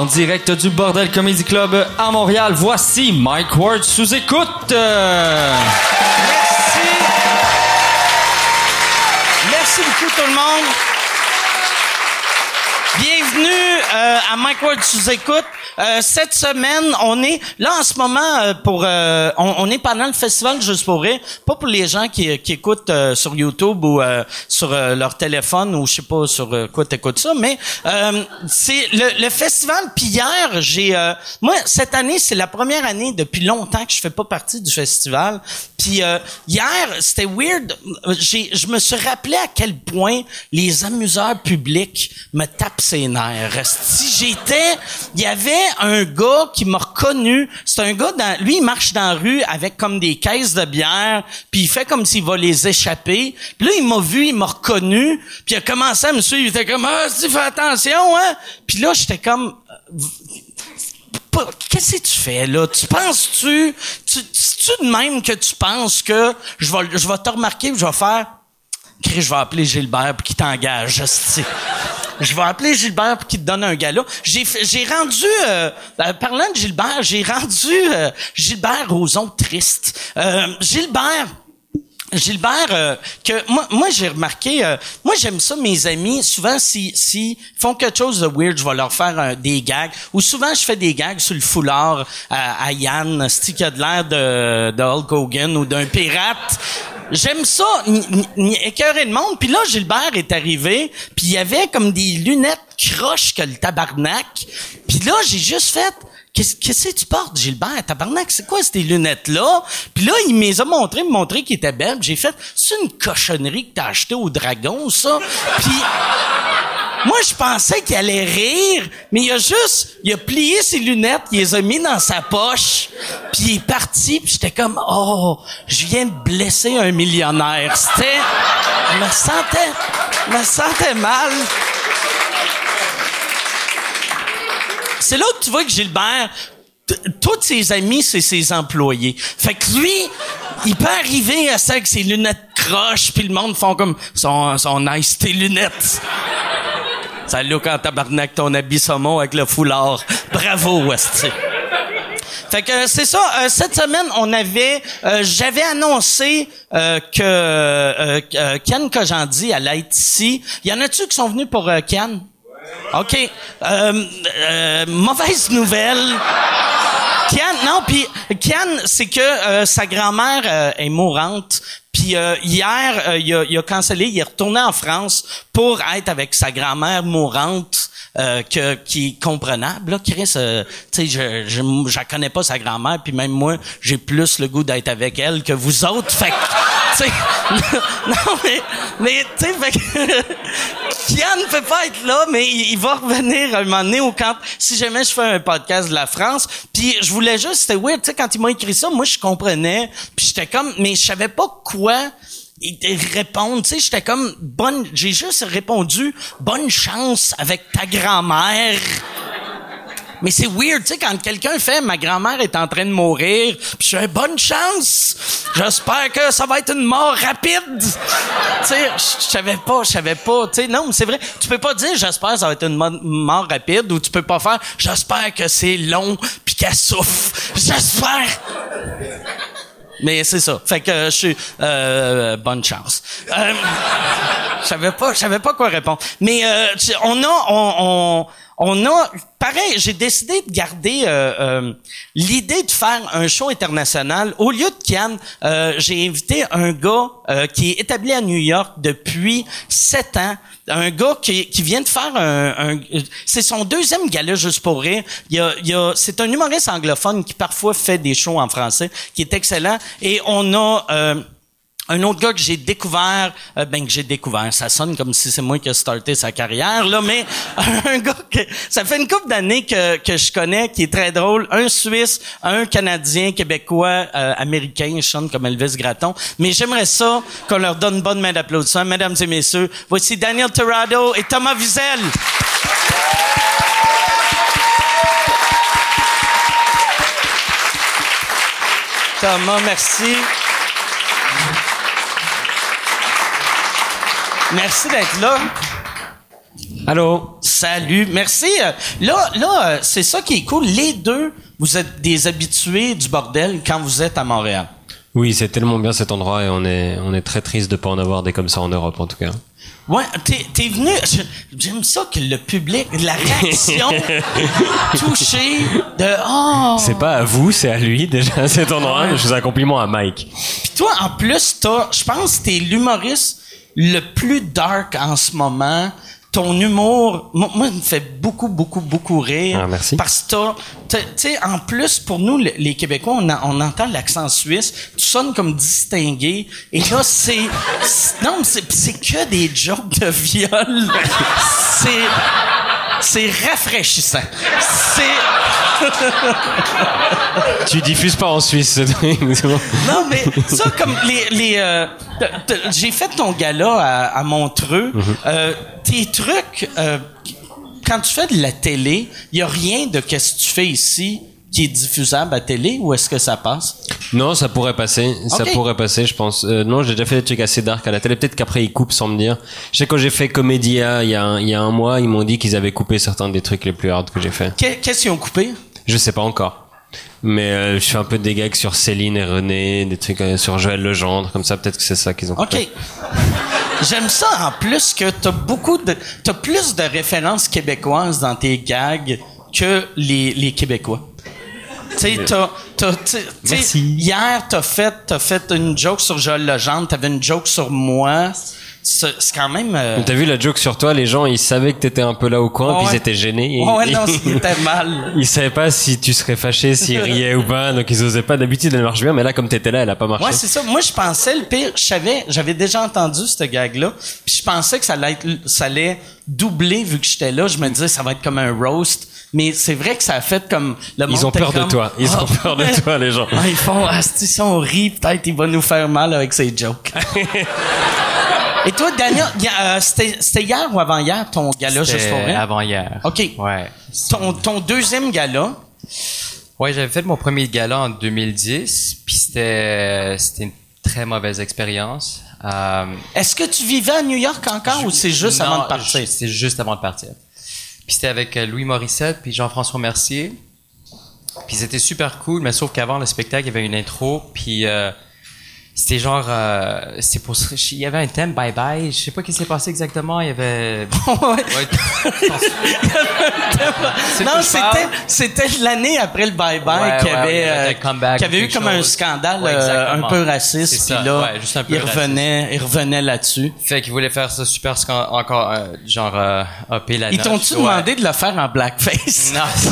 En direct du Bordel Comedy Club à Montréal, voici Mike Ward sous écoute. Merci. Merci beaucoup tout le monde. Bienvenue euh, à Mike Ward sous écoute. Euh, cette semaine, on est là en ce moment euh, pour euh, on, on, est pendant le festival Juste pour rire, pas pour les gens qui, qui écoutent sur YouTube ou sur leur téléphone ou je sais pas sur quoi t'écoutes ça, mais c'est le, le, festival. Puis hier, j'ai moi cette année c'est la première année depuis longtemps que je fais pas partie du festival. Puis hier c'était weird. J'ai je me suis rappelé à quel point les amuseurs publics me tapent ses nerfs. Si j'étais, il y avait un gars qui m'a reconnu. C'est un gars dans, lui il marche dans la rue avec comme des caisses de bière, puis il fait comme s'il va les échapper. Puis là il m'a vu, il m'a reconnu, puis il a commencé à me suivre. Il était comme ah, tu fais attention hein. Puis là j'étais comme euh, Qu'est-ce que tu fais là? Tu penses-tu, tu, tu de même que tu penses que je vais, je vais te remarquer, je vais faire, je vais appeler Gilbert pour qu'il t'engage, je vais appeler Gilbert pour qu'il te donne un gala. J'ai j'ai rendu euh, euh, parlant de Gilbert, j'ai rendu euh, Gilbert Roson triste. Euh, Gilbert Gilbert, que moi, j'ai remarqué, moi j'aime ça mes amis. Souvent, si si font quelque chose de weird, je vais leur faire des gags. Ou souvent, je fais des gags sur le foulard à, Yann, ce qui a de l'air de, de Hulk Hogan ou d'un pirate j'aime ça, écœurer le monde. Puis là, Gilbert est arrivé, puis il y avait comme des lunettes croches que le tabarnak. Puis là, j'ai juste fait... Qu'est-ce que tu portes, Gilbert? Tabarnak, c'est quoi ces lunettes-là? Puis là, il me a montré, me montrer qu'il était belle. J'ai fait, c'est une cochonnerie que t'as acheté au dragon, ça. Puis moi, je pensais qu'il allait rire, mais il a juste, il a plié ses lunettes, il les a mis dans sa poche, puis il est parti, puis j'étais comme, oh, je viens de blesser un millionnaire. C'était, je me sentais, je me sentais mal. C'est là que tu vois que Gilbert, tous ses amis, c'est ses employés. Fait que lui, il peut arriver à ça avec ses lunettes croches, puis le monde font comme, son, son nice tes lunettes. Ça look en tabarnak ton habit saumon avec le foulard. Bravo, Westy. Fait que c'est ça. Euh, cette semaine, on avait, euh, j'avais annoncé euh, que Ken Kojandi allait être ici. Y en a-tu qui sont venus pour Ken? OK. mauvaise nouvelle. Ken, non, puis Ken, c'est que sa grand-mère est mourante, puis euh, hier, euh, il, a, il, a, cancellé, il est retourné en France pour être avec sa grand-mère mourante, euh, que, qui est comprenable. Là, Chris, euh, tu sais, je, je, je connais pas sa grand-mère, puis même moi, j'ai plus le goût d'être avec elle que vous autres. Fait sais, non mais, mais tu sais, fait Kian ne peut pas être là, mais il, va revenir un moment donné au camp. Si jamais je fais un podcast de la France, puis je voulais juste, c'était weird, tu sais, quand il m'a écrit ça, moi je comprenais, puis j'étais comme, mais je savais pas quoi répondre. Tu sais, j'étais comme bonne. J'ai juste répondu bonne chance avec ta grand-mère. Mais c'est weird, tu sais, quand quelqu'un fait ma grand-mère est en train de mourir, puis je fais bonne chance. J'espère que ça va être une mort rapide. tu sais, je savais pas, je savais pas. Tu sais, non, mais c'est vrai. Tu peux pas dire j'espère que ça va être une mort rapide, ou tu peux pas faire j'espère que c'est long puis qu'elle souffre. J'espère. Mais c'est ça. Fait que je suis euh, bonne chance. Euh, je savais pas, je savais pas quoi répondre. Mais euh, on a, on, on on a, pareil, j'ai décidé de garder euh, euh, l'idée de faire un show international. Au lieu de Cannes, euh, j'ai invité un gars qui est établi à New York depuis sept ans. Un gars qui, vient de faire un, c'est son deuxième gala juste pour rire. Il a, a, c'est un humoriste anglophone qui parfois fait des shows en français, qui est excellent. Et on a un autre gars que j'ai découvert, euh, ben que j'ai découvert, ça sonne comme si c'est moi qui ai starté sa carrière là, mais un gars que ça fait une couple d'années que, que je connais, qui est très drôle, un Suisse, un Canadien, Québécois, euh, Américain, je chante comme Elvis Gratton, mais j'aimerais ça qu'on leur donne bonne main d'applaudissement, mesdames et messieurs. Voici Daniel Torado et Thomas Wiesel. Thomas, merci. Merci d'être là. Allô? Salut, merci. Là, là, euh, c'est ça qui est cool. Les deux, vous êtes des habitués du bordel quand vous êtes à Montréal. Oui, c'est tellement bien cet endroit et on est, on est très triste de pas en avoir des comme ça en Europe en tout cas. Ouais, t'es, t'es venu. J'aime ça que le public, la réaction touchée de oh. C'est pas à vous, c'est à lui déjà cet endroit. Je fais un compliment à Mike. Puis toi, en plus, t'as, je pense, que t'es l'humoriste le plus dark en ce moment. Ton humour, moi, me fait beaucoup, beaucoup, beaucoup rire. Ah, merci. Parce que tu sais, en plus, pour nous, le- les Québécois, on, a- on entend l'accent suisse. Tu sonnes comme distingué. Et là, c'est, non, mais c'est, c'est que des jokes de viol. c'est, c'est rafraîchissant. C'est, Tu diffuses pas en Suisse. Non, mais ça, comme les... les euh, J'ai fait ton gala à, à Montreux. Euh, tes trucs, euh, quand tu fais de la télé, il y a rien de qu'est-ce que tu fais ici qui est diffusable à télé ou est-ce que ça passe? Non, ça pourrait passer. Ça pourrait passer, je pense. Euh, non, j'ai déjà fait des trucs assez dark à la télé. Peut-être qu'après ils coupent sans me dire. Je sais quand j'ai fait Comédia il y a un, il y a un mois, ils m'ont dit qu'ils avaient coupé certains des trucs les plus hard que j'ai fait. Qu'est- Qu'est-ce qu'ils ont coupé? Je sais pas encore. Mais euh, je fais un peu des gags sur Céline et René, des trucs euh, sur Joël Legendre, comme ça. Peut-être que c'est ça qu'ils ont coupé. OK. J'aime ça en plus que t'as beaucoup de... T'as plus de références québécoises dans tes gags que les, les Québécois. Tu sais, hier, t'as fait, t'as fait une joke sur Joël Legendre, t'avais une joke sur moi. C'est, quand même... euh, T'as vu la joke sur toi, les gens ils savaient que t'étais un peu là au coin, puis Ouais. ils étaient gênés. et- Ouais, non, c'était mal. Ils savaient pas si tu serais fâché, s'ils riaient ou pas, donc ils osaient pas. D'habitude elle marche bien, mais là comme t'étais là, elle a pas marché. Ouais, c'est ça. Moi, je pensais, le pire, je savais, j'avais déjà entendu ce gag-là, puis je pensais que ça allait être, ça allait doubler vu que j'étais là. Je me disais, ça va être comme un roast. Mais c'est vrai que ça a fait comme le monde Ils ont peur de toi. Ils ont Ah, peur de toi, les gens. Ah, ils font, ah, si on rit, peut-être il va nous faire mal avec ses jokes. Et toi, Daniel, euh, c'était c'était hier ou avant-hier ton gala juste pour C'était vrai? avant hier. OK. Ouais. Ton, ton deuxième gala, Ouais, j'avais fait mon premier gala en 2010, puis c'était c'était une très mauvaise expérience. Euh, est-ce que tu vivais à New York encore ou c'est juste avant de partir? C'est juste avant de partir. Puis c'était avec euh, Louis Morissette puis Jean-François Mercier. Puis c'était super cool, mais sauf qu'avant le spectacle, il y avait une intro, puis euh, c'était genre, euh, c'est pour, il y avait un thème bye bye. Je sais pas ce qui s'est passé exactement. Il y avait. Non, c'était c'était l'année après le bye bye Ouais, qu'il y ouais, avait euh, y avait eu comme un scandale euh, un peu raciste puis là il revenait il revenait là-dessus. Fait qu'il voulait faire ça super encore euh, genre euh, la Ils t'ont-tu demandé de le faire en blackface? Non, ça,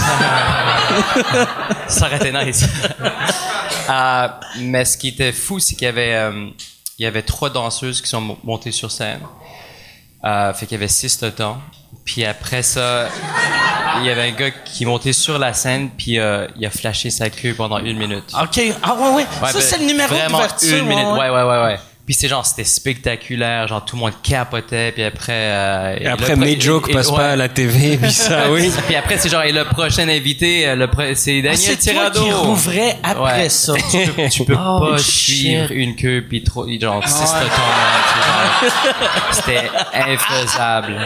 ça aurait été nice. Euh, mais ce qui était fou, c'est qu'il y avait euh, il y avait trois danseuses qui sont mo- montées sur scène. Euh, fait qu'il y avait six total. Puis après ça, il y avait un gars qui monté sur la scène puis euh, il a flashé sa queue pendant une minute. OK. Ah ouais ouais. Ouais, ça ben, c'est le numéro d'ouverture. Une minute. Ouais, ouais, ouais, ouais. Puis c'est genre, c'était spectaculaire, genre tout le monde capotait, puis après. euh, Et après, le pro- mes jokes passent ouais. pas à la TV, puis ça, oui. Puis après, c'est genre, et le prochain invité, euh, le pro- c'est Ah, Daniel c'est toi Tirado. qui rouvrais après Ouais. ça. Tu peux, tu peux Oh, pas shit. suivre une queue puis trop, genre, six totons, C'était infaisable.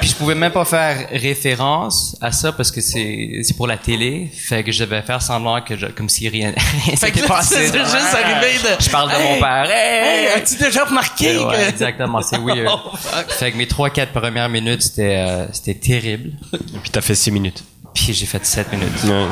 Puis je pouvais même pas faire référence à ça parce que c'est, c'est pour la télé. Fait que je devais faire semblant que je, comme si rien, rien Fait que s'était passé. c'est juste arrivé de Je parle de Hey, mon père. Hey! Hey, as-tu déjà remarqué Ouais, que exactement, c'est weird. Oh, fait que mes trois, quatre premières minutes, c'était, euh, c'était terrible. Et puis t'as fait 6 minutes. Puis j'ai fait sept minutes. Ouais.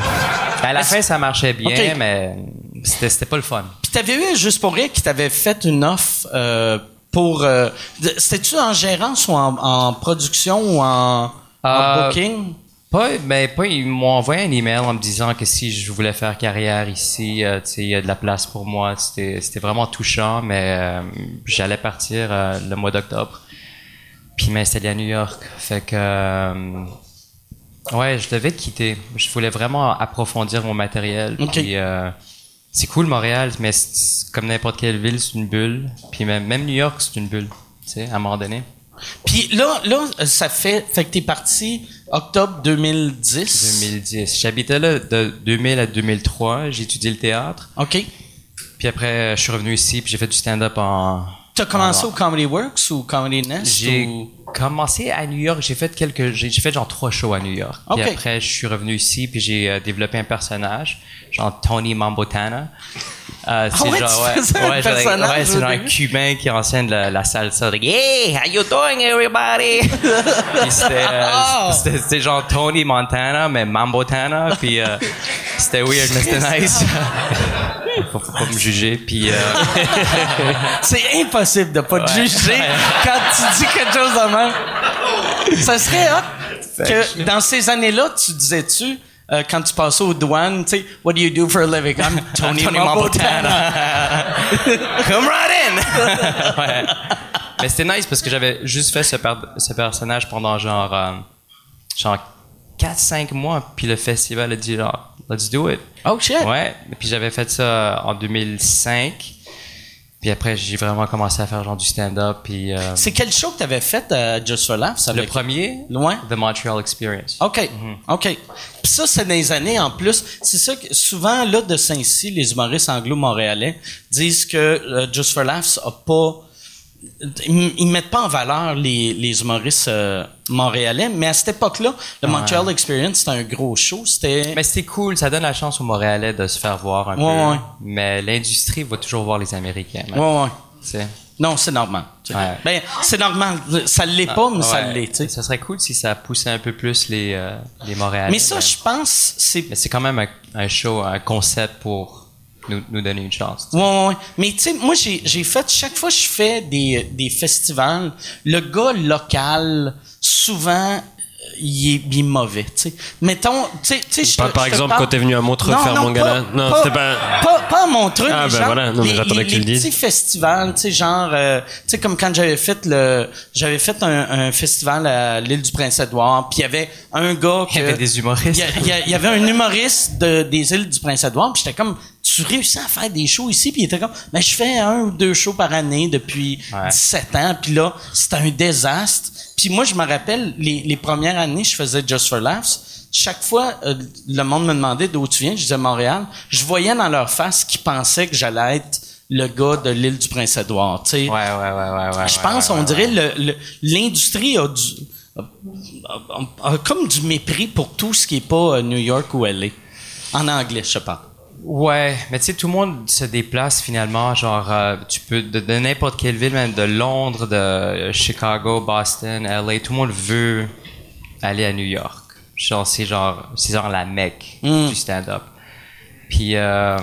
À la fin, ça marchait bien, mais c'était, c'était pas le fun. Puis t'avais eu juste pour rire qui t'avait fait une offre euh, pour euh, c'était-tu en gérance ou en, en production ou en, en Euh, booking? Pas, ben, pas, ils m'ont envoyé un email en me disant que si je voulais faire carrière ici, euh, tu sais, il y a de la place pour moi. C'était, vraiment touchant, mais euh, j'allais partir euh, le mois d'octobre, puis m'installer à New York. Fait que, ouais, je devais quitter. Je voulais vraiment approfondir mon matériel. Puis, c'est cool Montréal, mais c'est- comme n'importe quelle ville, c'est une bulle. Puis même, même New York, c'est une bulle, tu sais, à un moment donné. Puis là là ça fait fait que t'es parti octobre 2010. 2010. J'habitais là de 2000 à 2003. J'ai étudié le théâtre. OK. Puis après, je suis revenu ici, puis j'ai fait du stand-up en T'as commencé au Comedy Works ou Comedy Nest? J'ai ou- commencé à New York. J'ai fait quelques, j'ai fait genre trois shows à New York. Puis Ok. après, je suis revenu ici puis j'ai euh, développé un personnage, genre Tony Mambotana. Euh, c'est Ah ouais, genre, tu ouais, ouais, au c'est genre un cubain qui enseigne la, la salsa. Hey, how you doing, everybody? puis c'était, euh, Oh! c'était genre Tony Montana, mais Mambotana. Puis euh, c'était weird, mais c'était nice. faut, faut pas me juger. Puis euh, C'est impossible de pas te Ouais. juger quand tu dis quelque chose de même. Ça serait hot que dans ces années-là, tu disais-tu, euh, quand tu passais aux douanes, tu sais, what do you do for a living? I'm Tony, Tony. Come right in! ouais. Mais c'était nice parce que j'avais juste fait ce, per- ce personnage pendant genre, euh, genre 4-5 mois, puis le festival a dit genre, let's do it. Oh shit. Ouais, puis j'avais fait ça en 2005. Puis après, j'ai vraiment commencé à faire genre du stand-up. Puis euh, C'est quel show que t'avais fait euh, Just for Laughs? le premier, Loin? The Montreal Experience. OK. OK. Puis ça, c'est des années en plus. C'est ça que souvent, là, de Saint-Cy, les humoristes anglo-montréalais disent que euh, Just for Laughs a pas. Ils, ils mettent pas en valeur les, les humoristes euh, montréalais, mais à cette époque-là, le Montreal Experience, c'était un gros show. C'était. Mais c'était cool, ça donne la chance aux Montréalais de se faire voir un Ouais, peu. ouais. Mais l'industrie va toujours voir les Américains. Ouais, ouais. Non, c'est normal. Ben, c'est normal. Ça l'est pas, mais ça l'est. Ça serait cool si ça poussait un peu plus les, euh, les Montréalais. Mais ça, je pense, c'est Mais c'est quand même un, un show, un concept pour nous, nous donner une chance. Ouais, ouais, ouais. Mais tu sais, moi, j'ai, j'ai fait, chaque fois que je fais des, des festivals, le gars local, souvent, il est, il est mauvais, tu sais. Mettons, tu sais, tu sais, je Pas te- par te exemple parle- quand t'es venu à Montreux Non, faire non, mon gala. pas- Non, pas- c'était pas. Pas, pas à Montreux, Ah, ben genre, voilà. Non, mais les, j'attendais les- que tu le les dises. petits festivals, tu sais, genre, euh, tu sais, comme quand j'avais fait le, j'avais fait un, un festival à l'île du Prince-Édouard, puis il y avait un gars que... Il y avait des humoristes. Y, y il y avait un humoriste de, des îles du Prince-Édouard, puis j'étais comme, tu réussis à faire des shows ici, puis il était comme, mais je fais un ou deux shows par année depuis Ouais. 17 ans, puis là, c'était un désastre. Puis moi, je me rappelle, les, les premières années, je faisais Just for Laughs. Chaque fois, euh, le monde me demandait d'où tu viens, je disais Montréal. Je voyais dans leur face qu'ils pensaient que j'allais être le gars de l'île du Prince-Édouard, tu sais. Ouais, ouais, ouais, ouais, ouais. Je pense, ouais, on dirait, ouais. le- le- l'industrie a, du, a- a- a comme du mépris pour tout ce qui est pas euh, New York ou LA. En anglais, je sais pas. Ouais, mais tu sais, tout le monde se déplace finalement. Genre, euh, tu peux de, de n'importe quelle ville, même de Londres, de Chicago, Boston, LA, tout le monde veut aller à New York. Genre, c'est genre, c'est genre la mecque Mm. du stand-up. Puis, euh,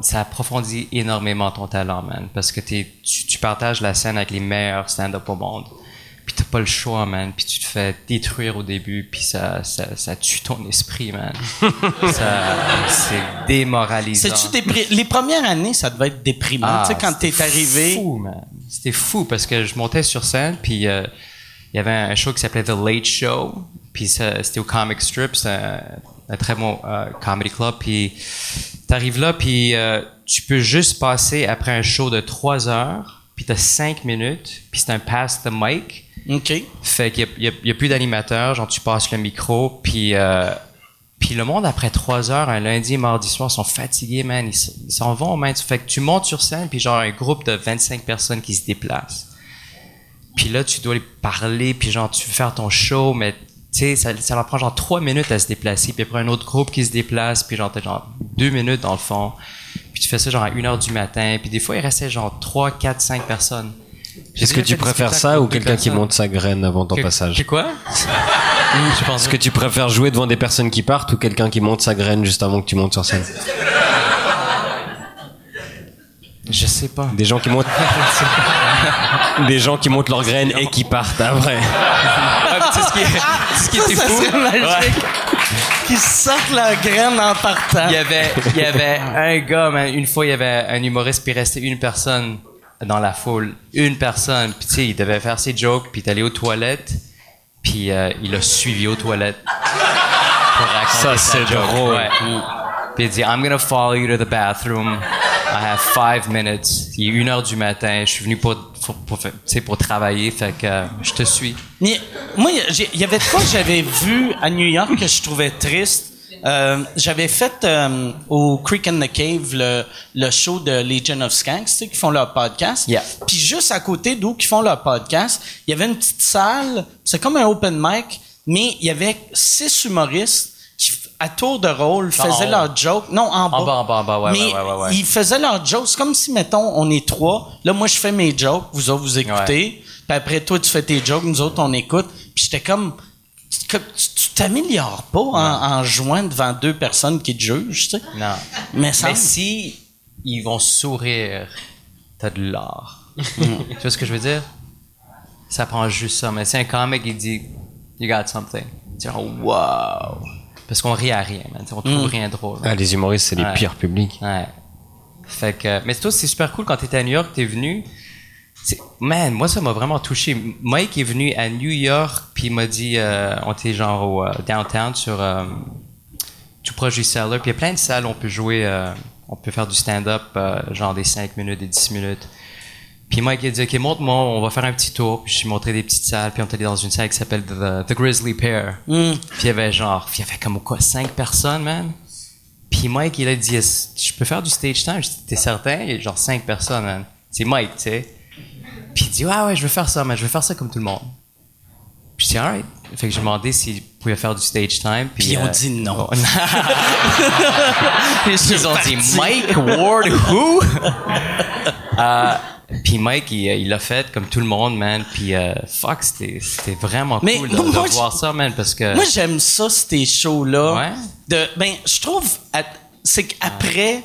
ça approfondit énormément ton talent, man. Parce que t'es, tu, tu partages la scène avec les meilleurs stand-up au monde. Puis t'as pas le choix, man. Puis tu te fais détruire au début, puis ça, ça, ça tue ton esprit, man. ça, c'est démoralisant. C'est-tu dépri- Les premières années, ça devait être déprimant. Ah, tu sais, quand t'es c'était arrivé? Fou, man. C'était fou parce que je montais sur scène, puis euh, il y avait un show qui s'appelait The Late Show, puis c'était au Comic Strip, c'est un, un très bon euh, comedy club, puis t'arrives là, puis euh, tu peux juste passer après un show de trois heures, puis t'as cinq minutes, puis c'est un pass the mic. OK. Fait qu'il y a, plus d'animateurs, genre tu passes le micro, puis euh, puis le monde après trois heures, un lundi, mardi soir, sont fatigués, man. Ils s'en vont, man. Fait que tu montes sur scène, puis genre un groupe de 25 personnes qui se déplacent. Puis là, tu dois les parler, puis genre tu veux faire ton show, mais tu sais, ça, ça leur prend genre trois minutes à se déplacer, puis après un autre groupe qui se déplace, puis genre t'as genre deux minutes dans le fond. Puis tu fais ça genre à une heure du matin, puis des fois il restait genre trois, quatre, cinq personnes. J'ai Est-ce que tu préfères ça ou quelqu'un qui monte sa graine avant ton Que- passage que quoi? Je pense Est-ce que tu préfères jouer devant des personnes qui partent ou quelqu'un qui monte sa graine juste avant que tu montes sur scène? Je sais pas. Des gens qui montent des gens qui montent leurs graines et qui partent après. tu sais ce qui, est- ce qui Ça, était ça fou? Qu'ils sortent la graine en partant. Il y avait, il y avait un gars, man, une fois, il y avait un humoriste, puis il restait une personne dans la foule. Une personne. Puis tu sais, il devait faire ses jokes, puis il est allé aux toilettes, puis euh, il a suivi aux toilettes. Pour raconter Ça, c'est drôle. Ouais. Puis il dit, I'm gonna follow you to the bathroom. I have five minutes. Il est une heure du matin. Je suis venu pour, pour, pour, travailler, fait que euh, je te suis. Mais moi, il y avait de quoi que j'avais vu à New York que je trouvais triste. Euh, j'avais fait euh, au Creek and the Cave le, le show de Legion of Skanks, tu sais, qui font leur podcast. Yeah. Puis juste à côté d'où qui font leur podcast, il y avait une petite salle, c'est comme un open mic, mais il y avait six humoristes à tour de rôle, faisaient haut. leurs jokes. Non, en bas. En bas, en bas, en bas, ouais, mais ouais, ouais, ouais, ils faisaient leurs jokes. C'est comme si, mettons, on est trois. Là, moi, je fais mes jokes. Vous autres, vous écoutez. Puis après, toi, tu fais tes jokes. Nous autres, on écoute. Puis j'étais comme... Tu t'améliores pas en, en jouant devant deux personnes qui te jugent, tu sais. Non. Mais ça... Mais si ils vont sourire, t'as de l'art. Mm. tu vois ce que je veux dire? Ça prend juste ça. Mais si un comic, il dit, you got something. Tu dis, oh, wow. Parce qu'on rit à rien, man. On trouve rien drôle. Ah, les humoristes, c'est les pires publics. Ouais. Fait que, mais toi, c'est super cool quand t'étais à New York, t'es venu. Man, moi, ça m'a vraiment touché. Mike est venu à New York, puis il m'a dit, euh, on était genre au euh, downtown sur euh, tout proche du Cellar. Puis il y a plein de salles où on peut jouer, euh, on peut faire du stand-up, genre des 5 minutes, des 10 minutes. Puis Mike a dit, OK, montre-moi, on va faire un petit tour. Puis je lui ai montré des petites salles, puis on est allé dans une salle qui s'appelle The, The Grizzly Pear. Mm. Puis il y avait genre, il y avait comme quoi, 5 personnes, man? Puis Mike, il a dit, je peux faire du stage time? Dit, t'es certain? Il y a genre 5 personnes, man. C'est Mike, tu sais. Puis il dit, ouais, ouais, je veux faire ça, man. Je veux faire ça comme tout le monde. Puis j'ai dit, alright. Fait que j'ai demandé s'il pouvait faire du stage time. Puis, Puis ils ont euh, dit non. oh, Ils ont dit, Mike Ward, who? Euh, puis Mike, il il l'a fait comme tout le monde, man. Puis euh, fuck, c'était vraiment Mais cool de, moi, de moi, voir ça, man, parce que... Moi, j'aime ça, ces shows-là. Ouais. De, ben, je trouve, c'est qu'après,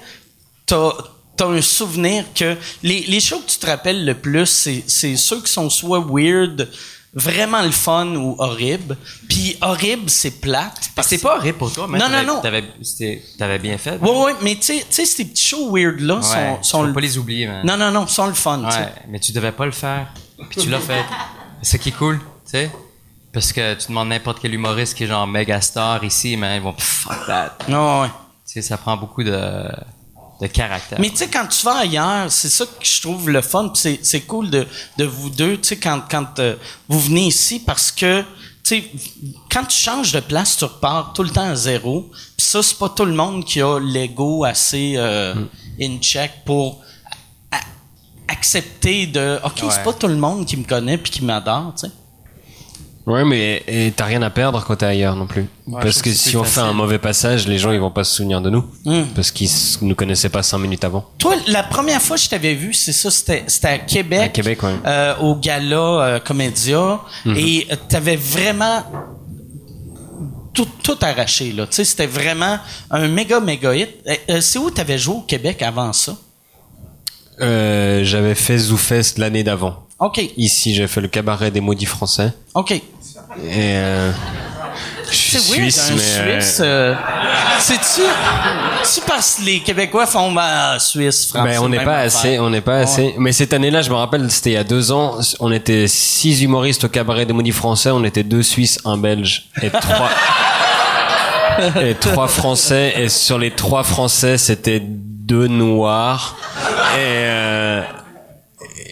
t'as, t'as un souvenir que les, les shows que tu te rappelles le plus, c'est ceux qui sont soit weird, vraiment le fun ou horrible. Puis horrible, c'est plate. Parce c'est pas horrible pour toi, mais Non, non, non. T'avais, t'avais bien fait. Ouais, ouais, mais tu sais, tu ces petits shows weird-là Ouais, sont, tu sont peux le- pas les oublier, man. Non, non, non, sont le fun, tu. Ouais, mais tu devais pas le faire. Puis tu l'as fait. C'est ce qui est cool, tu sais. Parce que tu demandes n'importe quel humoriste qui est genre méga star ici, mais ils vont fuck that. Non, ouais. Tu sais, ça prend beaucoup de, de caractère. Mais tu sais, quand tu vas ailleurs, c'est ça que je trouve le fun. puis c'est, c'est cool de, de vous deux, tu sais, quand, quand euh, vous venez ici, parce que, tu sais, quand tu changes de place, tu repars tout le temps à zéro. Puis ça, c'est pas tout le monde qui a l'ego assez euh, in check pour a- accepter de, OK, c'est pas tout le monde qui me connaît puis qui m'adore, tu sais. Ouais, mais t'as rien à perdre quand t'es ailleurs non plus. Parce que si on fait un mauvais passage, les gens ils vont pas se souvenir de nous. Mm. Parce qu'ils nous connaissaient pas cinq minutes avant. Toi, la première fois que je t'avais vu, c'est ça, c'était, c'était à Québec. À Québec, ouais. euh, au gala euh, Comédia. Et euh, t'avais vraiment tout, tout arraché, là. Tu sais, c'était vraiment un méga, méga hit. Euh, c'est où t'avais joué au Québec avant ça? J'avais fait ZooFest l'année d'avant. OK. Ici, j'ai fait le cabaret des maudits français. OK. Et euh, je suis C'est weird, suisse, un mais euh, Suisse. euh, C'est-tu... Tu parce que les Québécois font bah, Suisse, français. Ben, on n'est pas affaire. assez, on n'est pas assez. Mais cette année-là, je me rappelle, c'était il y a deux ans. On était six humoristes au cabaret des maudits français. On était deux Suisses, un Belge et trois. et trois Français. Et sur les trois Français, c'était deux Noirs. Et euh,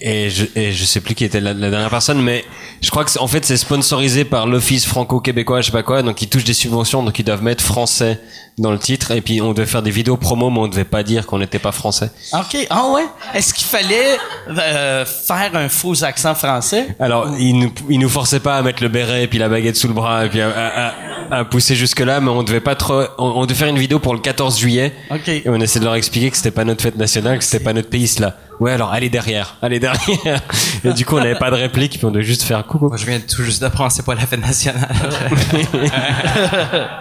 et je et je sais plus qui était la, la dernière personne, mais je crois que c'est- en fait c'est sponsorisé par l'Office franco-québécois, je sais pas quoi, donc ils touchent des subventions, donc ils doivent mettre français dans le titre. Et puis on devait faire des vidéos promo, mais on devait pas dire qu'on n'était pas français. OK. Ah ouais? Est-ce qu'il fallait euh, faire un faux accent français? Alors, il nous, il nous forçait pas à mettre le béret et puis la baguette sous le bras et puis à, à- à- à pousser jusque là, mais on devait pas trop, on, on devait faire une vidéo pour le 14 juillet. OK. Et on essayait de leur expliquer que c'était pas notre fête nationale, que c'était pas notre pays cela. Ouais, alors allez derrière, allez derrière. Et du coup, on n'avait pas de réplique, puis on devait juste faire coucou. Moi, je viens tout juste d'apprendre c'est pas la fête nationale.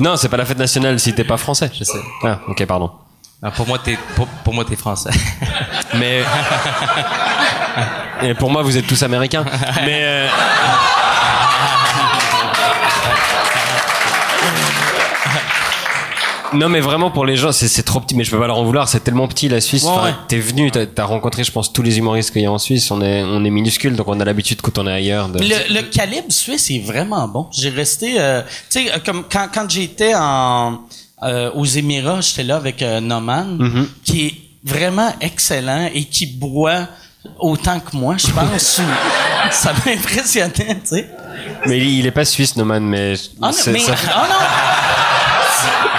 Non, c'est pas la fête nationale si t'es pas français. Je sais. Ah, ok, pardon. Ah, pour moi, t'es, pour, pour moi, t'es français. Mais et pour moi, vous êtes tous américains. Mais euh, non, mais vraiment pour les gens, c'est trop petit. Mais je peux pas leur en vouloir. C'est tellement petit la Suisse. Ouais, Enfin, ouais. T'es venu, t'as as rencontré, je pense, tous les humoristes qu'il y a en Suisse. On est on est minuscule, donc on a l'habitude quand on est ailleurs. De... Le, le calibre suisse est vraiment bon. J'ai resté, euh, tu sais, euh, comme quand, quand j'étais en euh, aux Émirats, j'étais là avec euh, Noman, Mm-hmm. qui est vraiment excellent et qui boit autant que moi, je pense. ça m'impressionnait, tu sais. Mais il, il est pas suisse, Noman. Mais, Ah non, c'est- mais, ça- ah non!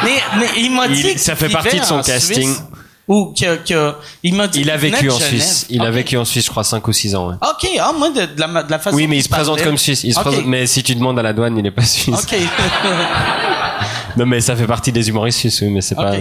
Mais, mais il m'a dit Il- ça fait partie de son casting. Suisse, Ou que, que, il m'a dit Il a vécu en. Suisse. Il a Ok. vécu en Suisse, je crois, 5 ou 6 ans. ouais. OK, ah, moi, de, de la, de la façon Oui, mais il se présente parlait. comme suisse. Il se Ok. présente- mais si tu demandes à la douane, il est pas suisse. OK. Non, mais ça fait partie des humoristes suisses, oui, mais c'est pas.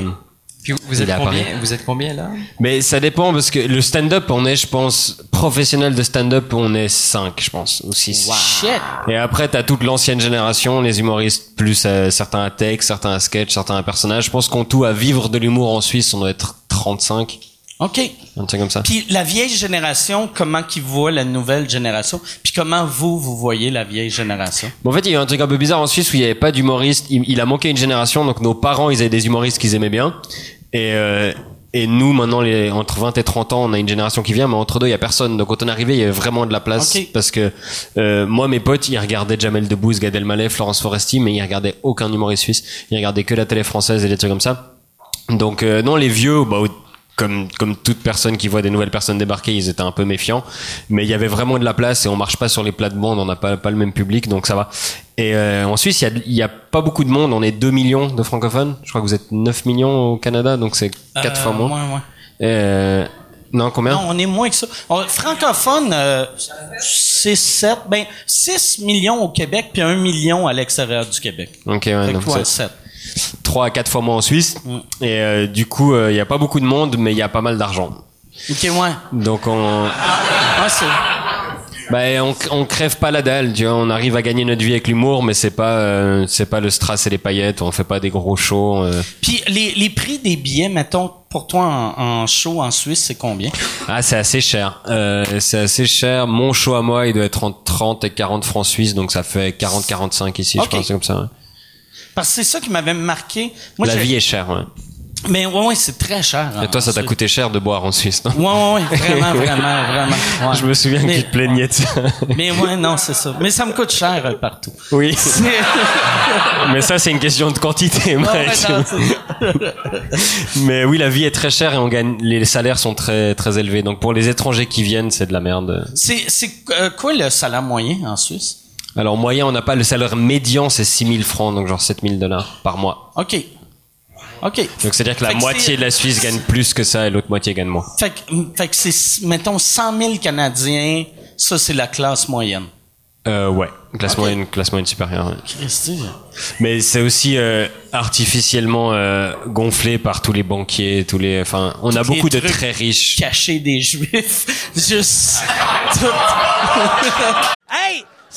Puis vous êtes combien? Vous êtes combien là? Mais ça dépend parce que le stand-up, on est, je pense, professionnel de stand-up, on est 5, je pense, ou 6. Shit. Et après, t'as toute l'ancienne génération, les humoristes, plus euh, certains à texte, certains à sketch, certains à personnage. Je pense qu'on tout à vivre de l'humour en Suisse, on doit être 35, OK. un truc comme ça. Puis la vieille génération, comment qu'ils voient la nouvelle génération? Puis comment vous, vous voyez la vieille génération? Bon, en fait, il y a eu un truc un peu bizarre en Suisse où il n'y avait pas d'humoristes. Il, il a manqué une génération, donc nos parents, ils avaient des humoristes qu'ils aimaient bien. Et, euh, et nous, maintenant, les, entre 20 et 30 ans, on a une génération qui vient, mais entre deux, il y a personne. Donc quand on est arrivé, il y avait vraiment de la place. Parce que euh, moi, mes potes, ils regardaient Jamel Debbouze, Gad Elmaleh, Florence Foresti, mais ils regardaient aucun humoriste suisse. Ils regardaient que la télé française et des trucs comme ça. Donc euh, non, les vieux, bah, comme comme toute personne qui voit des nouvelles personnes débarquer, ils étaient un peu méfiants. Mais il y avait vraiment de la place et on marche pas sur les plates-bandes, on n'a pas pas le même public, donc ça va. Et euh, en Suisse, il y a a pas beaucoup de monde. On est 2 millions de francophones. Je crois que vous êtes 9 millions au Canada, donc c'est quatre Euh, fois moins. ouais, ouais. Euh, non, combien? Non, on est moins que ça. On- francophone, euh, 6, 7, ben 6 millions au Québec puis 1 million à l'extérieur du Québec. Ok, ouais, Fait donc ouais, c'est 7. 3 à 4 fois moins en Suisse. Mm. Et euh, du coup, euh, il y a pas beaucoup de monde, mais il y a pas mal d'argent. OK, ouais. Donc on Ah, c'est... Bah, on, on crève pas la dalle, tu vois. On arrive à gagner notre vie avec l'humour, mais c'est pas, euh, c'est pas le strass et les paillettes. On fait pas des gros shows. euh. Puis les, les prix des billets, mettons, pour toi en, en show en Suisse, c'est combien? Ah, c'est assez cher. Euh, c'est assez cher. Mon show à moi, il doit être entre 30 et 40 francs suisses, donc ça fait 40-45 ici, Ok. je pense, c'est comme ça. ouais. Parce que c'est ça qui m'avait marqué. Moi, la vie est chère, ouais. Mais ouais, ouais, c'est très cher. Et toi, ça t'a coûté cher de boire en Suisse, non? Ouais, ouais, ouais, vraiment, vraiment, vraiment. ouais. Je me souviens Mais- que tu te plaignais de ça. Mais ouais, non, c'est ça. Mais ça me coûte cher euh, partout. Oui. Mais ça, c'est une question de quantité, Mike. ouais, non, c'est- Mais oui, la vie est très chère et on gagne, les salaires sont très, très élevés. Donc pour les étrangers qui viennent, c'est de la merde. c'est c'est, euh, quoi le salaire moyen en Suisse? Alors, moyen, on n'a pas le salaire médian, c'est 6000 francs, donc genre 7000 dollars par mois. OK. OK. Donc, c'est-à-dire que la Fait moitié de la Suisse gagne plus que ça et l'autre moitié gagne moins. Fait que, fait que c'est, mettons, 100 000 Canadiens, ça, c'est la classe moyenne. Euh, ouais. Classe moyenne, classe moyenne supérieure. ouais. Mais c'est aussi euh, artificiellement euh, gonflé par tous les banquiers, tous les. Enfin, on a les beaucoup de très riches. Cacher des juifs. Juste. tout. hey!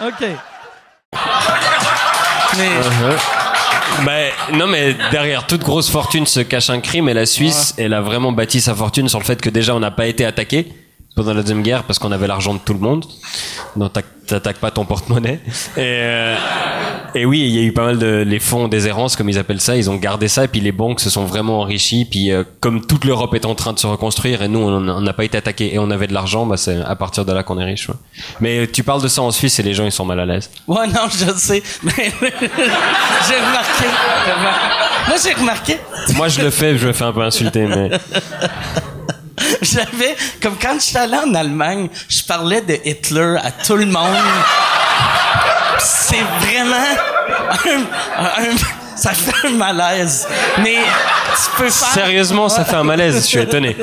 OK. Mais, Ben, non, mais derrière toute grosse fortune se cache un crime et la Suisse, elle a vraiment bâti sa fortune sur le fait que déjà on n'a pas été attaqué pendant la deuxième guerre parce qu'on avait l'argent de tout le monde. Donc t'attaques pas ton porte-monnaie. Et, euh, et oui, il y a eu pas mal de les fonds des errances comme ils appellent ça. Ils ont gardé ça et puis les banques se sont vraiment enrichies. Puis euh, comme toute l'Europe est en train de se reconstruire et nous on n'a pas été attaqué et on avait de l'argent, bah c'est à partir de là qu'on est riche. ouais. Mais tu parles de ça en Suisse et les gens ils sont mal à l'aise. ouais, non, je sais. Mais j'ai remarqué. Moi, j'ai remarqué. Moi je le fais, je me fais un peu insulter, mais J'avais, comme quand j'étais allé en Allemagne, je parlais de Hitler à tout le monde. C'est vraiment un, un- ça fait un malaise. Mais tu peux faire. sérieusement ça fait un malaise. Je suis étonné.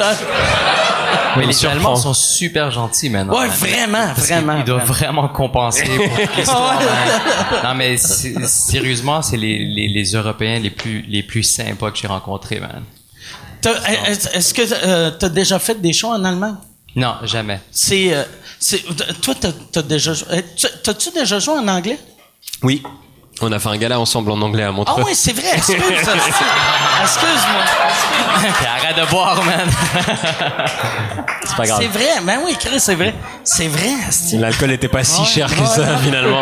Mais les surprend. Allemands sont super gentils maintenant. Ouais, man. vraiment, Parce vraiment. qu'ils- Ils doivent vraiment. compenser pour l'histoire. man. Non, mais sérieusement, c'est les, les, les Européens les plus, les plus sympas que j'ai rencontrés, man. Est-ce que euh, t'as déjà fait des shows en allemand? Non, jamais. C'est, euh, c'est, toi, t'as, t'as déjà, tu- t'as-tu déjà joué en anglais? Oui, on a fait un gala ensemble en anglais à Ah Montreux. oui, c'est vrai. Excuse, excuse-moi. Puis arrête de boire, man. c'est pas grave. C'est vrai. Ben oui, Chris, c'est vrai. C'est vrai. L'alcool était pas si Ouais, cher que ça finalement.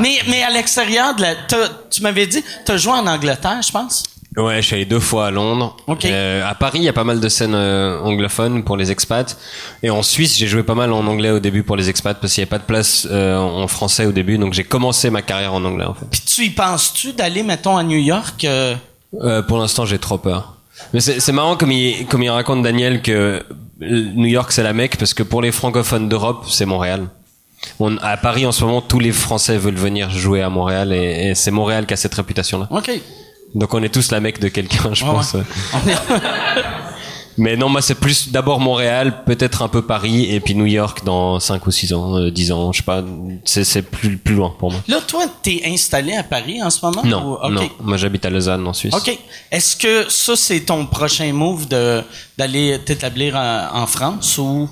Mais, mais à l'extérieur de la, t'as- tu m'avais dit, t'as joué en Angleterre, je pense? Ouais, je suis allé deux fois à Londres. Ok. Euh, à Paris, il y a pas mal de scènes euh, anglophones pour les expats. Et en Suisse, j'ai joué pas mal en anglais au début pour les expats parce qu'il n'y avait pas de place euh, en français au début. Donc j'ai commencé ma carrière en anglais en fait. Puis tu y penses-tu d'aller, mettons, à New York? euh, Euh, pour l'instant, j'ai trop peur. Mais c'est marrant comme il, comme il raconte Daniel que New York c'est la Mecque parce que pour les francophones d'Europe, c'est Montréal. On, à Paris en ce moment, tous les Français veulent venir jouer à Montréal et, et c'est Montréal qui a cette réputation-là. OK. Donc on est tous la Mecque de quelqu'un, je pense. ouais. Mais non, moi c'est plus d'abord Montréal, peut-être un peu Paris et puis New York dans 5 ou 6 ans, euh, 10 ans, je sais pas. C'est plus plus loin pour moi. Là, toi, t'es installé à Paris en ce moment? Non, ou- OK. non. Moi j'habite à Lausanne en Suisse. OK. Est-ce que ça, c'est ton prochain move de d'aller t'établir en, en France ou...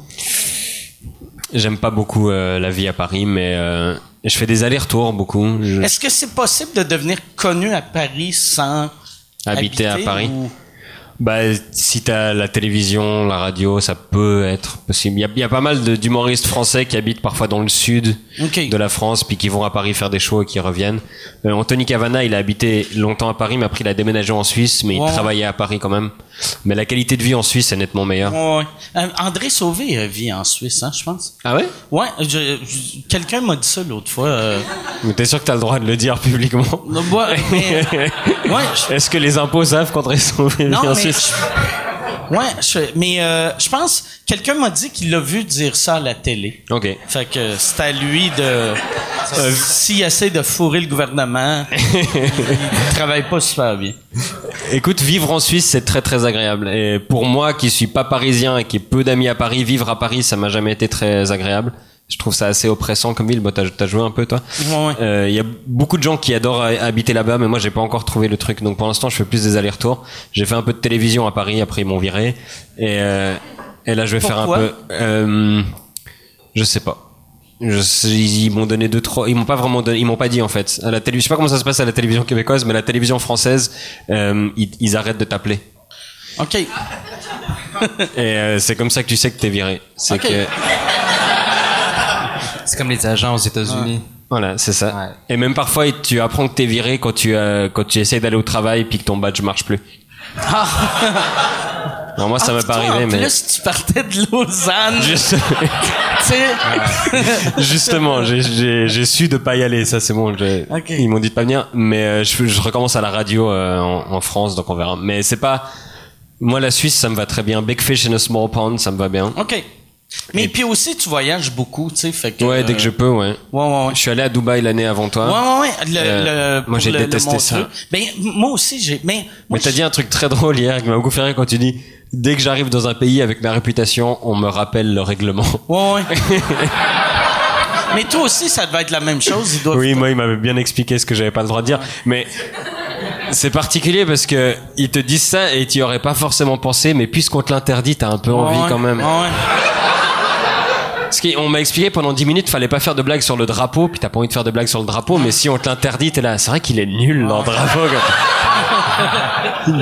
J'aime pas beaucoup euh, la vie à Paris, mais euh, je fais des allers-retours beaucoup. Je- Est-ce que c'est possible de devenir connu à Paris sans Habiter à Paris. ou- Bah, si t'as la télévision, la radio, ça peut être possible. Il y a, il y a pas mal d'humoristes français qui habitent parfois dans le sud de la France, puis qui vont à Paris faire des shows et qui reviennent. Euh, Anthony Cavana, il a habité longtemps à Paris, mais après il a déménagé en Suisse, mais il travaillait à Paris quand même. Mais la qualité de vie en Suisse est nettement meilleure. Ouais. Euh, André Sauvé euh, vit en Suisse, hein, je pense. Ah ouais? Ouais, quelqu'un m'a dit ça l'autre fois. euh. T'es sûr que t'as le droit de le dire publiquement? Non, ouais, mais, ouais, Est-ce que les impôts savent qu'André Sauvé vit non, en mais Suisse? je- ouais, je, mais euh, je pense quelqu'un m'a dit qu'il l'a vu dire ça à la télé. Ok. Fait que c'est à lui de s'il essaie de fourrer le gouvernement, il travaille pas super bien. Écoute, vivre en Suisse, c'est très très agréable. Et pour moi, qui suis pas parisien et qui ai peu d'amis à Paris, vivre à Paris, ça m'a jamais été très agréable. Je trouve ça assez oppressant comme ville. Bon, t'as joué un peu, toi Ouais, ouais. Euh, Il y a beaucoup de gens qui adorent ha- habiter là-bas, mais moi, j'ai pas encore trouvé le truc. Donc, pour l'instant, je fais plus des allers-retours. J'ai fait un peu de télévision à Paris, après ils m'ont viré. Et, euh, et là, je vais faire un peu. Euh, je sais pas. Je sais, ils m'ont donné deux trois. Ils m'ont pas vraiment donné. Ils m'ont pas dit en fait. À la télé, je sais pas comment ça se passe à la télévision québécoise, mais la télévision française, euh, ils, ils arrêtent de t'appeler. OK. Et euh, c'est comme ça que tu sais que t'es viré. C'est que comme les agents aux États-Unis. voilà, c'est ça. Ouais. Et même parfois, tu apprends que t'es viré quand tu euh, quand tu essayes d'aller au travail puis que ton badge marche plus. Non, moi ça Ah, m'est pas arrivé, en mais plus, tu partais de Lausanne. Juste- justement, j'ai- su de pas y aller. Ça c'est bon. j'ai- Ok. Ils m'ont dit de pas venir, mais euh, je, je recommence à la radio euh, en, en France, donc on verra. Mais c'est pas moi la Suisse, ça me va très bien. Big fish in a small pond, ça me va bien. OK. Mais puis aussi, tu voyages beaucoup, tu sais, fait que... Ouais, dès que je peux, ouais. Ouais, ouais, ouais. Je suis allé à Dubaï l'année avant toi. Ouais, ouais, ouais. Le, Euh, le, moi, j'ai le détesté ça. Ben, moi aussi, j'ai, mais, moi, Mais t'as dit un truc très drôle hier qui m'a beaucoup fait rire quand tu dis dès que j'arrive dans un pays avec ma réputation, on me rappelle le règlement. Ouais, ouais. mais toi aussi, ça devait être la même chose. Ils doivent... Oui, moi il m'avait bien expliqué ce que j'avais pas le droit de dire, mais c'est particulier parce que ils te disent ça et tu aurais pas forcément pensé, mais puisqu'on te l'interdit, t'as un peu envie Ouais, quand même. ouais, ouais. Parce qu'on m'a expliqué pendant 10 minutes, fallait pas faire de blagues sur le drapeau, puis t'as pas envie de faire de blagues sur le drapeau, mais si on te l'interdit, t'es là. C'est vrai qu'il est nul, leur drapeau.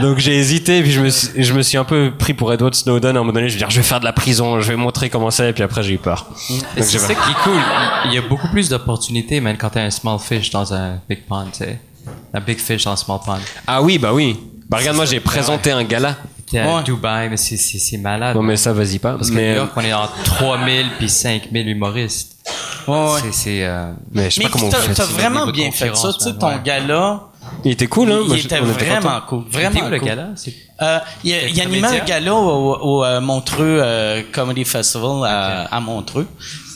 Donc j'ai hésité, puis je me, suis, je me suis un peu pris pour Edward Snowden à un moment donné. Je vais dire, je vais faire de la prison, je vais montrer comment c'est, et puis après j'ai eu peur. C'est j'ai ça qui est cool. Il y a beaucoup plus d'opportunités, même quand t'as un small fish dans un big pond, tu sais. Un big fish dans un small pond. Ah oui, bah oui. Bah regarde, moi j'ai présenté un gala. T'es à Ouais. Dubaï, mais c'est, c'est, c'est malade. Non mais ça, vas-y pas. Parce que mais, New York, on est en 3000 puis 5000 humoristes. Ouais, ouais. C'est, c'est, euh, mais je sais Mais pas comment t'as, vous faites. t'as vraiment bien fait ça, tu sais, ton ouais. gala. Il était cool, hein. Il était vraiment cool, vraiment où le cool. gala? Euh, il, a- il animait un gala au, au, euh, Montreux euh, Comedy Festival à, à Montreux.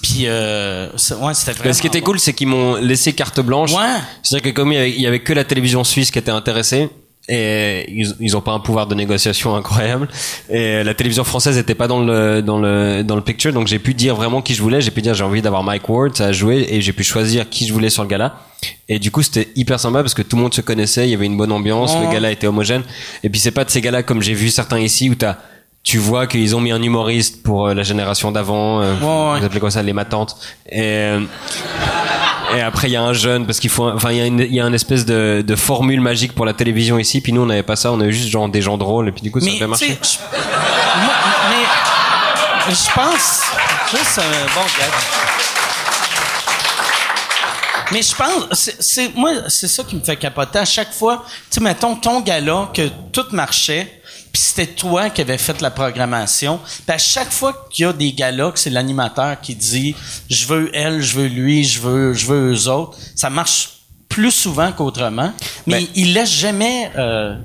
Puis, euh, c'est- ouais, c'était vraiment. Mais ce qui était cool, c'est qu'ils m'ont laissé carte blanche. Ouais. C'est-à-dire que comme il y, avait, il y avait que la télévision suisse qui était intéressée, et ils, ils ont pas un pouvoir de négociation incroyable, et la télévision française était pas dans le dans le dans le picture, donc j'ai pu dire vraiment qui je voulais. J'ai pu dire j'ai envie d'avoir Mike Ward, ça a joué, et j'ai pu choisir qui je voulais sur le gala. Et du coup, c'était hyper sympa parce que tout le monde se connaissait, il y avait une bonne ambiance, le gala était homogène. Et puis c'est pas de ces galas comme j'ai vu certains ici où t'as tu vois qu'ils ont mis un humoriste pour euh, la génération d'avant, euh, Ouais, ouais. vous appelez quoi ça, les matantes. Et euh, et après, il y a un jeune, parce qu'il faut, enfin, il y a une, il y a une espèce de, de formule magique pour la télévision ici. Puis nous, on n'avait pas ça. On avait juste genre des gens drôles. Et puis du coup, ça Mais, tu marcher. sais, je- mais, je pense, juste un bon gars. Mais je pense, c'est, c'est- moi, c'est ça qui me fait capoter. À chaque fois, tu sais, mettons ton gala, que tout marchait, puis c'était toi qui avais fait la programmation. Puis à chaque fois qu'il y a des galas, c'est l'animateur qui dit, je veux elle, je veux lui, je veux, je veux eux autres, ça marche plus souvent qu'autrement. Mais Ben- ils laissent jamais, euh,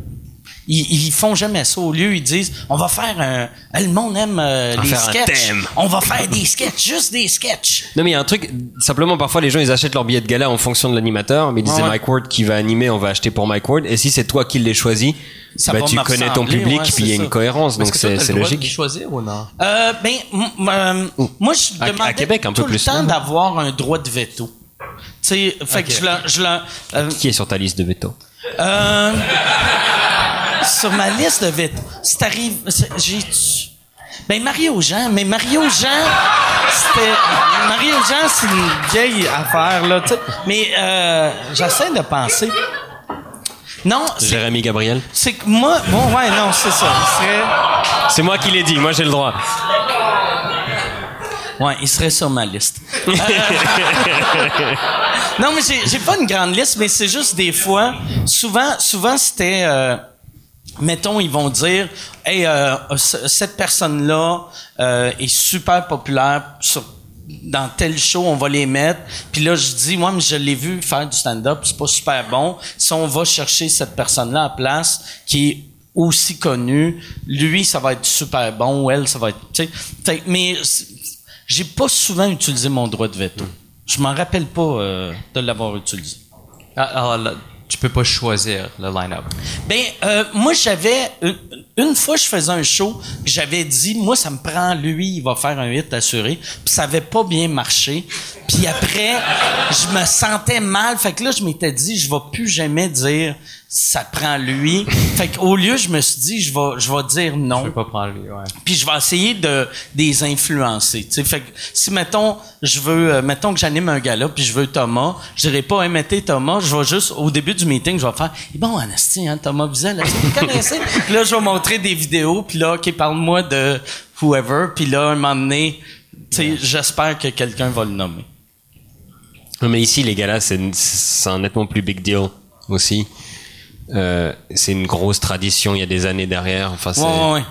ils, ils font jamais ça. Au lieu, ils disent, on va faire un, le monde aime euh, les sketchs. On va faire des sketchs, juste des sketchs. Non mais il y a un truc, simplement parfois les gens ils achètent leur billet de gala en fonction de l'animateur, mais ils disaient Ouais. Mike Ward qui va animer, on va acheter pour Mike Ward, et si c'est toi qui les choisis, Ça bah tu connais ton public, ouais, puis il y a une cohérence, donc c'est le droit de logique. choisir ou non? Euh, ben, euh, moi, je À- à demandais Québec, un peu tout plus, le temps d'avoir un droit de veto. Tu sais, fait que je leur, euh, Qui est sur ta liste de veto? Euh, sur ma liste de c'est arrivé, c'est- j'ai, ben Mario Jean, mais Mario Jean, c'était, Mario Jean, c'est une vieille affaire là, tu sais. Mais euh, j'essaie de penser. Non, c'est, Jérémy Gabriel c'est que moi, bon ouais, non, c'est ça. C'est moi qui l'ai dit, moi j'ai le droit. Ouais, il serait sur ma liste. Euh, non, mais j'ai, j'ai pas une grande liste, mais c'est juste des fois, souvent, souvent c'était, euh, mettons, ils vont dire, hey, euh, cette personne-là euh, est super populaire dans tel show, on va les mettre. Puis là, je dis, moi, mais je l'ai vu faire du stand-up, c'est pas super bon. Si on va chercher cette personne-là à place, qui est aussi connue, lui, ça va être super bon, ou elle, ça va être, tu sais. Fait que- mais j'ai pas souvent utilisé mon droit de veto. Je m'en rappelle pas euh, de l'avoir utilisé. Ah, là, tu peux pas choisir le line-up. Ben, euh, moi, j'avais une, une fois, je faisais un show, j'avais dit, moi, ça me prend lui, il va faire un hit assuré. Puis ça avait pas bien marché. Puis après, je me sentais mal. Fait que là, je m'étais dit, je vais plus jamais dire, ça prend lui. Fait qu'au lieu, je me suis dit, je vais, je vais dire Je non. peux pas prendre lui, ouais. Puis je vais essayer de des influencer. Tu sais, fait que si mettons je veux euh, mettons que j'anime un gala puis je veux Thomas, je dirais pas hey, mettez Thomas, je vais juste au début du meeting, je vais faire eh bon Anastie, hein, Thomas Wiesel, est-ce que vous connaissez? Puis là je vais montrer des vidéos puis là OK, parle-moi de whoever puis là un moment donné, tu sais, j'espère que quelqu'un va le nommer. Non, mais ici, les gars-là, c'est c'est un nettement plus big deal aussi. Euh, c'est une grosse tradition, il y a des années derrière. Enfin, ouais, ouais.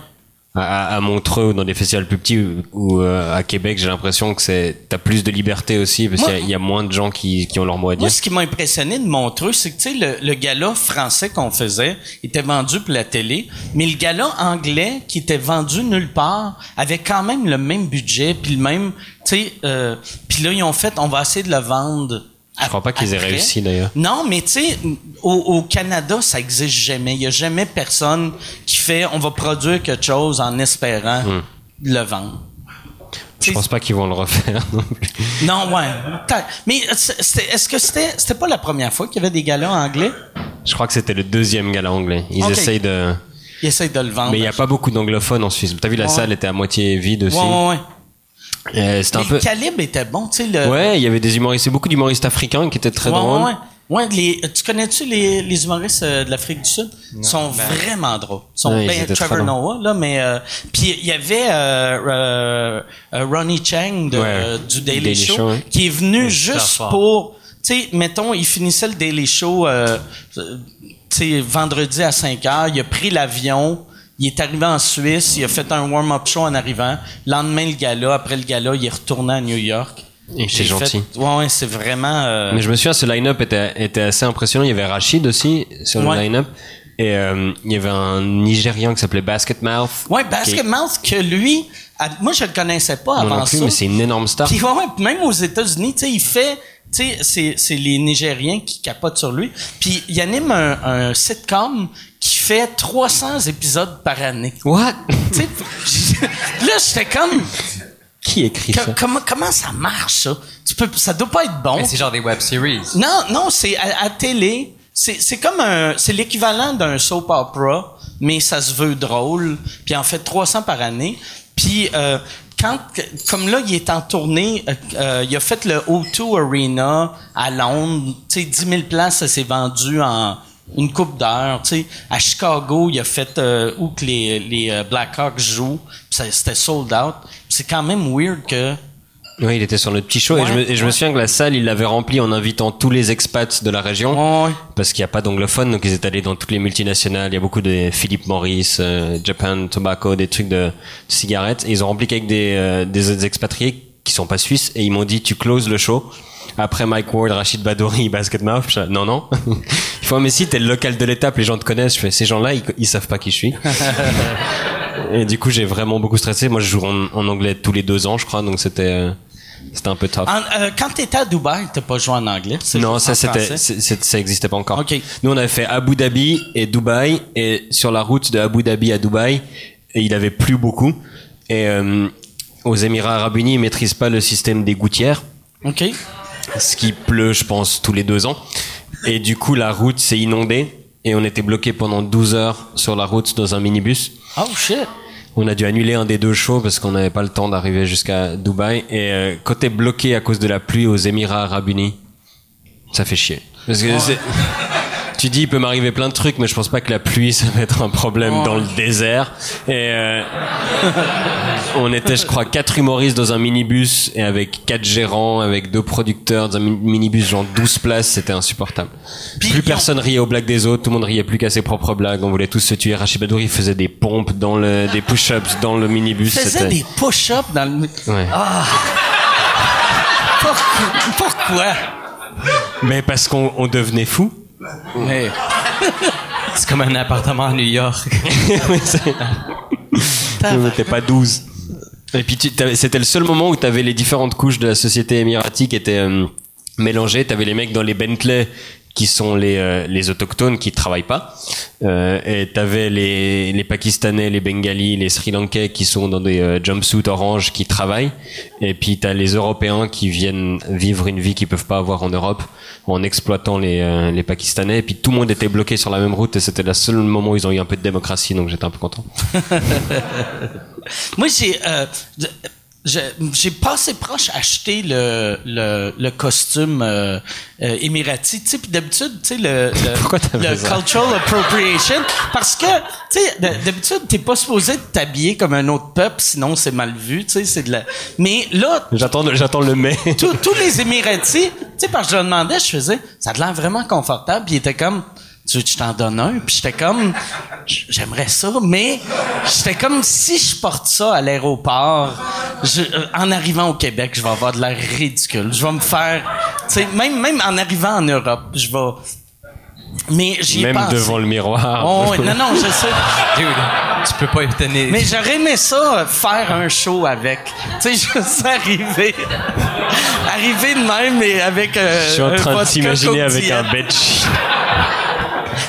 À, à- Montreux ou dans des festivals plus petits ou, ou, euh, à Québec, j'ai l'impression que c'est t'as plus de liberté aussi parce qu'il y a- il y, a moins de gens qui, qui ont leur mot à dire. Moi, ce qui m'a impressionné de Montreux, c'est que, tu sais, le, le gala français qu'on faisait était vendu pour la télé, mais le gala anglais qui était vendu nulle part avait quand même le même budget, puis le même, tu sais, euh, puis là, ils ont fait, on va essayer de le vendre. Je crois pas qu'ils aient réussi d'ailleurs. Non, mais tu sais, au, au Canada, ça existe jamais. Il y a jamais personne qui fait, on va produire quelque chose en espérant Hmm. le vendre. Je pense pas qu'ils vont le refaire non plus. Non, ouais. Mais est-ce que c'était, c'était pas la première fois qu'il y avait des galas anglais? Je crois que c'était le deuxième gala anglais. Ils essayent de. Ils essayent de le vendre. Mais il y a pas beaucoup d'anglophones en Suisse. T'as vu la Ouais. salle était à moitié vide aussi. Ouais, ouais, ouais. Euh, C'était un Mais peu. le calibre était bon, tu sais. Le... Ouais, il y avait des humoristes, c'est beaucoup d'humoristes africains qui étaient très ouais, drôles. ouais, ouais. Ouais, les, tu connais-tu les, les humoristes euh, de l'Afrique du Sud? Ils sont ben- vraiment drôles. Ils sont Ouais, ils étaient très Trevor drôles. Noah, là, mais... Euh, Puis il y avait euh, euh, Ronnie Chang de, Ouais. euh, du Daily, Daily Show, qui est venu juste pour... Tu sais, mettons, il finissait le Daily Show tu sais, vendredi à 5 heures. Il a pris l'avion. Il est arrivé en Suisse. Il a fait un warm-up show en arrivant. Le lendemain, le gala. Après le gala, il est retourné à New York. Et c'est gentil. fait- ouais, ouais, c'est vraiment... euh, Mais je me souviens, ce line-up était, était assez impressionnant. Il y avait Rachid aussi sur le Ouais. line-up. Et euh, il y avait un Nigérian qui s'appelait Basket Mouth. Ouais, Basket Mouth, que lui, moi, je le connaissais pas avant non plus, ça. mais c'est une énorme star. Puis ouais, même aux États-Unis, tu sais, il fait, tu sais, c'est, les Nigériens qui capotent sur lui. Puis il anime un, un sitcom fait 300 épisodes par année. What? Tu sais, j- là, j'étais comme, Qui écrit ça? comment, comment ça marche, ça? Tu peux, ça doit pas être bon. Mais c'est genre des web series. Non, non, c'est à, à télé. C'est, c'est comme un, c'est l'équivalent d'un soap opera, mais ça se veut drôle. Puis en fait 300 par année. Puis euh, quand, comme là, il est en tournée, euh, euh, il a fait le O2 Arena à Londres. Tu sais, 10 000 places, ça s'est vendu en une coupe d'heures. Tu sais, à Chicago, il a fait euh, où que les, les euh, Blackhawks jouent. C'était sold out. C'est quand même weird que Oui, il était sur notre petit show et, je me, et je me souviens que la salle, il l'avait remplie en invitant tous les expats de la région Ouais. parce qu'il n'y a pas d'anglophones, donc ils étaient allés dans toutes les multinationales. Il y a beaucoup de Philip Morris, euh, Japan Tobacco, des trucs de, de cigarettes. Et ils ont rempli qu'avec des, euh, des expatriés qui sont pas suisses et ils m'ont dit tu closes le show. Après Mike Ward, Rachid Badouri, Basket Mouth, je non non. il faut mais si t'es le local de l'étape, les gens te connaissent. Je fais ces gens-là, ils, ils savent pas qui je suis. et du coup j'ai vraiment beaucoup stressé. Moi je joue en, en anglais tous les deux ans, je crois, donc c'était euh, c'était un peu tough. En- euh, quand t'étais à Dubaï, t'as pas joué en anglais? Non, ça c'était, ça existait pas encore. Ok. Nous on avait fait Abu Dhabi et Dubaï et sur la route de Abu Dhabi à Dubaï, et il avait plu beaucoup. Et euh, aux Émirats Arabes Unis, ils maîtrisent pas le système des gouttières, OK. ce qui pleut, je pense, tous les deux ans. Et du coup, la route s'est inondée et on était bloqué pendant 12 heures sur la route dans un minibus. Oh, shit. On a dû annuler un des deux shows parce qu'on n'avait pas le temps d'arriver jusqu'à Dubaï. Et euh, quand t'es bloqué à cause de la pluie aux Émirats Arabes Unis, ça fait chier. Parce que c'est- tu dis il peut m'arriver plein de trucs, mais je pense pas que la pluie ça va être un problème dans le désert. Et euh, on était, je crois, quatre humoristes dans un minibus et avec quatre gérants, avec deux producteurs dans un mi- minibus genre 12 places, c'était insupportable. Puis, plus personne riait aux blagues des autres, tout le monde riait plus qu'à ses propres blagues. On voulait tous se tuer. Rachid Badouri faisait des pompes dans le, des push-ups dans le minibus. Faisais C'était des push-ups dans le... ouais. Pourquoi? Pourquoi? Mais parce qu'on on devenait fou. Mais... C'est comme un appartement à New York. N'était pas 12. Et puis t'avais- c'était le seul moment où tu avais les différentes couches de la société émiratie qui étaient euh, mélangées. Tu avais les mecs dans les Bentley qui sont les, euh, les autochtones qui travaillent pas. Euh, et tu avais les, les Pakistanais, les Bengalis, les Sri Lankais qui sont dans des euh, jumpsuits orange qui travaillent. Et puis tu as les Européens qui viennent vivre une vie qu'ils peuvent pas avoir en Europe en exploitant les, euh, les Pakistanais. Et puis tout le monde était bloqué sur la même route et c'était le seul moment où ils ont eu un peu de démocratie, donc j'étais un peu content. Moi, j'ai... j'ai passé proche acheter le, le, le costume euh, euh, émirati. Tu sais, puis d'habitude, tu sais, le, le, le cultural appropriation, parce que, tu sais, d'habitude, t'es pas supposé t'habiller comme un autre peuple, sinon c'est mal vu, tu sais, c'est de la... Mais là, J'attends, j'attends le mai. tous les Émiratis, tu sais, parce que je leur demandais, je faisais, ça a l'air vraiment confortable, puis il était comme, tu veux que je t'en donne un? Puis j'étais comme, j'aimerais ça, mais j'étais comme, si je porte ça à l'aéroport, euh, en arrivant au Québec, je vais avoir de l'air ridicule. Je vais me faire, tu sais, même, même en arrivant en Europe, je vais... Mais j'y Même pensé. devant le miroir. Oh, non, non, je sais. Dude, tu peux pas y tenir. Mais j'aurais aimé ça, faire un show avec. Tu sais, juste arriver. arriver de même, mais avec. Euh, Je suis en train de vodka t'imaginer avec un bench.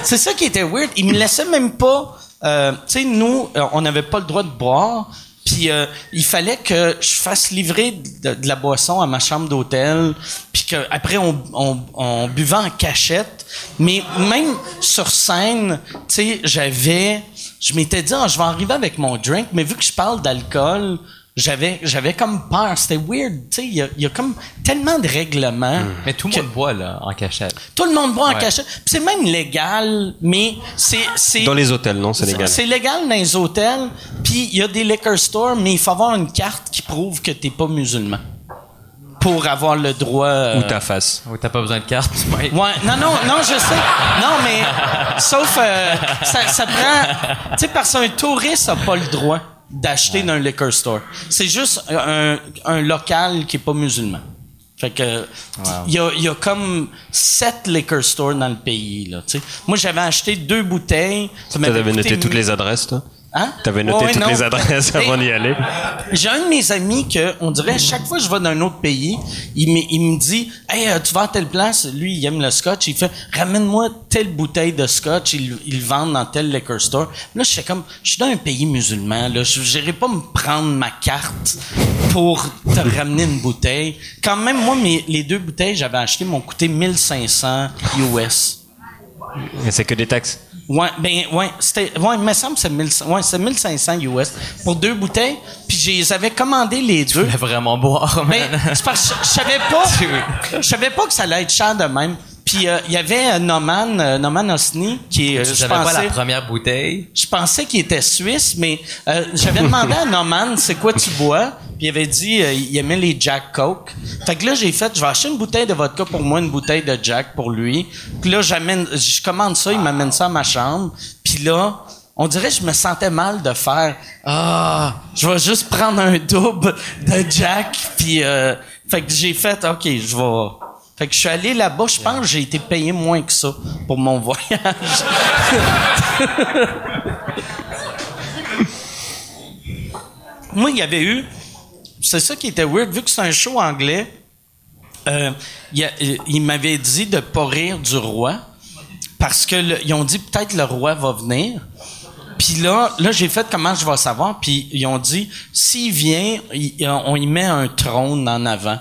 C'est ça qui était weird. Ils me laissaient même pas. Euh, tu sais, nous, euh, on n'avait pas le droit de boire. Puis euh, il fallait que je fasse livrer de, la boisson à ma chambre d'hôtel. Puis que après on, on, on buvait en cachette. Mais même sur scène, tu sais, j'avais, je m'étais dit, ah, je vais arriver avec mon drink. Mais vu que je parle d'alcool, j'avais, j'avais comme peur. C'était weird. Tu sais, il y a, il y a comme tellement de règlements. Mais tout le monde boit, là, en cachette. tout le monde boit en cachette. Puis c'est même légal, mais c'est c'est Dans les hôtels, non, c'est légal. c'est légal dans les hôtels. Puis il y a des liquor stores, mais il faut avoir une carte qui prouve que t'es pas musulman pour avoir le droit. euh, Ou ta face. Ou t'as pas besoin de carte. Ouais, non, non, non, je sais. Non, mais sauf euh, ça, ça prend. Tu sais, parce qu'un touriste a pas le droit d'acheter dans un liquor store. C'est juste un, un local qui est pas musulman. Fait que il y, a, il y a comme sept liquor stores dans le pays là. tu sais. Moi, j'avais acheté deux bouteilles. Ça m'avait coûté noté toutes les adresses, toi? Hein? T'avais noté Ouais, toutes non. les adresses avant d'y aller J'ai un de mes amis que, on dirait, chaque fois que je vais dans un autre pays, il me, il me dit, hey, euh, tu vas à telle place, lui, il aime le scotch, il fait, ramène-moi telle bouteille de scotch, ils il vendent dans tel liquor store. Là, je suis comme, je suis dans un pays musulman, là, je n'irai pas me prendre ma carte pour te ramener une bouteille. Quand même, moi, mes, les deux bouteilles que j'avais achetées m'ont coûté 1500 US. Et c'est que des taxes? Ouais, ben, ouais, c'était, ouais, il me semble que c'est 1500, ouais, c'est 1500 US pour deux bouteilles. Puis je les avais commandées les deux. Tu voulais vraiment boire, Mais man. c'est parce que je- je savais pas, je savais pas que ça allait être cher de même. Puis euh, il y avait euh, Noman, euh, Noman Osni, qui est, euh, je savais pas la première bouteille? je pensais qu'il était suisse, mais euh, j'avais demandé à Noman, c'est quoi tu bois? Puis il avait dit, euh, il aimait les Jack Coke. Fait que là, j'ai fait, je vais acheter une bouteille de vodka pour moi, une bouteille de Jack pour lui. Puis là, j'amène, je commande ça, il m'amène ça à ma chambre. Puis là, on dirait que je me sentais mal de faire, ah, je vais juste prendre un double de Jack. Puis, euh, fait que j'ai fait, ok, je vais. Fait que je suis allé là-bas, je pense que j'ai été payé moins que ça pour mon voyage. Moi, il y avait eu. C'est ça qui était weird, vu que c'est un show anglais. euh, il, euh, m'avait dit de pas rire du roi parce que ils ont dit peut-être le roi va venir. Puis là, là j'ai fait comment je vais savoir. Puis ils ont dit s'il vient, on y met un trône en avant.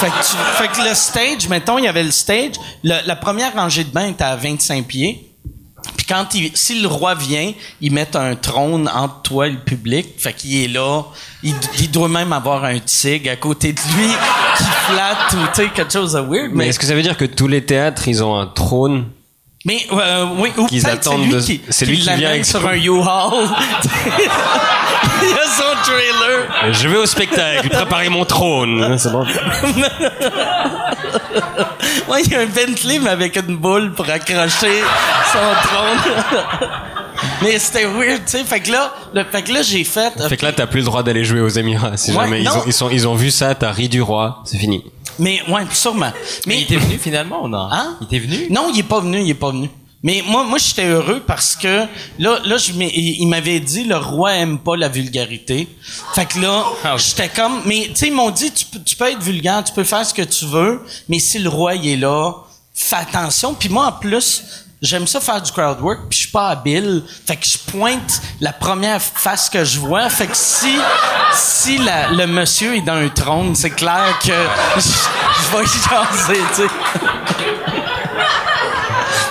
Fait, que tu- fait que le stage, mettons, il y avait le stage. le- la première rangée de bain était à 25 pieds. Puis quand il, si le roi vient, ils mettent un trône entre toi et le public. Fait qu'il est là. Il, il doit même avoir un tigre à côté de lui qui flatte ou tu sais quelque chose de weird. Mais Mais, est-ce que ça veut dire que tous les théâtres, ils ont un trône? Mais euh, oui, ou Qu'ils peut-être c'est attendent lui de- qui, c'est qui lui qui vient avec sur son- un U-Haul. il a son trailer. Je vais au spectacle, préparer mon trône. C'est bon. Ouais, il y a un Bentley mais avec une boule pour accrocher son trône. mais c'était weird, tu sais. Fait que là, le, fait que là j'ai fait. Fait que là, t'as plus le droit d'aller jouer aux Émirats. Si Ouais, jamais ils ont, ils, sont, ils ont vu ça, t'as ri du roi, c'est fini. Mais ouais, sûrement. Mais il était venu finalement ou non? Hein? Il était venu? Non, il est pas venu, il est pas venu. Mais moi, moi, j'étais heureux parce que là, là, je il m'avait dit le roi aime pas la vulgarité. Fait que là, Ah j'étais comme, mais tu sais, ils m'ont dit tu, peux- tu peux être vulgaire, tu peux faire ce que tu veux, mais si le roi il est là, fais attention. Puis moi, en plus, j'aime ça faire du crowd work, puis je suis pas habile. Fait que je pointe la première face que je vois. Fait que si si le monsieur est dans un trône, c'est clair que je, vais y jaser, tu sais.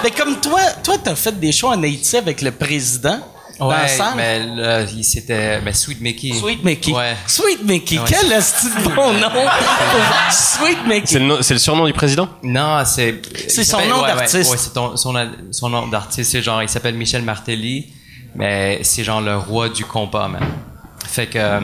Mais comme toi, toi, t'as fait des shows en Haïti avec le président Ouais, mais là, il s'était, mais Sweet Mickey. Sweet Mickey. Ouais. Sweet Mickey. Ouais. Quel esti de bon nom. Sweet C'est Mickey. le, nom- c'est le surnom du président? Non, c'est. C'est son s'appelle- nom ouais, ouais, d'artiste. Ouais, c'est ton- son, son nom d'artiste. C'est genre, il s'appelle Michel Martelly, mais c'est genre le roi du compas, man. Fait que. euh,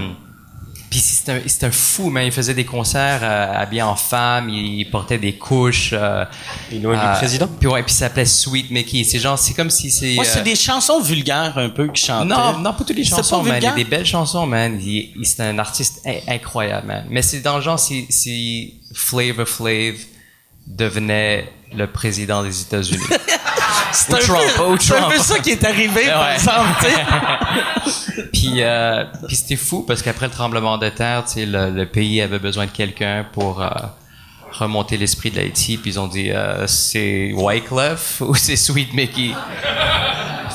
Puis c'est un, c'est un fou, man. Il faisait des concerts euh, habillé en femme, il portait des couches. Euh, Il est loin du euh, président Puis ouais, puis il s'appelait Sweet Mickey. C'est genre, c'est comme si c'est. Moi, c'est euh, des chansons vulgaires un peu qui chantaient. non, non, pas toutes les chansons, pas man. Il y a des belles chansons, man. Il, il- c'est un artiste in- incroyable, man. Mais c'est dans le genre si, si Flavor Flav devenait le président des États-Unis. C'est un, Trump, peu, un ça qui est arrivé, par Ouais. exemple. puis, euh, puis c'était fou parce qu'après le tremblement de terre, le, le pays avait besoin de quelqu'un pour euh, remonter l'esprit de l'Haïti. Puis ils ont dit, euh, c'est Wyclef ou c'est Sweet Mickey?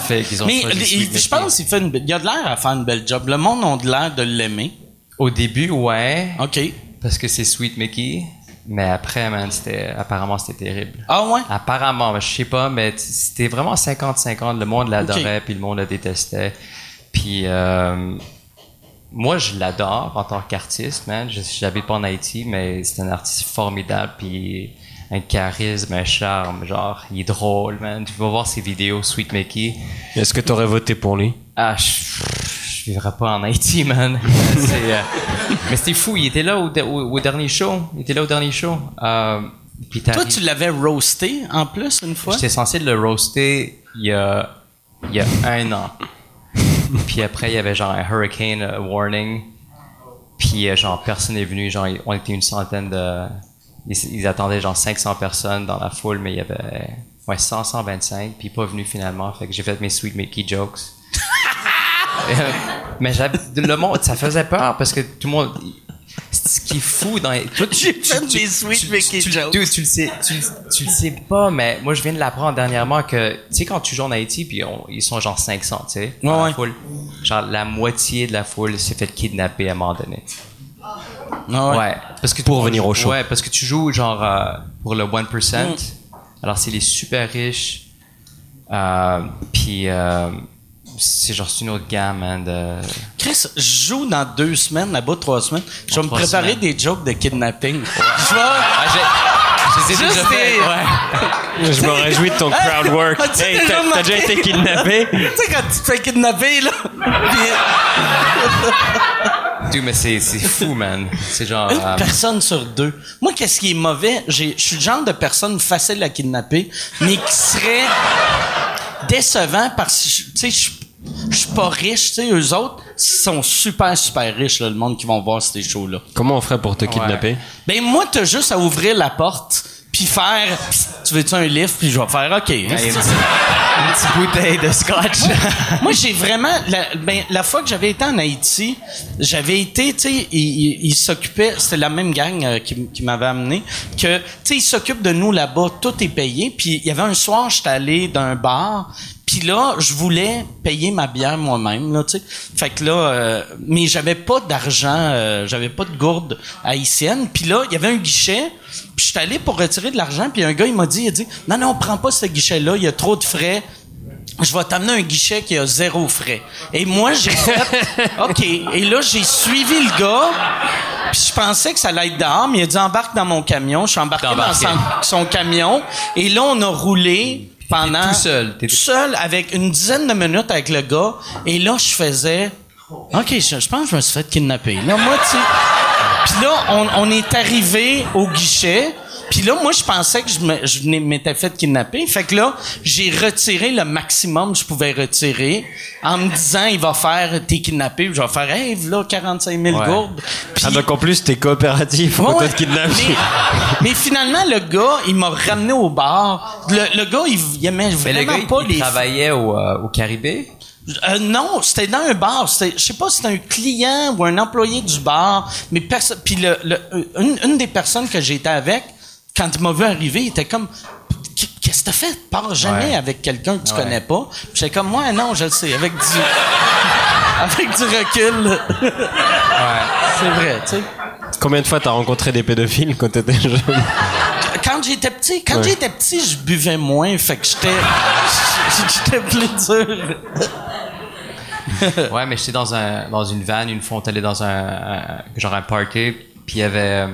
Fait qu'ils ont Mais je pense qu'il fait une, il a de l'air à faire une belle job. Le monde a de l'air de l'aimer. Au début, ouais. OK. Parce que c'est Sweet Mickey. Mais après, man, c'était, apparemment, c'était terrible. Ah ouais? Apparemment, je sais pas, mais c'était vraiment 50-50. Le monde l'adorait, puis le monde le détestait. Puis, euh, moi, je l'adore en tant qu'artiste, man. Je- J'habite pas en Haïti, mais c'est un artiste formidable, puis un charisme, un charme. Genre, il est drôle, man. Tu vas voir ses vidéos, Sweet Mickey. Est-ce que t'aurais voté pour lui? Ah, je, je vivrais pas en Haïti, man. Euh, mais c'était fou, il était là au, de- au- au dernier show. Il était là au dernier show. Euh, puis Toi, tu l'avais roasté en plus une fois? J'étais censé le roaster il y a, il y a un an. Puis après, il y avait genre un hurricane euh, warning. Puis genre, personne n'est venu. Genre, on était une centaine de... Ils, ils attendaient genre 500 personnes dans la foule, mais il y avait ouais, 100, 125. Puis pas venu finalement. Fait que j'ai fait mes Sweet Mickey jokes. Euh, mais le monde, ça faisait peur parce que tout le monde... Ce qui est fou dans... Toi, tu- J'ai tu- fait tu- des Sweet tu- Mickey tu- jokes. tu- tu le sais, tu, tu le sais pas, mais moi je viens de l'apprendre dernièrement que, tu sais, quand tu joues en Haïti, puis on- ils sont genre 500, tu sais, dans Ouais, la ouais. foule. Genre la moitié de la foule s'est fait kidnapper à un moment donné. Ah ouais. Ouais. Parce que Pour tu- venir au show. Ouais, parce que tu joues genre euh, pour le 1%. Alors c'est les super riches. Euh, puis euh, c'est genre c'est une autre gamme man, de. Chris, je joue dans deux semaines, là-bas trois semaines. Je vais me préparer semaines. des jokes de kidnapping. Je vais... Ah, les ai Juste déjà fait. des- Ouais. Je me réjouis de ton crowd work. Hey, t'as déjà été kidnappé? tu sais, quand tu te fais kidnapper, là. Dude, mais c'est, c'est fou, man. C'est genre... une euh, personne sur deux. Moi, qu'est-ce qui est mauvais? J'ai- Je suis le genre de personne facile à kidnapper, mais qui serait décevant parce que, je- tu sais, je je suis pas riche, tu sais, eux autres sont super, super riches, là, le monde qui vont voir ces shows-là. Comment on ferait pour te kidnapper? Ben, moi, t'as juste à ouvrir la porte, puis faire, tu veux-tu un livre, puis je vais faire, OK. une petite une petite bouteille de scotch. Moi, j'ai vraiment la, ben, la fois que j'avais été en Haïti, j'avais été, tu sais, il, il, il s'occupait, c'était la même gang euh, qui, m'avait amené, que, tu sais, il s'occupe de nous là-bas, tout est payé. Puis il y avait un soir, j'étais allé dans un bar, puis là, je voulais payer ma bière moi-même, là, tu sais. Fait que là, euh, mais j'avais pas d'argent, euh, j'avais pas de gourde haïtienne. Puis là, il y avait un guichet. Puis j'étais allé pour retirer de l'argent. Puis un gars, il m'a dit, il a dit, non, non, prends pas ce guichet-là, il y a trop de frais je vais t'amener un guichet qui a zéro frais. Et moi, j'ai fait, OK. Et là, j'ai suivi le gars, puis je pensais que ça allait être dehors, mais il a dit, embarque dans mon camion. Je suis embarqué dans son, son camion. Et là, on a roulé pendant... tout seul. T'es- Tout seul, avec une dizaine de minutes avec le gars. Et là, je faisais... OK, je, je pense que je me suis fait kidnapper. Là, moi, tu sais... Puis là, on, on est arrivé au guichet. Puis là, moi, je pensais que je me- je venais- m'étais fait kidnapper. Fait que là, j'ai retiré le maximum que je pouvais retirer en me disant, il va faire, t'es kidnappé. Puis je vais faire, hey, là, 45 000 Ouais. gourdes. Puis- Ah, donc en plus, t'es coopératif. Ouais, ouais. mais, mais finalement, le gars, il m'a ramené au bar. Le, le gars, il, il aimait Mais le gars, pas il les... travaillait au, euh, au Caribé? Euh, non, c'était dans un bar. Je sais pas si c'était un client ou un employé du bar, mais. Puis le, le- euh, une, une des personnes que j'étais avec, quand il m'a vu arriver, il était comme. Qu'est-ce que t'as fait? Pars jamais Ouais. avec quelqu'un que tu Ouais. connais pas. J'étais comme moi, non, je le sais, avec du, avec du recul. C'est vrai, tu sais. Combien de fois t'as rencontré des pédophiles quand t'étais jeune? Quand j'étais petit, quand Ouais. j'étais petit, je buvais moins, fait que j'étais, j'étais plus dur. Ouais, mais j'étais dans un dans une van une fois allé dans un, un- genre un party puis il y avait euh,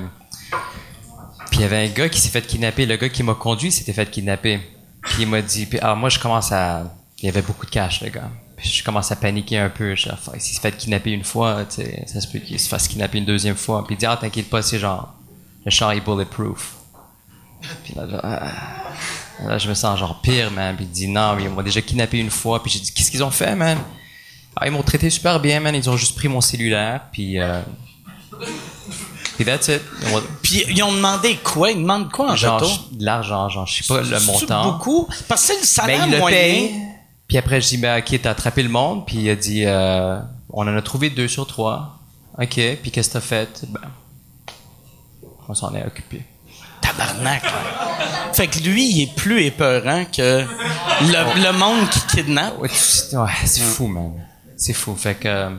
puis il y avait un gars qui s'est fait kidnapper, le gars qui m'a conduit s'était fait kidnapper. Puis il m'a dit alors moi je commence à il y avait beaucoup de cash le gars. Puis je commence à paniquer un peu, je Ah, s'il se fait kidnapper une fois, ça se peut qu'il se fasse kidnapper une deuxième fois. Puis il dit ah t'inquiète pas, c'est genre le char est bulletproof. Puis là, ah. Je me sens genre pire, man. Puis il dit non, mais ils m'ont déjà kidnappé une fois. Puis j'ai dit qu'est-ce qu'ils ont fait, man? Ah, ils m'ont traité super bien, man. Ils ont juste pris mon cellulaire, puis... Euh... Puis that's it. Puis ils ont demandé quoi? Ils demandent quoi en Genre, retour? de l'argent, genre, je sais pas le montant. beaucoup? Parce que c'est le salaire le moyen. paye. Puis après, je dis, ben, ok, t'as attrapé le monde. Puis il a dit, euh, on en a trouvé deux sur trois. Ok, puis qu'est-ce que t'as fait? Ben, on s'en est occupé. Tabarnak. Fait que lui, il est plus épeurant que le, le monde qui kidnappe. Ouais, c'est fou, man. C'est fou. Fait que... euh,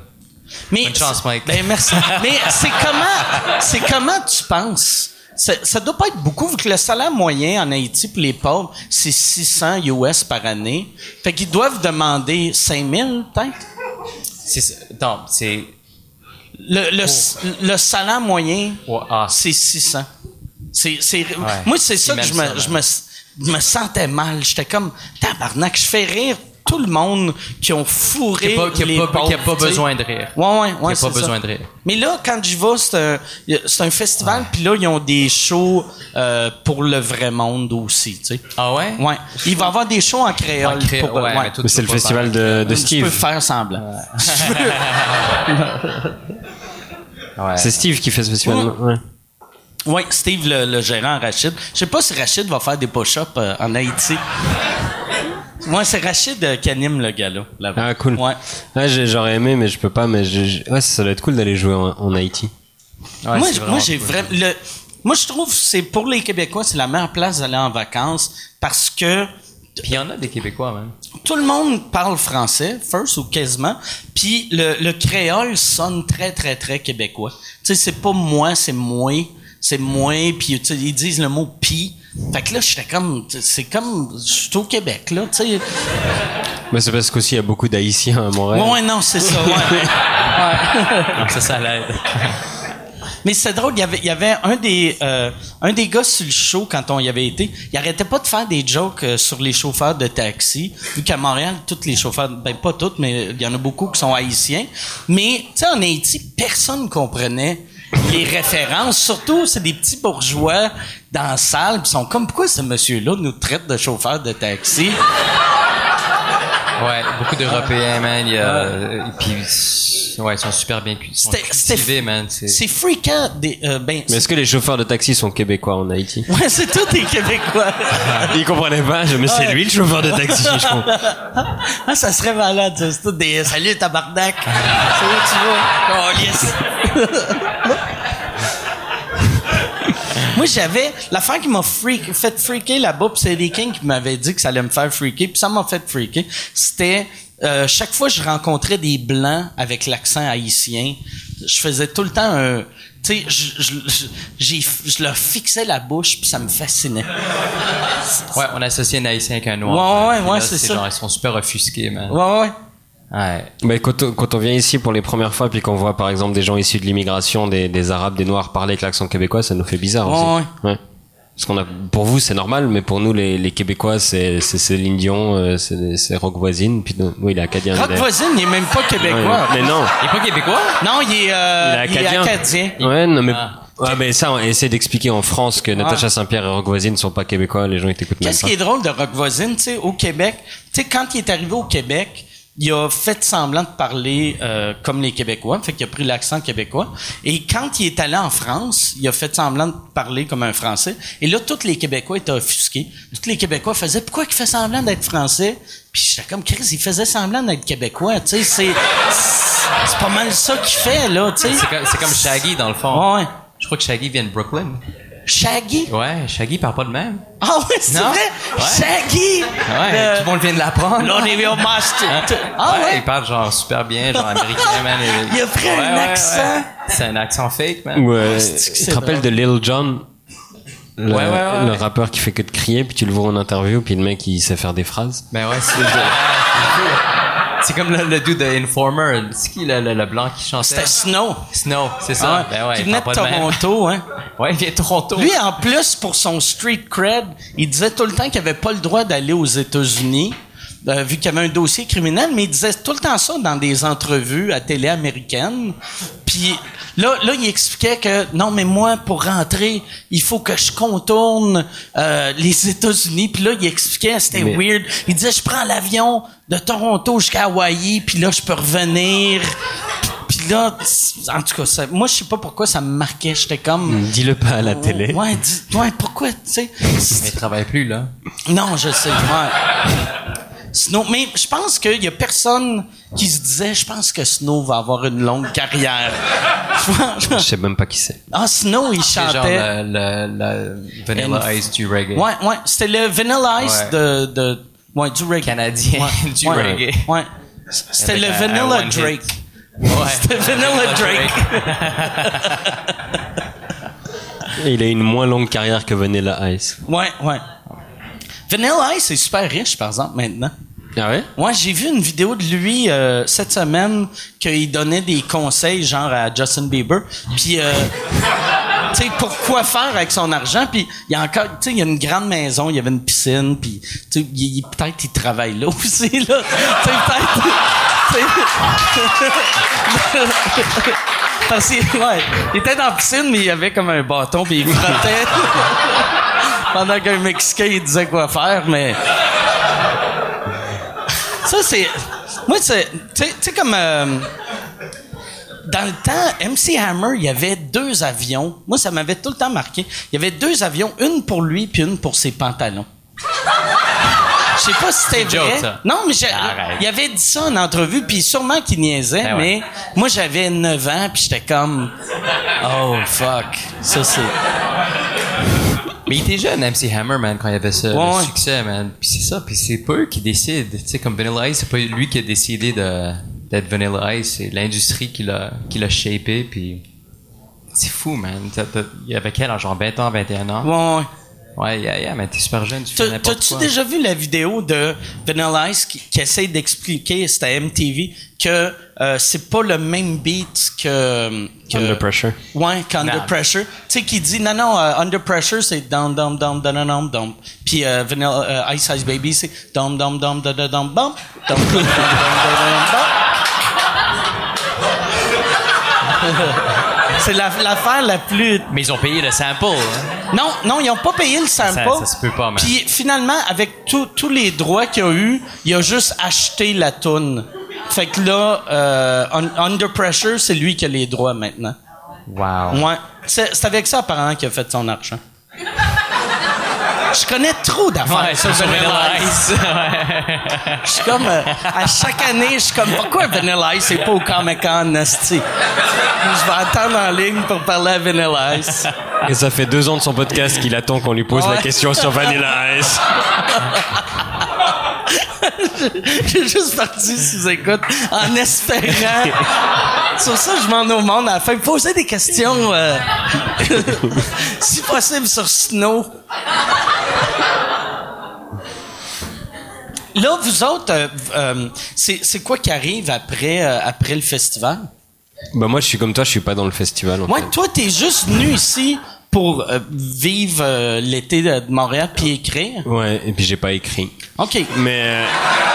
Mais Bonne chance, Mike. Ben merci. Mais c'est comment, c'est comment tu penses? Ça, ça doit pas être beaucoup vu que le salaire moyen en Haïti pour les pauvres, c'est 600 US par année. Fait qu'ils doivent demander 5000 peut-être? c'est... Non, c'est... Le, le, le salaire moyen, ah, c'est 600. C'est, c'est, moi, c'est ça que je me, je me, je me sentais mal. J'étais comme, tabarnak, je fais rire tout le monde qui ont fourré Qui a pas, qui a les pas, pauvres, qui a besoin de rire. Ouais, ouais, Qui ouais, a c'est pas ça. besoin de rire. Mais là, quand j'y vais, c'est un, a- un festival, puis là, ils ont des shows euh, pour le vrai monde aussi, tu sais. Ah ouais? Ouais. Il va y avoir des shows en créole. En cré- pour, ouais, ouais. mais c'est le festival de, de Tu peux Steve. faire semblant. Ouais. C'est Steve qui fait ce festival. Ouais. Ouais. Oui, Steve, le, le gérant Rachid. Je sais pas si Rachid va faire des push-ups euh, en Haïti. Moi, c'est Rachid euh, qui anime le gala. là-bas. Ah, cool. Ouais. Ouais, j'ai- j'aurais aimé, mais je peux pas. Mais j'ai- ouais, ça doit être cool d'aller jouer en, en Haïti. Ouais, moi, j'ai cool. vraiment. le- Moi, je trouve que c'est pour les Québécois, c'est la meilleure place d'aller en vacances parce que Puis il y en a des Québécois, même. tout le monde parle français, first ou quasiment, puis le, le créole sonne très, très, très québécois. Tu sais, c'est pas moi, c'est moi, c'est moi, puis tu sais, ils disent le mot pis. Fait que là, j'étais comme, c'est comme, je suis au Québec, là, tu sais. Mais c'est parce qu'aussi il y a beaucoup d'Haïtiens à Montréal. Ouais, ouais, non, c'est ça, ouais. Donc ça, ça l'aide. Mais c'est drôle, il y avait, il y avait un des, euh, un des gars sur le show quand on y avait été. Il arrêtait pas de faire des jokes euh, sur les chauffeurs de taxi. Vu qu'à Montréal, tous les chauffeurs, ben pas tous, mais il y en a beaucoup qui sont haïtiens. Mais, tu sais, en Haïti, personne comprenait les références. Surtout, c'est des petits bourgeois dans la salle, ils sont comme, pourquoi ce monsieur-là nous traite de chauffeur de taxi? Ouais, beaucoup d'Européens, man. Il y a, euh, puis, ouais, ils sont super bien sont cultivés, man. C'est, C'est freakant. Des, euh, ben, Mais est-ce que les chauffeurs de taxi sont québécois en Haïti? Ouais, c'est tous des Québécois. Ils comprenaient pas, je- mais c'est Ouais. lui le chauffeur de taxi, je comprends. Ah, ça serait malade. C'est tout des salut tabarnak. c'est où tu vas? Oh, yes. Moi, j'avais l'affaire qui m'a freak, fait freaker là-bas, pis c'est des Kings qui m'avaient dit que ça allait me faire freaker, puis ça m'a fait freaker. C'était euh, chaque fois que je rencontrais des blancs avec l'accent haïtien, je faisais tout le temps un tu sais, je, je, je, leur fixais la bouche puis ça me fascinait. ouais, on associe un haïtien avec un noir. Ouais, ouais, Puis ouais, c'est ça. Genre, ils sont super offusqués, man. Ouais, ouais. Ouais. Mais quand, on- quand on vient ici pour les premières fois, puis qu'on voit par exemple des gens issus de l'immigration, des, des Arabes, des Noirs parler avec l'accent québécois, ça nous fait bizarre Ouais, aussi. Ouais. Parce qu'on a, pour vous c'est normal, mais pour nous les, les Québécois c'est c'est Céline Dion, euh, c'est c'est Rock voisine, puis nous, nous, il est acadien. Rock il est- voisine, il est même pas Ouais, québécois. mais non. Il est pas québécois? Non, il est, euh, Il est il est acadien. acadien. Ouais, non mais. Ah. Ouais, mais ça, on essaie d'expliquer en France que Natacha Saint-Pierre et Rock voisine sont pas québécois, les gens ils t'écoutent même Qu'est-ce pas. qui est drôle de Rock Voisine, tu sais, au Québec, tu sais, quand il est arrivé au Québec, il a fait semblant de parler euh, comme les Québécois, fait qu'il a pris l'accent québécois. Et quand il est allé en France, il a fait semblant de parler comme un Français. Et là, tous les Québécois étaient offusqués. Tous les Québécois faisaient « Pourquoi il fait semblant d'être Français? » Puis j'étais comme « Chris, il faisait semblant d'être Québécois. » Tu sais, c'est... C'est pas mal ça qu'il fait, là, tu sais. C'est comme, comme Shaggy, dans le fond. Ouais. Je crois que Shaggy vient de Brooklyn. Shaggy? Ouais, Shaggy parle pas de même. Ah ouais, c'est Non? vrai? Ouais. Shaggy! Ouais, Le- tout le monde vient de l'apprendre. L'Olivia Master. Hein? Ah ouais? Il parle genre super bien, genre américain, man. Il a pris un accent. C'est un accent fake, man. Ouais, c'est que tu te rappelles de Lil Jon? Le, Ouais, ouais, ouais. le rappeur qui fait que de crier, puis tu le vois en interview, puis le mec il sait faire des phrases. Ben ouais, c'est C'est comme le, le dude de Informer. C'est qui le, le, le blanc qui chantait? C'était Snow. Snow, c'est ça. Ah, ben ouais, qui venait de. Toronto, hein. Ouais, il vient de Toronto. Lui, en plus, pour son street cred, il disait tout le temps qu'il avait pas le droit d'aller aux États-Unis, euh, vu qu'il y avait un dossier criminel, mais il disait tout le temps ça dans des entrevues à télé américaine. Puis là, là, il expliquait que non, mais moi, pour rentrer, il faut que je contourne euh, les États-Unis. Puis là, il expliquait, c'était Mais- weird. Il disait, je prends l'avion de Toronto jusqu'à Hawaï, puis là, je peux revenir. Puis là, en tout cas, ça- moi, je sais pas pourquoi ça me marquait. J'étais comme... Dis-le pas à la télé. Ouais, dis- ouais, pourquoi, tu sais? Mais il travaille plus, là. Non, je sais. Ouais. Snow, mais je pense qu'il y a personne qui se disait, je pense que Snow va avoir une longue carrière. Je sais même pas qui c'est. ah, Snow, il C'est genre chantait. le, le, le Vanilla And- Ice du reggae. Ouais, ouais, c'était le Vanilla Ice Ouais. de, de, ouais, du reggae. Canadien Ouais, du ouais, reggae. Ouais. C'était le un- un Vanilla. Drake. Ouais. C'était Vanilla Drake. Et il a une moins longue carrière que Vanilla Ice. Ouais, ouais. Vanilla Ice est super riche, par exemple, maintenant. Ah ouais? Moi, j'ai vu une vidéo de lui euh, cette semaine qu'il donnait des conseils genre à Justin Bieber. Puis euh, tu sais pour quoi faire avec son argent? Puis il y a encore tu sais il y a une grande maison, il y avait une piscine puis tu sais peut-être il travaille là aussi là. Tu sais peut-être. Parce que, ouais, il était dans la piscine mais il avait comme un bâton puis il frottait pendant qu'un Mexicain il disait quoi faire mais ça, c'est. Moi, c'est. Tu sais- comme. euh, dans le temps, MC Hammer, il y avait deux avions. Moi, ça m'avait tout le temps marqué. Il y avait deux avions, une pour lui puis une pour ses pantalons. Je sais pas si c'était joke, vrai. ça. Non, mais il avait dit ça en entrevue, puis sûrement qu'il niaisait, Ben mais ouais. moi, j'avais 9 ans, puis j'étais comme... Oh, fuck. Ça, c'est... Mais il était jeune, MC Hammer, man, quand il avait ça, Ouais, le ouais. succès, man. Puis c'est ça, puis c'est pas eux qui décident. Tu sais, comme Vanilla Ice, c'est pas lui qui a décidé de, d'être Vanilla Ice, c'est l'industrie qui l'a, qui l'a shapé, puis c'est fou, man. Il avait quel âge, genre 20 ans, 21 ans? Ouais, ouais. Ouais, yeah, yeah, mais t'es super jeune, tu fais T'as-tu quoi. déjà vu la vidéo de Vanilla Ice qui, qui essaie d'expliquer, c'était à MTV, que euh, c'est pas le même beat que... que Under Pressure. Ouais, qu'Under. Pressure. Tu sais, qui dit, non, non, euh, Under Pressure, c'est down, down, down, down, down, down, down. Puis euh, Vanilla euh, Ice Ice Baby, c'est down, down, down, down, down, down, bump, down, down, down, down, down, down, bump. C'est la- l'affaire la plus Mais ils ont payé le sample. Hein? non, non, ils ont pas payé le sample. Ça- ça se peut pas, man. Puis finalement, avec tous les droits qu'il a eu, il a juste acheté la toune. Fait que là, euh, Un- Under Pressure, c'est lui qui a les droits maintenant. Wow. Ouais. C'est c'est avec ça, apparemment, qu'il a fait son argent. Je connais trop d'affaires Ouais, Vanilla Ice. Je suis comme, euh, à chaque année, je suis comme, pourquoi Vanilla Ice c'est pas au Comic Con, esti? Je vais attendre en ligne pour parler à Vanilla Ice. Et ça fait deux ans de son podcast qu'il attend qu'on lui pose Ouais. la question sur Vanilla Ice. J'ai juste parti sous écoute en espérant. Sur ça, je m'en au monde à la fin. Poser des questions, euh, si possible, sur Snow. Là, vous autres, euh, euh, c'est quoi qui arrive après, euh, après le festival? Bah moi je suis comme toi, je suis pas dans le festival. En Ouais, fait. toi, t'es juste venu ici pour euh, vivre euh, l'été de de Montréal puis écrire? Ouais, et puis j'ai pas écrit. OK. Mais euh,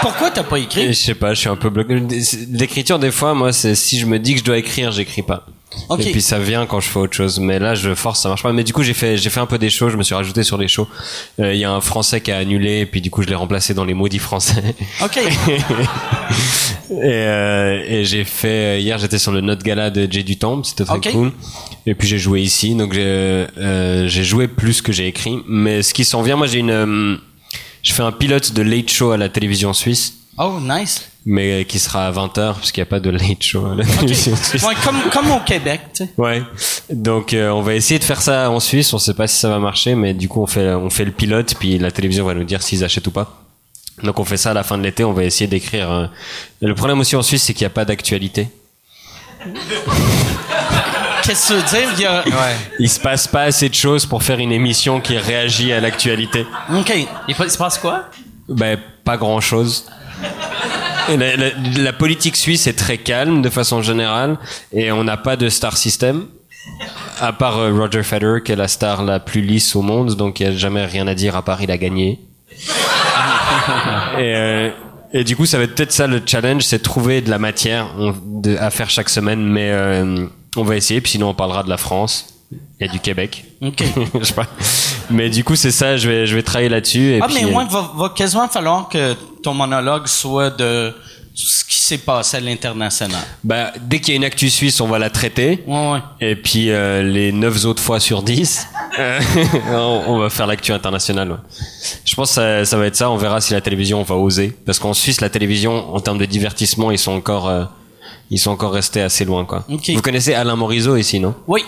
Pourquoi t'as pas je écrit? sais pas, je suis un peu bloqué. L'écriture des fois, moi, c'est si je me dis que je dois écrire, j'écris pas. Ok. Et puis ça vient quand je fais autre chose. Mais là, je force, ça marche pas. Mais du coup, j'ai fait, j'ai fait un peu des shows. Je me suis rajouté sur les shows. Euh, Il y a un Français qui a annulé, et puis du coup, je l'ai remplacé dans les maudits Français. OK. et euh, et j'ai fait hier, j'étais sur le Note Gala de Jay du Temple. C'était très cool. Et puis j'ai joué ici, donc j'ai euh, j'ai joué plus que j'ai écrit. Mais ce qui s'en vient, moi, j'ai une, euh, je fais un pilote de late show à la télévision suisse Oh, nice. mais qui sera à 20h parce qu'il n'y a pas de late show à la télévision suisse. Ouais, comme, comme au Québec, tu sais. Ouais. Donc euh, on va essayer de faire ça en Suisse, on sait pas si ça va marcher mais du coup on fait on fait le pilote puis la télévision va nous dire s'ils achètent ou pas. Donc on fait ça à la fin de l'été, on va essayer d'écrire euh, le problème aussi en Suisse c'est qu'il n'y a pas d'actualité. Qu'est-ce que tu veux dire? Il se passe pas assez de choses pour faire une émission qui réagit à l'actualité. OK. Il se passe quoi? Ben, pas grand chose. La, la- la politique suisse est très calme de façon générale et on n'a pas de star system. À part euh, Roger Federer qui est la star la plus lisse au monde, donc il n'y a jamais rien à dire à part il a gagné. Et, euh, et du coup, ça va être peut-être ça le challenge, c'est trouver de la matière on- de- à faire chaque semaine, mais euh, on va essayer. Puis sinon, on parlera de la France. Il y a du Québec. OK. Je sais pas. Mais du coup, c'est ça. Je vais, je vais travailler là-dessus. Ah, puis, mais euh, moi, va, va quasiment falloir que ton monologue soit de ce qui s'est passé à l'international. Bah, dès qu'il y a une actu suisse, on va la traiter. Ouais, ouais. Et puis euh, les 9 autres fois sur 10, euh, on, on va faire l'actu internationale. ouais. Je pense que ça, ça va être ça. On verra si la télévision va oser. Parce qu'en Suisse, la télévision, en termes de divertissement, ils sont encore, euh, ils sont encore restés assez loin. Quoi. Vous connaissez Alain Morisot ici, non? Oui.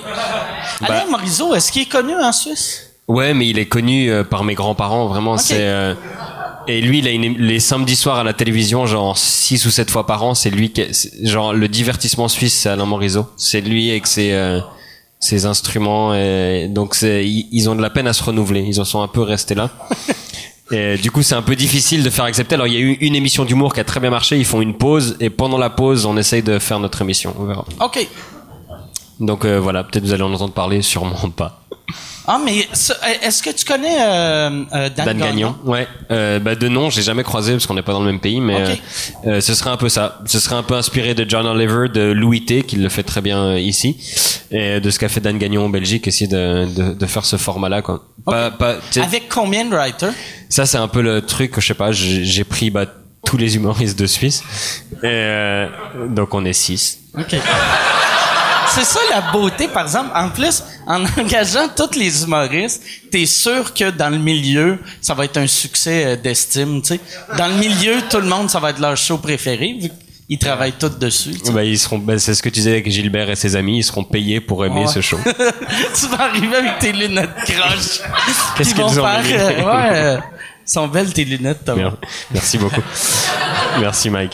Bah- Alain Morisot, est-ce qu'il est connu en Suisse? Ouais, mais il est connu euh, par mes grands-parents. Vraiment, c'est. Et lui, il a une, les samedis soirs à la télévision, genre 6 ou 7 fois par an, c'est lui qui, genre le divertissement suisse, c'est Alain Morisot. C'est lui avec ses, euh, ses instruments. Et, donc ils, ils ont de la peine à se renouveler. Ils en sont un peu restés là. Et du coup, c'est un peu difficile de faire accepter. Alors, il y a eu une émission d'humour qui a très bien marché. Ils font une pause et pendant la pause, on essaye de faire notre émission. On verra. OK. Donc euh, voilà, peut-être vous allez en entendre parler, sûrement pas. Ah, mais est-ce que tu connais euh, euh, Dan, Dan Gagnon, ouais. Euh, bah de nom, j'ai jamais croisé parce qu'on n'est pas dans le même pays, mais Ok. euh, euh, ce serait un peu ça. Ce serait un peu inspiré de John Oliver, de Louis T, qui le fait très bien euh, ici, et de ce qu'a fait Dan Gagnon en Belgique, essayer de, de, de faire ce format-là, quoi. Pas, pas, Avec combien de writers? ça c'est un peu le truc, je sais pas. J'ai j'ai pris bah, tous les humoristes de Suisse, et euh, donc on est six. OK. C'est ça la beauté, par exemple. En plus, en engageant tous les humoristes, t'es sûr que dans le milieu, ça va être un succès euh, d'estime, tu sais. Dans le milieu, tout le monde, ça va être leur show préféré, vu qu'ils travaillent tous dessus. Bah, ils seront, bah, c'est ce que tu disais avec Gilbert et ses amis, ils seront payés pour aimer Ouais. ce show. tu vas arriver avec tes lunettes croches. Qu'est-ce Ils vont qu'ils ont faire, euh, ouais, euh, sont belles tes lunettes, Thomas. Mer- Merci beaucoup. Merci Mike.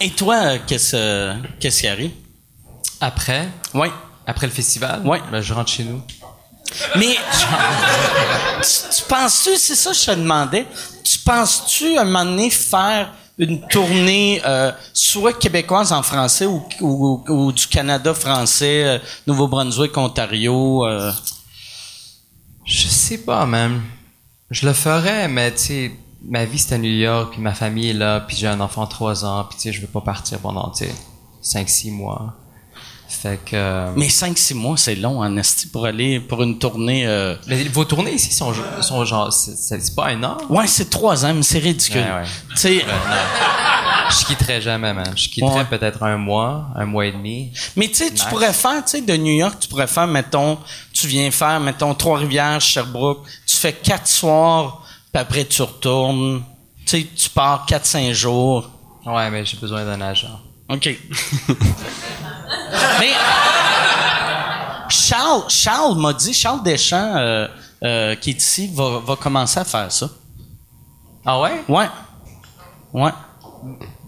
Et toi, euh, qu'est-ce qu'est-ce qui arrive? Après, Ouais. après le festival, Ouais. ben, je rentre chez nous. Mais tu, tu penses-tu, c'est ça que je te demandais, tu penses-tu à un moment donné faire une tournée euh, soit québécoise en français ou, ou, ou du Canada français, euh, Nouveau-Brunswick, Ontario? euh? Je sais pas, même. Je le ferais, mais tu sais, ma vie c'est à New York, puis ma famille est là, puis j'ai un enfant de 3 ans, puis tu sais, je veux pas partir pendant, tu sais, 5-6 mois. Fait que... euh, Mais 5-6 mois, c'est long en esti pour aller pour une tournée. euh, mais vos tournées ici sont, sont genre... C'est c'est pas un an? Ouais, c'est trois ans, mais c'est ridicule. Ouais, ouais. Tu sais, Ouais, non. Je quitterais jamais, man. Je quitterais Ouais. peut-être un mois, un mois et demi. Mais tu sais, tu pourrais faire, tu sais, de New York, tu pourrais faire, mettons, tu viens faire, mettons, Trois-Rivières, Sherbrooke, tu fais quatre soirs, puis après tu retournes. Tu sais, tu pars quatre, cinq jours. Ouais, mais j'ai besoin d'un agent. OK. Mais Charles, Charles m'a dit, Charles Deschamps, euh, euh, qui est ici, va, va commencer à faire ça. Ah ouais? Ouais. Ouais.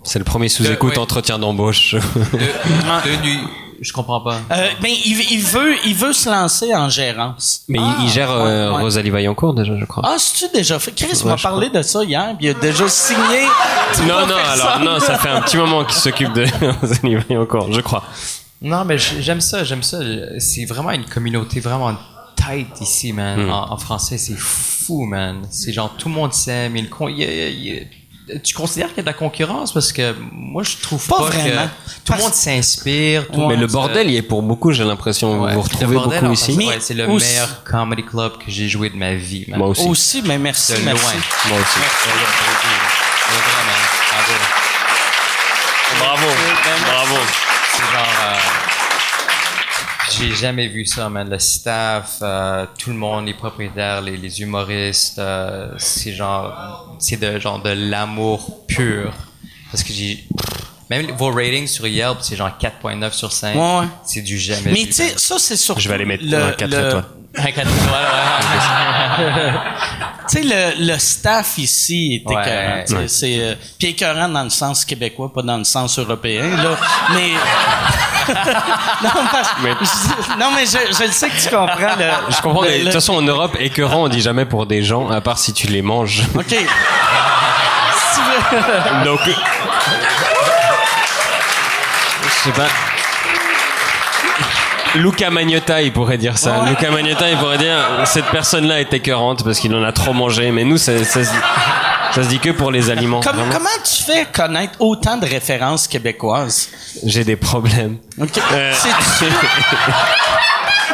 C'est le premier sous-écoute ouais. entretien d'embauche. De, de nuit. Je comprends pas. Euh, ben, il, il veut, il veut se lancer en gérance. Mais il- il gère euh, ouais, ouais. Rosalie Vaillancourt déjà, je crois. Ah, c'est-tu déjà fait? Chris Ouais, m'a parlé de ça hier, puis il a déjà signé. non, non, alors non, ça fait un petit moment qu'il s'occupe de Rosalie Vaillancourt, je crois. Non, mais j'aime ça, j'aime ça. C'est vraiment une communauté vraiment tight ici, man. Hmm. En, en français, c'est fou, man. C'est genre tout le monde s'aime. il il y a- il y a- Tu considères qu'il y a de la concurrence? Parce que moi je trouve Pas pas, vraiment. que tout le monde s'inspire. tout le Mais le bordel, il est pour beaucoup, j'ai l'impression. Ouais. Vous vous Le retrouvez bordel, beaucoup ici. ouais, c'est le aussi- meilleur comedy club que j'ai joué de ma vie. Moi aussi. Aussi, mais merci, De merci. loin. Moi aussi. Ouais, j'ai jamais vu ça, man. Le staff, euh, tout le monde, les propriétaires, les, les humoristes, euh, c'est genre, c'est de genre de l'amour pur. Parce que j'ai, même vos ratings sur Yelp, c'est genre 4.9 sur 5. Ouais, ouais. C'est du jamais Mais vu. tu sais, ça, c'est surtout... Je vais aller mettre le- un 4 le- étoiles. Un 4 étoiles, ouais. Tu sais, le, le staff ici est Ouais. écœurant. Ouais. C'est euh, puis écœurant dans le sens québécois, pas dans le sens européen. Là. Mais non, parce- Mais- je- non, mais je, je le sais que tu comprends. Le, Je comprends, de toute façon, en Europe, écœurant, on dit jamais pour des gens, à part si tu les manges. Ok. Donc. Je sais pas. Luca Magnotta, il pourrait dire ça. Ouais. Luca Magnotta, il pourrait dire cette personne-là est écœurante parce qu'il en a trop mangé. Mais nous, ça, ça, se, ça se dit que pour les aliments. Comme- comment tu fais connaître autant de références québécoises? J'ai des problèmes. Ok. Euh.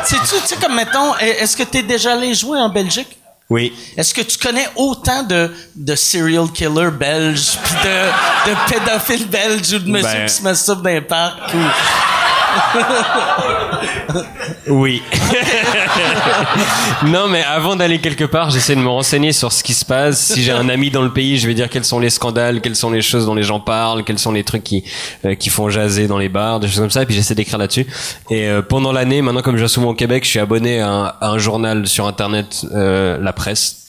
C'est-tu, tu sais, comme mettons, est-ce que tu es déjà allé jouer en Belgique? Oui. Est-ce que tu connais autant de, de serial killers belges, puis de, de pédophiles belges ou de monsieur Ben- qui se masturbe dans les parcs? Ou... Oui. non, mais avant d'aller quelque part, j'essaie de me renseigner sur ce qui se passe. Si j'ai un ami dans le pays, je vais dire quels sont les scandales, quelles sont les choses dont les gens parlent, quels sont les trucs qui euh, qui font jaser dans les bars, des choses comme ça. Et puis j'essaie d'écrire là-dessus. Et euh, pendant l'année, maintenant comme je vais souvent au Québec, je suis abonné à un, à un journal sur internet, euh, la presse.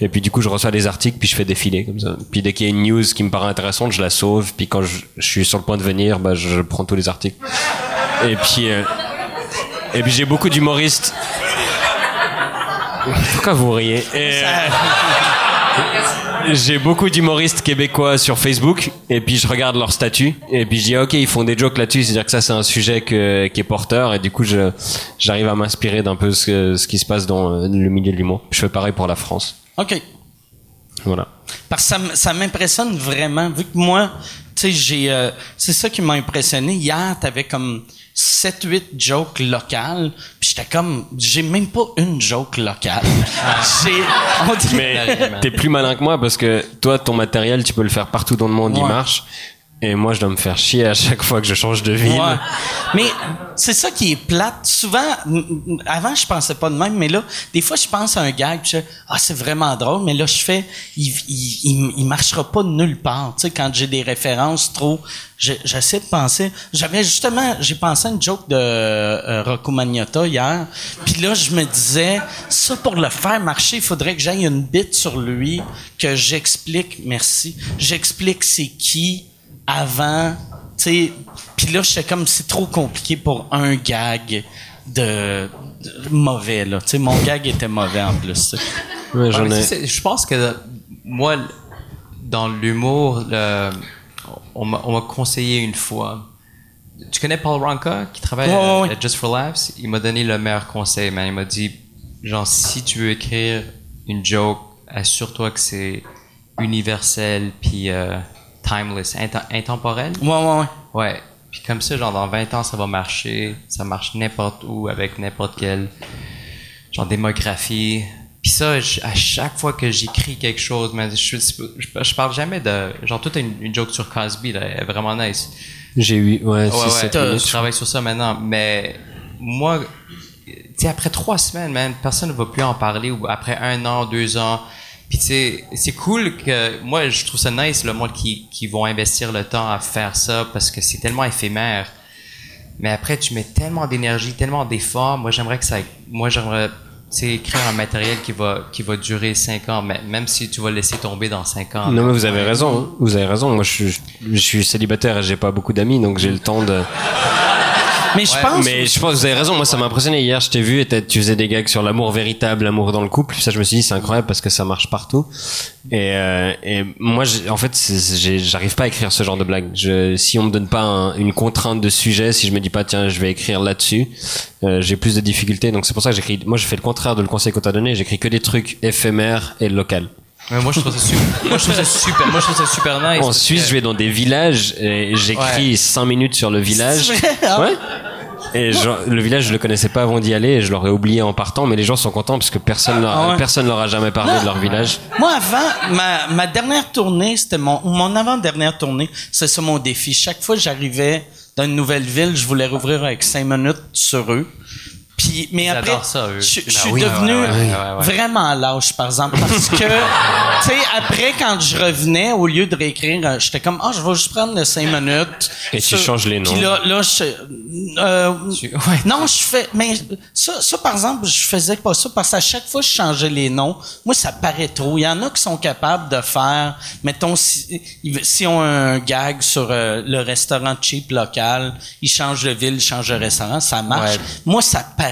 Et puis du coup, je reçois des articles, puis je fais défiler comme ça. Puis dès qu'il y a une news qui me paraît intéressante, je la sauve. Puis quand je, je suis sur le point de venir, bah, je, prends tous les articles. Et puis, et puis j'ai beaucoup d'humoristes. Pourquoi vous riez Et, J'ai beaucoup d'humoristes québécois sur Facebook et puis je regarde leur statut et puis je dis ok ils font des jokes là-dessus c'est-à-dire que ça c'est un sujet que, qui est porteur et du coup je j'arrive à m'inspirer d'un peu ce, ce qui se passe dans le milieu de l'humour. Je fais pareil pour la France. OK. Voilà. Parce que ça m'impressionne vraiment, vu que moi, tu sais, j'ai... euh, c'est ça qui m'a impressionné. Hier, t'avais comme 7-8 jokes locales, puis j'étais comme... J'ai même pas une joke locale. dirait... Mais t'es plus malin que moi parce que toi ton matériel tu peux le faire partout dans le monde il Ouais. marche et moi je dois me faire chier à chaque fois que je change de ville. Ouais. Mais c'est ça qui est plate. Souvent, avant, je pensais pas de même, mais là, des fois, je pense à un gag, puis je ah, c'est vraiment drôle, mais là, je fais, il, il, il, marchera pas nulle part. Tu sais, quand j'ai des références trop, je- j'essaie de penser. J'avais justement, j'ai pensé à une joke de euh, Rocco Magnotta hier, puis là, je me disais, ça, pour le faire marcher, il faudrait que j'aille une bite sur lui, que j'explique, merci, j'explique c'est qui, avant, tu sais, puis là j'étais comme c'est trop compliqué pour un gag de mauvais, là. Tu sais, mon gag était mauvais en plus. j'en ai. je pense que moi, dans l'humour, on m'a on m'a conseillé une fois. Tu connais Paul Ranka qui travaille Ouais, à- ouais, ouais. à Just for Laughs? Il m'a donné le meilleur conseil, man. Il m'a dit, genre, si tu veux écrire une joke, assure-toi que c'est universel puis euh, timeless, intemporel? Ouais, ouais, ouais. Ouais. Puis comme ça, genre dans 20 ans, ça va marcher. Ça marche n'importe où avec n'importe quelle genre démographie. Puis ça, je- à chaque fois que j'écris quelque chose, man, je, je, je parle jamais de genre toute une, une joke sur Cosby, là, est vraiment nice. J'ai eu, ouais, Ouais, 6, ouais, 7 je minutes. travaille sur ça maintenant, mais moi, tu sais, après trois semaines, man, personne ne va plus en parler ou après un an, deux ans. Puis c'est cool que moi, je trouve ça nice le monde qui qui vont investir le temps à faire ça parce que c'est tellement éphémère. Mais après, tu mets tellement d'énergie, tellement d'efforts. Moi, j'aimerais que ça, moi, j'aimerais, sais, écrire un matériel qui va qui va durer cinq ans, mais même si tu vas le laisser tomber dans cinq ans. Non mais vous avez raison, hein. vous avez raison. Moi je suis, je suis célibataire et j'ai pas beaucoup d'amis donc j'ai le temps de. Mais je pense. Mais je pense que vous avez raison. Moi ça m'a impressionné hier. Je t'ai vu et tu faisais des gags sur l'amour véritable, l'amour dans le couple. Ça je me suis dit c'est incroyable parce que ça marche partout. Et, euh, et moi en fait j'arrive pas à écrire ce genre de blague. Je, si on me donne pas un- une contrainte de sujet, si je me dis pas tiens je vais écrire là-dessus, euh, j'ai plus de difficultés. Donc c'est pour ça que j'écris. Moi je fais le contraire de le conseil qu'on t'a donné. J'écris que des trucs éphémères et local. Mais moi, je trouve ça super. moi, je trouve ça super. Moi, je trouve ça super nice. En Suisse, que- je vais dans des villages et j'écris 5 minutes sur le village. Hein? Ouais. Et genre, le village, je le connaissais pas avant d'y aller et je l'aurais oublié en partant, mais les gens sont contents parce que personne leur, Ah ouais. personne leur a jamais parlé de leur village. Moi, avant, ma, ma dernière tournée, c'était mon, ou mon avant-dernière tournée, c'est ça mon défi. Chaque fois que j'arrivais dans une nouvelle ville, je voulais rouvrir avec cinq minutes sur eux. Puis, mais Ils après, ça, je, je Ben suis oui, devenu ouais, ouais, ouais, ouais, ouais. vraiment lâche, par exemple, parce que, tu sais, après, quand je revenais, au lieu de réécrire, euh, j'étais comme, ah, je vais juste prendre les cinq minutes. Et tu changes les noms. Puis là, là, je, euh, Tu- non, je fais, mais ça, ça, par exemple, je faisais pas ça parce qu'à chaque fois que je changeais les noms, moi, ça paraît trop. Il y en a qui sont capables de faire, mettons, si, si on a un gag sur euh, le restaurant cheap local, ils changent de ville, ils changent de restaurant, ça marche. Ouais. Moi, ça paraît.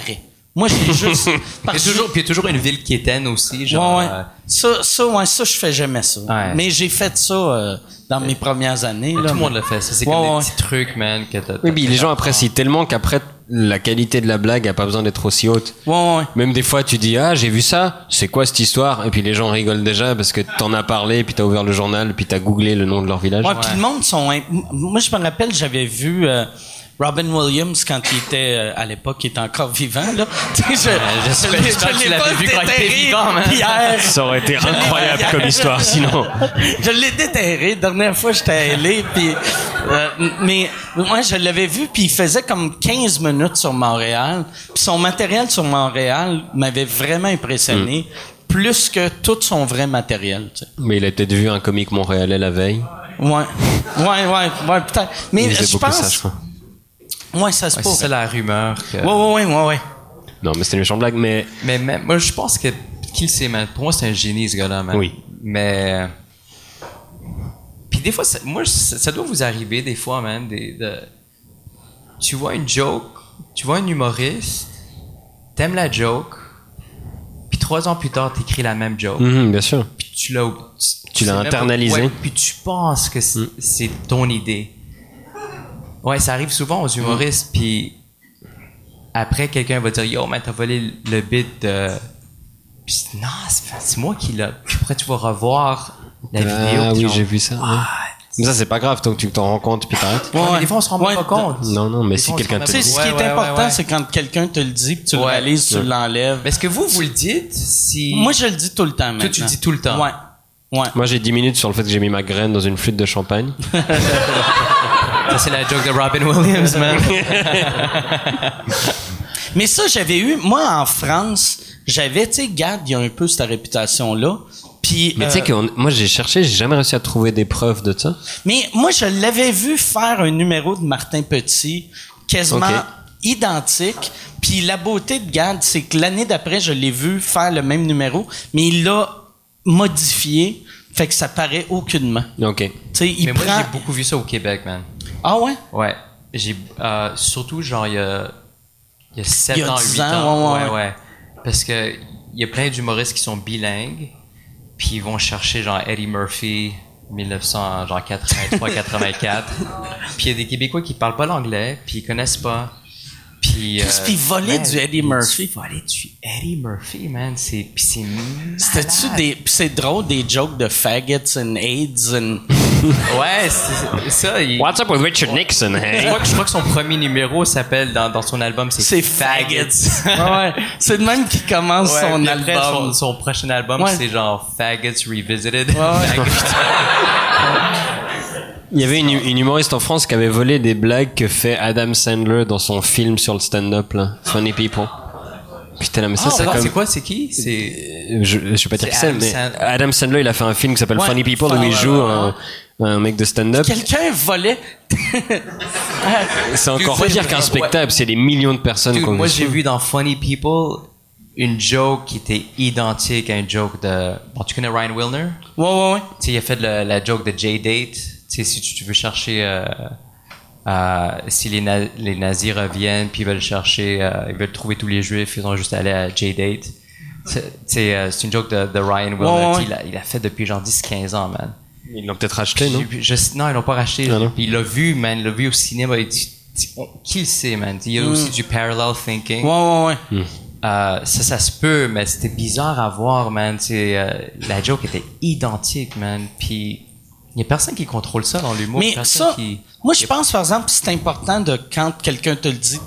Moi, juste, y, a parce que- toujours, puis il y a toujours une ville qui éteint aussi, genre. Ouais, ouais. euh, Ça, ça, ouais, ça, je fais jamais ça. Ouais. Mais j'ai fait ça euh, dans mes premières années. tout Là, le monde le fait. Ça, c'est Ouais, comme ouais. des petits trucs, man, que t'as. Oui, puis les gens apprécient tellement qu'après, la qualité de la blague a pas besoin d'être aussi haute. Ouais, ouais. Même des fois, tu dis, ah, j'ai vu ça, c'est quoi cette histoire? Et puis les gens rigolent déjà parce que t'en as parlé, puis t'as ouvert le journal, puis t'as googlé le nom de leur village. Ouais, puis le monde sont. Moi, je me rappelle, j'avais vu euh, Robin Williams quand il était euh, à l'époque, il était encore vivant là. Sais, je, j'espère- que l'ai tu l'avais pas vu quand il était vivant. Hier. Ça aurait été incroyable comme histoire, sinon. je l'ai déterré. Dernière fois, j'étais à LA, puis euh, mais moi, je l'avais vu, puis il faisait comme 15 minutes sur Montréal. Puis son matériel sur Montréal m'avait vraiment impressionné, plus que tout son vrai matériel. Tu sais. Mais il a peut-être vu un comique montréalais la veille. Ouais, ouais, ouais, ouais, peut-être. Mais je pense, ça, je crois. Ouais, ça se Ouais, peut. c'est la rumeur. Que... Ouais, ouais, ouais, ouais, ouais. Non, mais c'était une méchante blague, mais Mais même, moi, je pense que qui le sait, man. Pour moi, c'est un génie, ce gars-là, man. Oui. Mais puis des fois, ça, moi, ça, ça doit vous arriver des fois, man. Des, de... Tu vois une joke, tu vois un humoriste, t'aimes la joke, puis trois ans plus tard, t'écris la même joke, Mhm, bien sûr. puis tu l'as, Tu sais l'as même internalisé. ouais, puis tu penses que c'est, c'est ton idée. Ouais, ça arrive souvent aux humoristes, puis après, quelqu'un va dire Yo, man, t'as volé le bit de. Puis non, c'est, moi qui l'a. Puis après, tu vas revoir la vidéo. Ah puis oui, j'ai vu ça. ouais. Mais ça, c'est pas grave, tant que tu t'en rends compte, puis t'arrêtes. Ouais, mais des fois, on se rend Ouais, même pas compte. Non, non, mais Des si quelqu'un te sais, dit. ce qui Ouais, est ouais, important, ouais, ouais. c'est quand quelqu'un te le dit, que tu le Ouais. réalises, tu l'enlèves. Mais est-ce que vous, vous le dites si. Moi, je le dis tout le temps maintenant. Toi, tu le dis tout le temps. Ouais. Ouais. Moi, j'ai 10 minutes sur le fait que j'ai mis ma graine dans une flûte de champagne. Ça, c'est la joke de Robin Williams, man. Mais ça, j'avais eu, moi, en France, j'avais, tu sais, Gad, il y a un peu cette réputation-là. Puis, Mais tu sais euh, que on- moi, j'ai cherché, j'ai jamais réussi à trouver des preuves de ça. mais moi, je l'avais vu faire un numéro de Martin Petit, quasiment identique. Puis la beauté de Gad, c'est que l'année d'après, je l'ai vu faire le même numéro, mais il l'a modifié, fait que ça paraît aucunement. Ok. Tu sais, il Mais moi, j'ai beaucoup vu ça au Québec, man. Ah ouais? Ouais. J'ai euh, surtout genre il y a Il y a 7 Il y a ans, 10 8 ans, ans. ouais, Ouais, ouais. ouais. Parce que il y a plein d'humoristes qui sont bilingues, puis ils vont chercher genre Eddie Murphy, 1900, genre 83, 84. Puis il y a des Québécois qui parlent pas l'anglais, puis ils connaissent pas. Puis, euh, qu'il volait man, du Eddie Murphy? Il volait du Eddie Murphy, man. C'est, puis c'est C'était-tu des. c'est drôle, des jokes de faggots and AIDS and. Ouais, c'est ça. il- What's up with Richard Nixon, Je hey? crois, que, je crois que son premier numéro s'appelle dans, dans son album, c'est C'est faggots. ouais. C'est le même qui commence Ouais, son puis après, album. Son, son prochain album, Ouais. c'est genre Faggots Revisited. ouais. Faggots. Il y avait une, une humoriste en France qui avait volé des blagues que fait Adam Sandler dans son film sur le stand-up, là. Funny People. Putain, mais ça, Ah, c'est comme... c'est quoi, c'est qui? C'est... Euh, je, je vais pas dire qui c'est, Adam mais Sand- Adam Sandler, il a fait un film qui s'appelle Ouais. Funny People où il joue ouais, un, un mec de stand-up. Quelqu'un volait. C'est encore pire qu'un spectacle, c'est des millions de personnes Dude, moi, j'ai vu dans Funny People une joke qui était identique à une joke de... Bon, tu connais Ryan Wilner? Ouais, ouais, ouais. Tu sais, il a fait le- la joke de J-Date. Tu sais, si tu, tu veux chercher... euh, euh, si les, na- les nazis reviennent puis ils veulent chercher... euh, ils veulent trouver tous les juifs, ils ont juste aller à J-Date. C'est c'est, euh, c'est une joke de, de Ryan Wilner. Ouais, ouais, Il, a, il a fait depuis genre 10-15 ans, man. Ils l'ont peut-être acheté, non? Je, non, ils l'ont pas racheté. Ah? Puis il l'a vu, man. Il l'a vu au cinéma. Il dit, qui le sait, man? Il y a aussi du parallel thinking. Mm. Ouais, ouais, ouais. Euh, ça, ça se peut, mais c'était bizarre à voir, man. C'est, euh, la joke était identique, man. Puis il y a personne qui contrôle ça dans l'humour. Mais ça, qui... moi, je pense, par exemple, c'est important de, quand quelqu'un te le dit,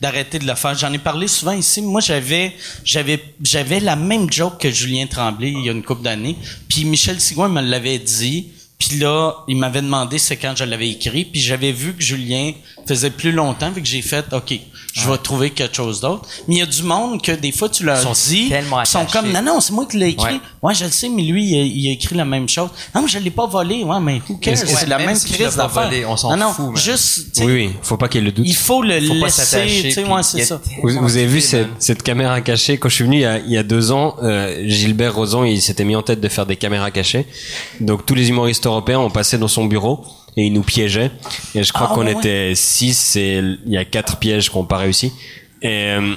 d'arrêter de le faire. J'en ai parlé souvent ici. Moi, j'avais, j'avais, j'avais la même joke que Julien Tremblay il y a une couple d'années. Puis Michel Sigouin me l'avait dit. Puis là, il m'avait demandé c'est quand je l'avais écrit. Puis j'avais vu que Julien faisait plus longtemps, vu que j'ai fait, OK, je vais trouver quelque chose d'autre. Mais il y a du monde que des fois, tu leur Ils sont dis, ils sont comme, non, non, c'est moi qui l'ai écrit. Ouais. Ouais. je le sais, mais lui, il a, il a écrit la même chose. Non, mais je l'ai pas volé. Ouais, mais who cares? Ouais, C'est la même même si crise d'affaires. on s'en non, non, fout, man. juste, tu sais, Oui, oui, faut pas qu'il y ait le doute. il faut le Faut laisser, tu ouais, c'est ça. Vous, vous avez vu cette, cette caméra cachée? Quand je suis venu il y a, il y a deux ans, euh, Gilbert Rozon, il s'était mis en tête de faire des caméras cachées. Donc tous les humoristes européens ont passé dans son bureau et il nous piégeait. Et je crois Ah, qu'on ouais. était six et il y a quatre pièges qu'on pas réussi. Et euh,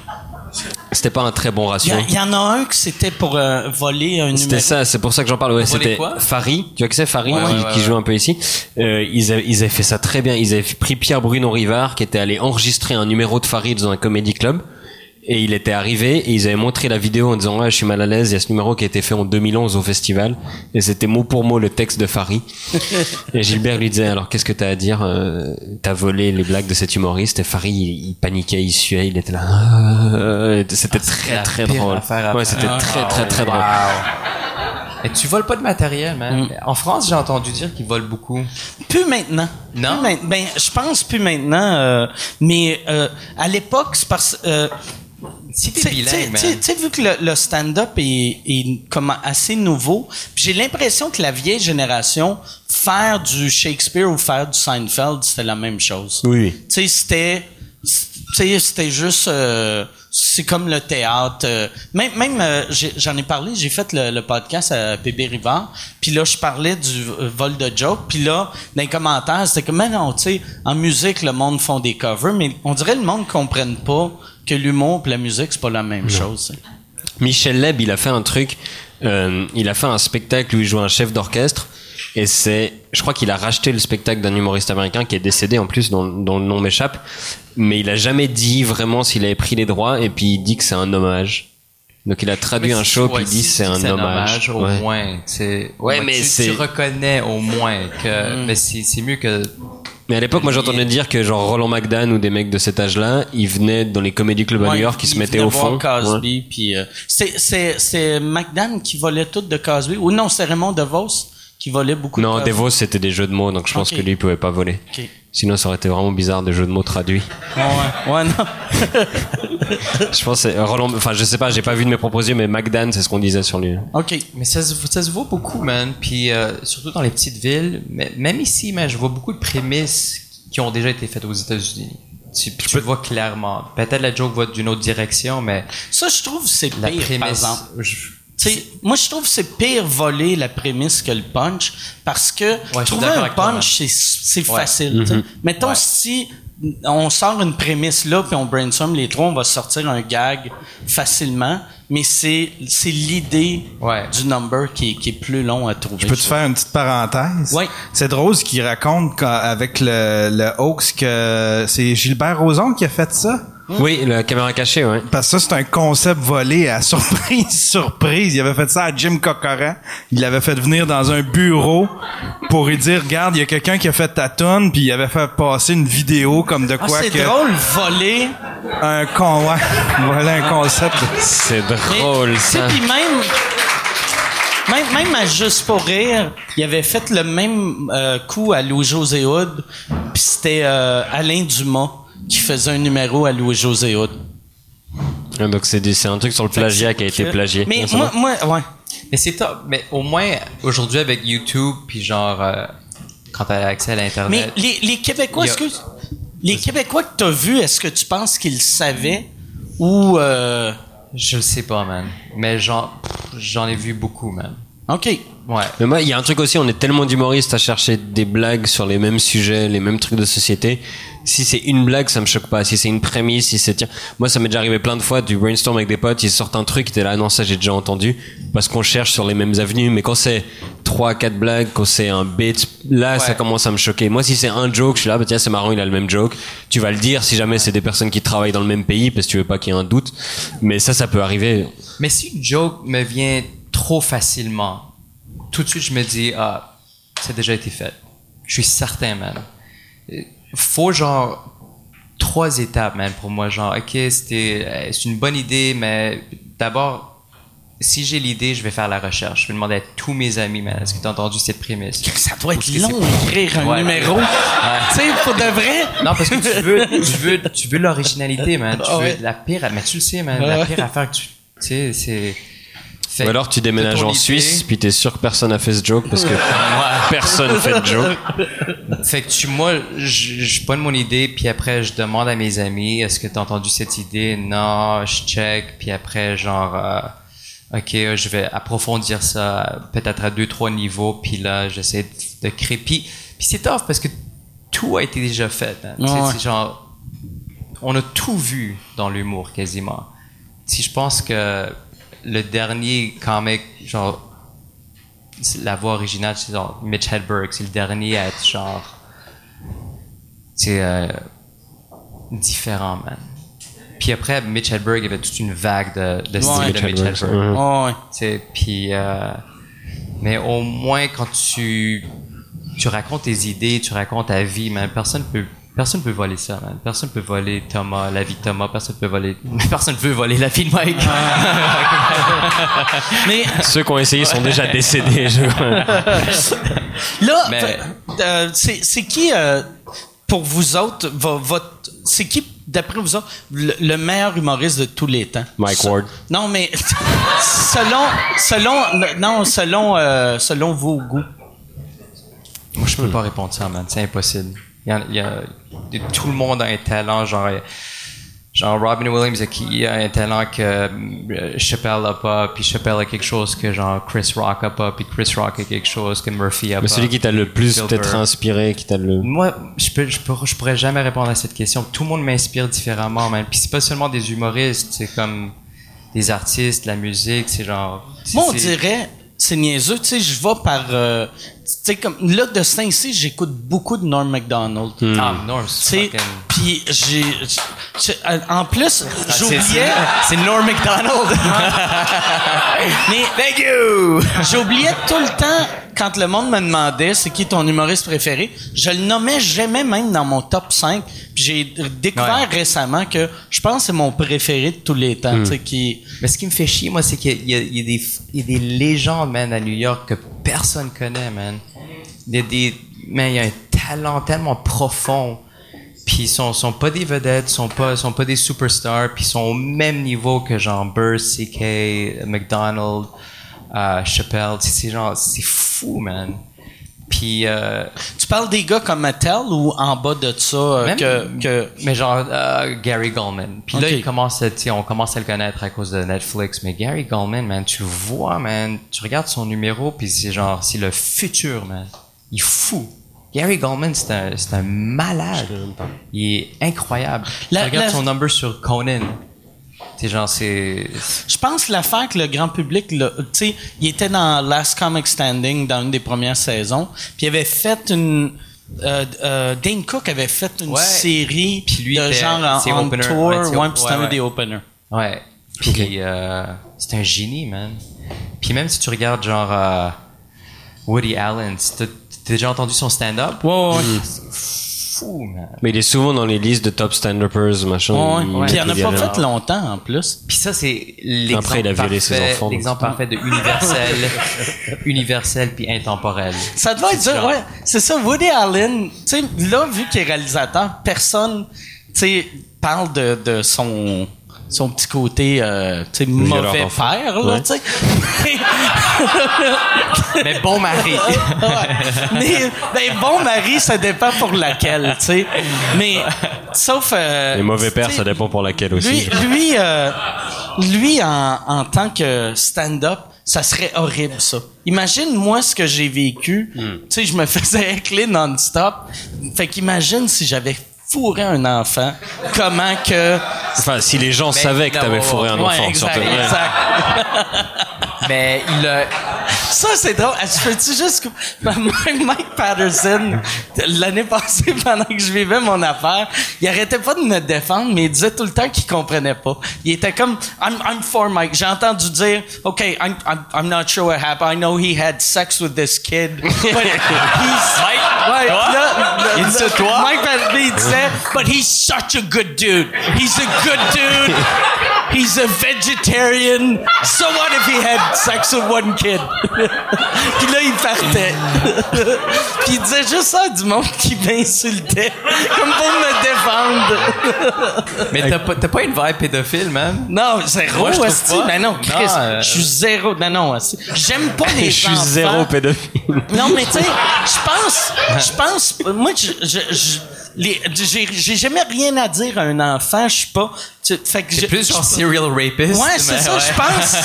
c'était pas un très bon ratio. il y en a un que c'était pour euh, voler un C'était ça, c'est pour ça que j'en parle. Ouais, c'était Farid. Tu vois que c'est Farid Ouais, qui, ouais, joue un peu ici. Euh, ils, avaient, ils avaient fait ça très bien. Ils avaient pris Pierre Bruno Rivard qui était allé enregistrer un numéro de Farid dans un comédie club. Et il était arrivé et ils avaient montré la vidéo en disant ouais je suis mal à l'aise il y a ce numéro qui a été fait en 2011 au festival et c'était mot pour mot le texte de Farid et Gilbert lui disait alors qu'est-ce que t'as à dire euh, t'as volé les blagues de cet humoriste? Et Farid il, il paniquait il suait il était là Ah, et c'était très très drôle ouais c'était Ah, très très très drôle Et tu voles pas de matériel, man. En France, j'ai entendu dire qu'ils volent beaucoup. Plus maintenant. Non? Plus ben, je pense plus maintenant. euh, mais euh, à l'époque, c'est parce euh, Si tu t'es sais- bilingue, tu sais- man. tu sais, vu que le, le stand-up est, est comme assez nouveau, j'ai l'impression que la vieille génération, faire du Shakespeare ou faire du Seinfeld, c'était la même chose. oui Tu sais, c'était, tu sais, c'était juste, euh, c'est comme le théâtre. euh, même, même, euh, j'en ai parlé, j'ai fait le, le podcast à Bébé Rivard, puis là, je parlais du euh, vol de joke, puis là, dans les commentaires, c'était comme, mais non, tu sais, en musique, le monde font des covers, mais on dirait que le monde ne comprenne pas que l'humour et la musique, c'est pas la même chose. Michel Leb, il a fait un truc, euh, il a fait un spectacle où il joue un chef d'orchestre, et c'est, je crois qu'il a racheté le spectacle d'un humoriste américain qui est décédé en plus, dont, dont le nom m'échappe, mais il a jamais dit vraiment s'il avait pris les droits, et puis il dit que c'est un hommage. Donc il a traduit Mais un show, puis il dit c'est un que hommage. au Ouais. moins. C'est, Ouais, mais tu, c'est- tu reconnais au moins que, Mm. mais c'est, c'est mieux que, Mais à l'époque, moi j'entendais dire que genre Roland McDan ou des mecs de cet âge-là, ils venaient dans les comédie clubs à Ouais, New York, ils se mettaient au fond. Cosby, puis euh, c'est c'est c'est McDan qui volait tout de Cosby ou non, c'est Raymond DeVos qui volait beaucoup de Non. Devos c'était des jeux de mots, donc je pense que lui il pouvait pas voler. Ok. Sinon, ça aurait été vraiment bizarre des jeux de mots traduits. Ouais, ouais, non. Je pense que c'est Roland, enfin je sais pas, j'ai pas vu de mes propres yeux, mais McDan c'est ce qu'on disait sur lui. OK. mais ça se, ça se voit beaucoup, man. Puis, euh, surtout dans les petites villes, mais même ici, man, je vois beaucoup de prémices qui ont déjà été faites aux États-Unis. Tu, tu le vois clairement. Peut-être la joke va d'une autre direction, mais Ça, je trouve c'est la pire, par prémisse, exemple. je- Tu sais, moi, je trouve que c'est pire voler la prémisse que le punch parce que suis trouver un punch, c'est, Ouais. facile. sais. Mettons Ouais. si on sort une prémisse là, puis on brainstorm les trois, on va sortir un gag facilement, mais c'est c'est l'idée Ouais. du number qui, qui est plus long à trouver. Je peux te faire une petite parenthèse? Oui. C'est drôle ce qu'il raconte quand- avec le, le hoax que c'est Gilbert Rozon qui a fait ça. Oui, la caméra cachée, ouais. Parce que ça, c'est un concept volé à surprise, surprise. Il avait fait ça à Jim Cocoran. Il l'avait fait venir dans un bureau pour lui dire, regarde, il y a quelqu'un qui a fait ta tonne, puis il avait fait passer une vidéo comme de Ah, quoi c'est que drôle, voler. un con, ouais. voilà un concept. C'est Mais, drôle, tu sais, ça. puis même, même, même à Juste pour rire, il avait fait le même euh, coup à Louis-José Hood, puis c'était euh, Alain Dumas qui faisait un numéro à Louis-José Hood. Ah, Donc c'est des- c'est un truc sur le plagiat qui a été plagié. Mais moi, ouais. Mais c'est top. Mais au moins, aujourd'hui, avec YouTube, puis genre, euh, quand t'as accès à Mais l'Internet. les, les Québécois, excuse, les Québécois que t'as vus, est-ce que tu penses qu'ils savaient ou euh, Je le sais pas, man. Mais genre, pff, j'en ai vu beaucoup, man. Ok. Ouais. Mais moi, il y a un truc aussi, on est tellement d'humoristes à chercher des blagues sur les mêmes sujets, les mêmes trucs de société. Si c'est une blague, ça me choque pas. Si c'est une prémisse, si c'est tiens, moi ça m'est déjà arrivé plein de fois du brainstorm avec des potes, ils sortent un truc, t'es là, non ça j'ai déjà entendu, parce qu'on cherche sur les mêmes avenues. Mais quand c'est trois, quatre blagues, quand c'est un bit, là ça commence à me choquer. Moi si c'est un joke, je suis là, bah tiens c'est marrant, il a le même joke. Tu vas le dire si jamais c'est des personnes qui travaillent dans le même pays, parce que tu veux pas qu'il y ait un doute. Mais ça, ça peut arriver. Mais si une joke me vient trop facilement, tout de suite, je me dis, ah, ça a déjà été fait. Je suis certain, man. Faut genre trois étapes, man, pour moi. Genre, ok, c'était, euh, c'est une bonne idée, mais d'abord, si j'ai l'idée, je vais faire la recherche. Je vais demander à tous mes amis, man, est-ce que tu as entendu cette prémisse? Ça doit être long c'est- écrire un Ouais. numéro. tu sais, pour de vrai. Non, parce que tu veux, tu veux, tu veux l'originalité, man. Tu Ah veux ouais. la pire, mais tu le sais, man. Ouais. La pire affaire que tu, tu sais, c'est. Ou alors tu déménages en. Suisse, puis t'es sûr que personne a fait ce joke parce que personne fait de joke. Fait que tu, moi, je, je donne mon idée, puis après, je demande à mes amis, est-ce que t'as entendu cette idée? Non, je check, puis après, genre, euh, ok, je vais approfondir ça, peut-être à deux, trois niveaux, puis là, j'essaie de, de créer. Puis, puis c'est tough parce que tout a été déjà fait. hein. Ouais. genre, on a tout vu dans l'humour quasiment. Si je pense que le dernier comic, genre, la voix originale, c'est genre Mitch Hedberg, c'est le dernier à être genre, c'est euh, différent, man. Puis après, Mitch Hedberg, il y avait toute une vague de, de style Ouais. de Mitch Hedberg, Hedberg. ouais. Oh, puis euh, mais au moins quand tu tu racontes tes idées, tu racontes ta vie, man, personne peut personne peut voler ça, man. Personne peut voler Thomas, la vie de Thomas, personne peut voler personne peut voler la vie de Mike. Mais Ceux qui ont essayé sont déjà décédés. je- là, Mais- euh, c'est qui euh, pour vous autres, vo- votre, c'est qui d'après vous autres le, le meilleur humoriste de tous les temps? Mike Se- Ward. Non, mais selon selon non selon euh, selon vos goûts. Moi, je peux pas répondre ça, man. C'est impossible. Il y a, il y a- tout le monde a un talent, genre, genre Robin Williams qui a un talent que euh, Chappelle a pas, puis Chappelle a quelque chose que genre Chris Rock a pas, puis Chris Rock a quelque chose que Murphy a Mais pas. celui qui t'a le plus peut-être inspiré, qui t'a le... Moi, je peux, je peux, je pourrais jamais répondre à cette question. Tout le monde m'inspire différemment, man. Puis c'est pas seulement des humoristes, c'est comme des artistes, la musique, c'est genre. Moi, on dirait, c'est niaiseux, tu sais, je vais par, euh, tu sais, comme, là, de ce temps-ci, j'écoute beaucoup de Norm MacDonald. Ah, Norm, c'est puis j'ai, j'ai- en plus, Ah, c'est- j'oubliais, C'est Norm MacDonald. mais, thank you! J'oubliais tout le temps, quand le monde me demandait c'est qui ton humoriste préféré, je le nommais jamais même dans mon top 5. Puis j'ai découvert Ouais. récemment que je pense que c'est mon préféré de tous les temps, qui, Mais ce qui me fait chier, moi, c'est qu'il y a, y des, il y a des légendes, man, à New York que personne connaît, man. Il y a des, man, il y a un talent tellement profond. Puis ils sont, sont pas des vedettes, sont pas, sont pas des superstars, puis ils sont au même niveau que genre Burr, C.K., McDonald, euh, Chappelle. C'est c'est genre, c'est fou, man. Puis, euh, tu parles des gars comme Mattel ou en bas de ça, euh, Même- que, que, mais genre euh, Gary Goldman. Puis là, il commence à, on commence à le connaître à cause de Netflix. Mais Gary Goldman, man, tu le vois, man. Tu regardes son numéro, puis c'est genre, c'est le futur, man. Il est fou. Gary Goldman, c'est un, c'est un malade. Il est incroyable. La- tu regardes la- son number sur Conan. C'est genre, c'est... Je pense l'affaire que le grand public, tu sais, il était dans Last Comic Standing dans une des premières saisons, puis il avait fait une euh, euh, Dane Cook avait fait une Ouais. série Puis lui de genre en, opener. tour, Ouais, ouais, c'était un des openers. Ouais. Puis euh, c'est un génie, man. Puis même si tu regardes genre Woody Allen, si t'as t'as déjà entendu son stand-up? Ouais, ouais, ouais. Fou, man. Mais il est souvent dans les listes de top stand-uppers, machin. Ouais, Il- ouais. Puis il en a pas fait longtemps en plus. Puis ça, c'est l'exemple Après, il a violé ses parfait- enfants. L'exemple parfait de universel, universel puis intemporel. Ça doit être C'est dur, genre- ouais. C'est ça, Woody Allen, tu sais, là, vu qu'il est réalisateur, personne, tu sais, parle de, de son, son petit côté, euh, tu sais, violeur mauvais père, là, Ouais. tu sais. Mais bon mari. Ouais. Mais, ben, bon mari, ça dépend pour laquelle, tu sais. Mais, sauf, euh, Les mauvais pères, ça dépend pour laquelle aussi. Lui, lui, euh, lui en, en tant que stand-up, ça serait horrible, ça. Imagine, moi, ce que j'ai vécu. Hmm. Tu sais, je me faisais écler non-stop. Fait qu'imagine si j'avais fourré un enfant, comment que... Enfin, si les gens savaient que t'avais fourré un Ouais, enfant, exact. Ouais. exact. Mais il a... Ça, c'est drôle. Je peux-tu juste... Mike Patterson, l'année passée, pendant que je vivais mon affaire, il arrêtait pas de me défendre, mais il disait tout le temps qu'il comprenait pas. Il était comme, I'm, I'm for Mike. J'ai entendu dire, OK, I'm, I'm, I'm not sure what happened. I know he had sex with this kid. But he's... Mike? Ouais, là, Il dit toi? Mike Patterson, il disait, but he's such a good dude. He's a good dude. He's a vegetarian. So what if he had sex with one kid? Puis là, il partait. Puis il disait juste ça à du monde qui m'insultait. Comme pour me défendre. Mais t'as pas, t'as pas une vibe pédophile, man? Non, zéro, Moi, je trouve esti. pas. Ben non, Chris, Non, euh, je suis zéro. Non, non, esti. J'aime pas les Je suis zéro pédophile. Non, mais tu sais, je pense, je pense, moi, je, je, je- les- j'ai, j'ai jamais rien à dire à un enfant, je suis pas, C'est je- plus genre serial rapist. Ouais, c'est ça, ouais. je pense.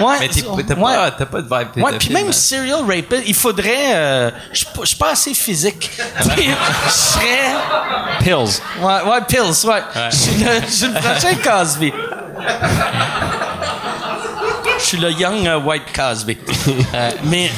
Ouais, Mais t'as ouais. pas, t'as pas de vibe pédophile. Ouais, puis même man. serial rapist, il faudrait, euh, je suis pas- je suis pas assez physique. Puis, je serais, Pills. ouais, ouais, pills, ouais. Je suis le, je suis le prochain Cosby. Je suis le young euh, white Cosby. Euh, mais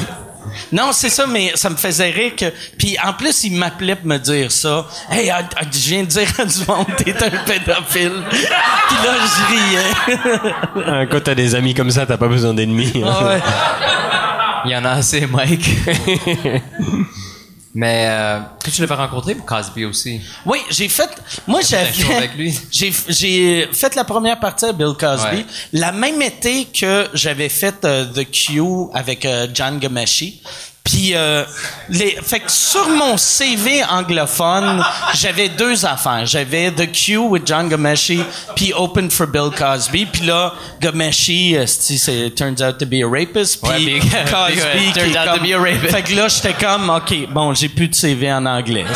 non, c'est ça, mais ça me faisait rire que. Puis en plus, il m'appelait pour me dire ça. Hey, ah, ah, je viens de dire à du monde, t'es un pédophile. Puis là, je riais. Hein, Quand t'as des amis comme ça, t'as pas besoin d'ennemis. Ah ouais. Il y en a assez, Mike. Mais euh, toi, tu l'avais rencontré pour Cosby aussi? Oui, j'ai fait. Moi, j'avais. J'ai j'ai fait la première partie à Bill Cosby. Ouais. La même été que j'avais fait euh, The Q avec euh, John Gamashi. Puis, euh, les, fait que sur mon CV anglophone, j'avais deux affaires. J'avais The Q with John Gamashi, puis Open for Bill Cosby. Puis là, Gamashi, euh, c'est turns out to be a rapist. Puis Ouais, Cosby, qui turns out to comme- be a rapist. Fait que là, j'étais comme, OK, bon, j'ai plus de CV en anglais.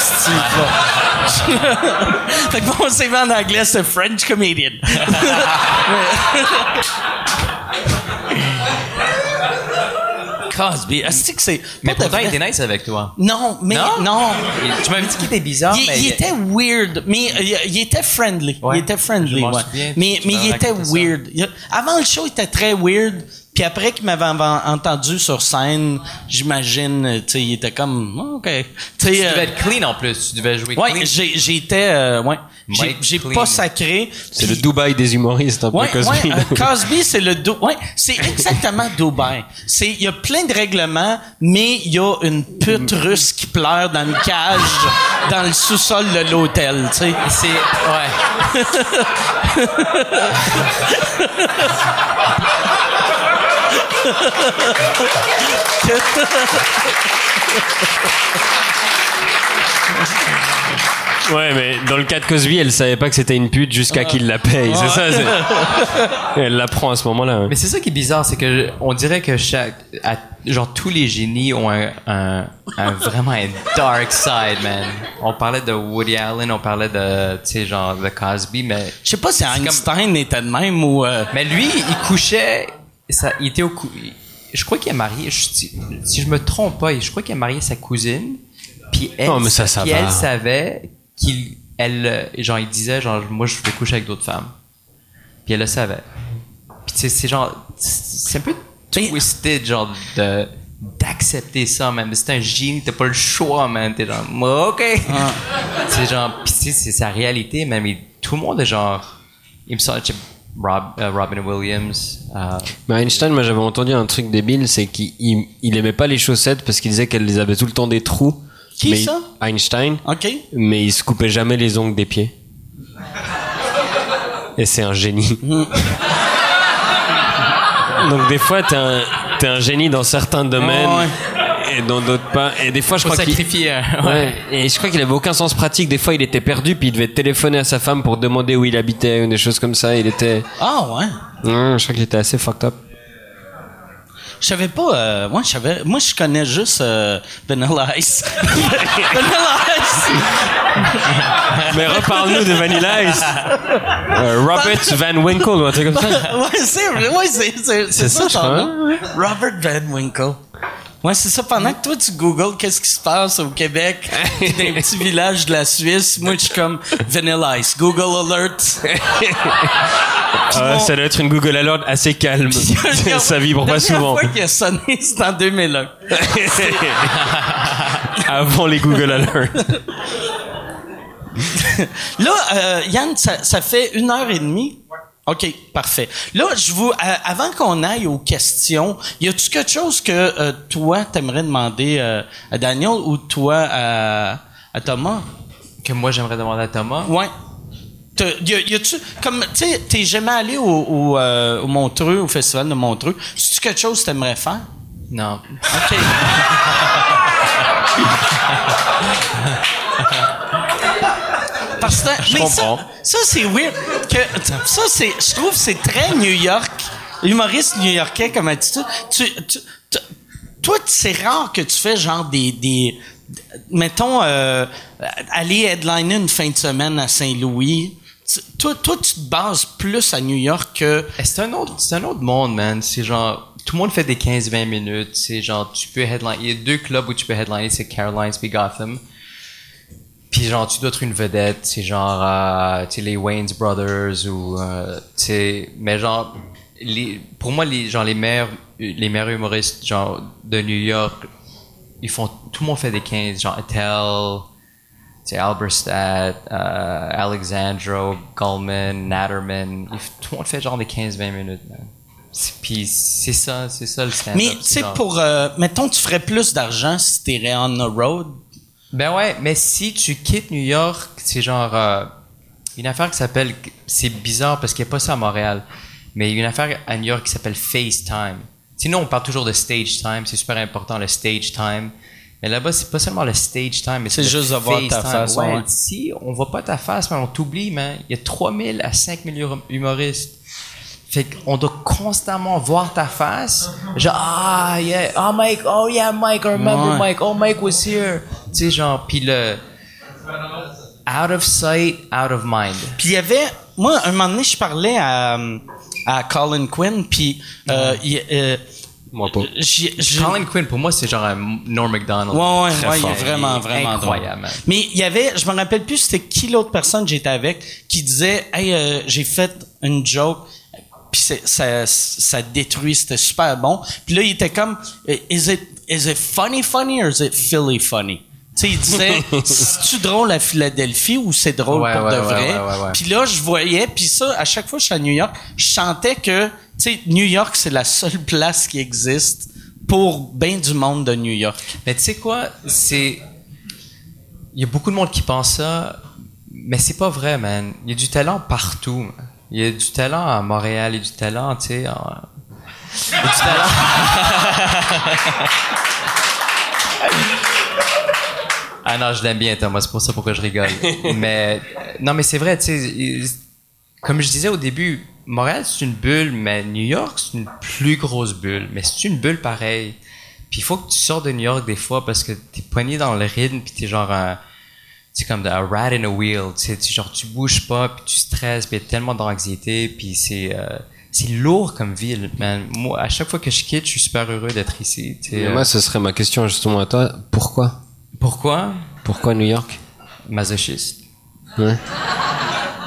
fait que mon CV en anglais, c'est French comedian. Cosby, est-ce que c'est... Mais pourtant, il était nice avec toi. Non, mais Non? non. Tu m'avais dit qu'il était bizarre, Il, mais... il était weird, mais euh, il, il était friendly. Ouais. Il était friendly, ouais. souviens, Mais, mais il était weird. Avant le show, il était très weird. Puis après qu'il m'avait en- entendu sur scène, j'imagine, euh, tu sais, il était comme, Ah, OK. Tu sais, Tu euh, devais être clean en plus. Tu devais jouer ouais, clean. j'ai, j'étais, euh, ouais, j'ai, pas sacré. C'est le Dubaï des humoristes, un peu Cosby. ouais, euh, Cosby, c'est le Do- ouais, c'est exactement Dubaï. C'est, il y a plein de règlements, mais il y a une pute russe qui pleure dans une cage dans le sous-sol de l'hôtel, tu sais. C'est... Ouais. Ouais, mais dans le cas de Cosby, elle savait pas que c'était une pute jusqu'à qu'il la paye. C'est ça. c'est- Elle l'apprend à ce moment-là. Mais c'est ça qui est bizarre, c'est que je- on dirait que chaque, à- genre tous les génies ont un, un, un- vraiment un dark side, man. On parlait de Woody Allen, on parlait de, tu sais, genre de Cosby, mais Je sais pas si Einstein était de même ou. euh, mais lui, il couchait, ça, il était au cou, je crois qu'il a marié, je- si, si je me trompe pas, je crois qu'il a marié sa cousine, Puis elle, Non, mais ça, ça puis va. elle savait qu'il, elle, genre, il disait, genre, moi, je vais coucher avec d'autres femmes. Puis elle le savait. Puis tu sais, c'est genre, c'est un peu twisted, genre, de, d'accepter ça, man. Mais c'est un génie, t'as pas le choix, man. T'es genre, ok. c'est genre, pis tu sais, c'est sa réalité, man. Mais tout le monde est genre, il me semble, Rob, euh, Robin Williams, euh, Mais Einstein, moi j'avais entendu un truc débile, c'est qu'il il, il aimait pas les chaussettes parce qu'il disait qu'elles les avaient tout le temps des trous. Qui mais ça? Einstein. OK. Mais il se coupait jamais les ongles des pieds. Et c'est un génie. Donc des fois t'es un, t'es un génie dans certains domaines Ouais. Et dans d'autres pas. Et des fois je crois qu'il sacrifier. hein. ouais. Ouais, et je crois qu'il avait aucun sens pratique. Des fois, il était perdu, puis il devait téléphoner à sa femme pour demander où il habitait, ou des choses comme ça. Il était, Ah, ouais. Ouais, je crois qu'il était assez fucked up. Je savais pas. Euh, moi, je savais. Moi, je connais juste euh, Vanilla Ice. Vanilla Ice. Mais reparle-nous de Vanilla Ice. Euh, Robert Van Winkle ou un truc comme ça. ouais, c'est ouais, c'est ça, ça, je ton crois, nom. Robert Van Winkle. Ouais, c'est ça. Pendant que toi, tu googles qu'est-ce qui se passe au Québec, dans les petits villages de la Suisse, moi, je suis comme Vanilla Ice. Google Alert. Ah, ça doit être une Google Alert assez calme. ça vibre pas souvent. La première fois qu'il a sonné, c'est en 2001. Avant les Google Alerts. Là, euh, Yann, ça, ça fait une heure et demie. OK, parfait. Là, je vous, euh, avant qu'on aille aux questions, y a-tu quelque chose que euh, toi t'aimerais demander euh, à Daniel ou toi à, à Thomas? Que moi, j'aimerais demander à Thomas? Ouais. Y a-tu comme tu sais, t'es jamais allé au, au, euh, au Montreux, au festival de Montreux. C'est-tu quelque chose que t'aimerais faire? Non. OK. Parce que, mais ça, comprends. ça c'est weird. Que, ça, c'est, je trouve c'est très New York. Humoriste new-yorkais comme attitude. Tu, tu, tu- toi, c'est rare que tu fais genre des, des mettons, euh, aller headliner une fin de semaine à Saint-Louis. Toi, toi, tu te bases plus à New York que Eh, C'est un autre, c'est un autre monde, man. C'est genre, tout le monde fait des 15-20 minutes. C'est genre, tu peux headline. Il y a deux clubs où tu peux headliner, c'est Carolines puis Gotham. Puis genre, tu dois être une vedette. C'est genre, euh, tu sais, les Wayne's Brothers ou, euh, tu sais, mais genre, les, pour moi, les, genre, les meilleurs, les meilleurs humoristes, genre, de New York, ils font, tout le monde fait des 15, genre, Attell, c'est Alberstadt, euh, Alexandro, Goldman, Natterman. Ils Tout le monde fait genre des 15-20 minutes, man. Puis c'est ça, c'est ça le stand-up. Mais tu sais, pour euh, mettons, tu ferais plus d'argent si t'irais on the road. Ben ouais, mais si tu quittes New York, c'est genre euh, une affaire qui s'appelle, c'est bizarre parce qu'il n'y a pas ça à Montréal, mais il y a une affaire à New York qui s'appelle FaceTime. Sinon, on parle toujours de stage time, c'est super important le stage time. Mais là-bas, c'est pas seulement le stage time, mais C'est juste de voir ta FaceTime. face, Ouais, ouais. si on voit pas ta face, mais on t'oublie, man. Il y a 3000 à 5000 hum- humoristes. Fait qu'on doit constamment voir ta face. Genre, ah, yeah, oh Mike, oh yeah, Mike, I remember Ouais. Mike, oh Mike was here. Tu sais, genre, puis le out of sight, out of mind. Puis il y avait, moi, un moment donné, je parlais à, à Colin Quinn, puis euh, il- euh, Moi pas. Colin Quinn, pour moi, c'est genre un Norm MacDonald. Ouais, ouais, Très ouais, il est vraiment, vraiment incroyable. drôle. Mais il y avait, je me rappelle plus c'était qui l'autre personne que j'étais avec qui disait, hey, euh, j'ai fait une joke, puis ça, ça détruit, c'était super bon. Puis là, il était comme, is it, is it funny funny or is it Philly funny? Tu sais, il disait, c'est-tu drôle à Philadelphie ou c'est drôle Ouais, pour ouais, de vrai? Puis là, je voyais, puis ça, à chaque fois que je suis à New York, je sentais que, tu sais, New York, c'est la seule place qui existe pour bien du monde de New York. Mais tu sais quoi, c'est. Il y a beaucoup de monde qui pense ça, mais c'est pas vrai, man. Il y a du talent partout. man. Il y a du talent à Montréal, il y a du talent, tu sais. du talent. ah non, je l'aime bien, Thomas, c'est pour ça pourquoi je rigole. mais. Non, mais c'est vrai, tu sais. Comme je disais au début, Montréal, c'est une bulle, mais New York, c'est une plus grosse bulle. Mais c'est une bulle pareille. Puis il faut que tu sors de New York des fois parce que t'es poigné dans le rythme puis t'es genre un, c'est comme un rat in a wheel. Tu- genre tu bouges pas puis tu stresses puis y a tellement d'anxiété puis c'est euh, c'est lourd comme ville, man. Moi, à chaque fois que je quitte, je suis super heureux d'être ici. Et euh, moi, ce serait ma question justement à toi. Pourquoi? Pourquoi? Pourquoi New York? Masochiste. Ouais.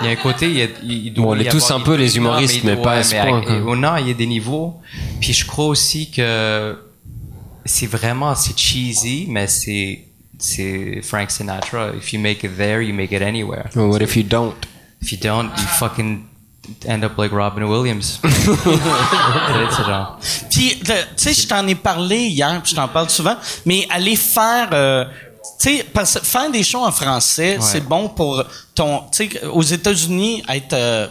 Il y a un côté, il, y a, il doit Bon, on y est tous un peu les humoristes, mais pas à ce mais point, quoi. Au Nord, il y a des niveaux. Puis je crois aussi que c'est vraiment, c'est cheesy, mais c'est, c'est Frank Sinatra. If you make it there, you make it anywhere. Well, what if you don't? If you don't, you fucking end up like Robin Williams. Puis, tu sais, je t'en ai parlé hier, puis je t'en parle souvent, mais aller faire, euh, tu sais, parce faire des shows en français, c'est bon pour ton, tu sais, aux États-Unis, être euh,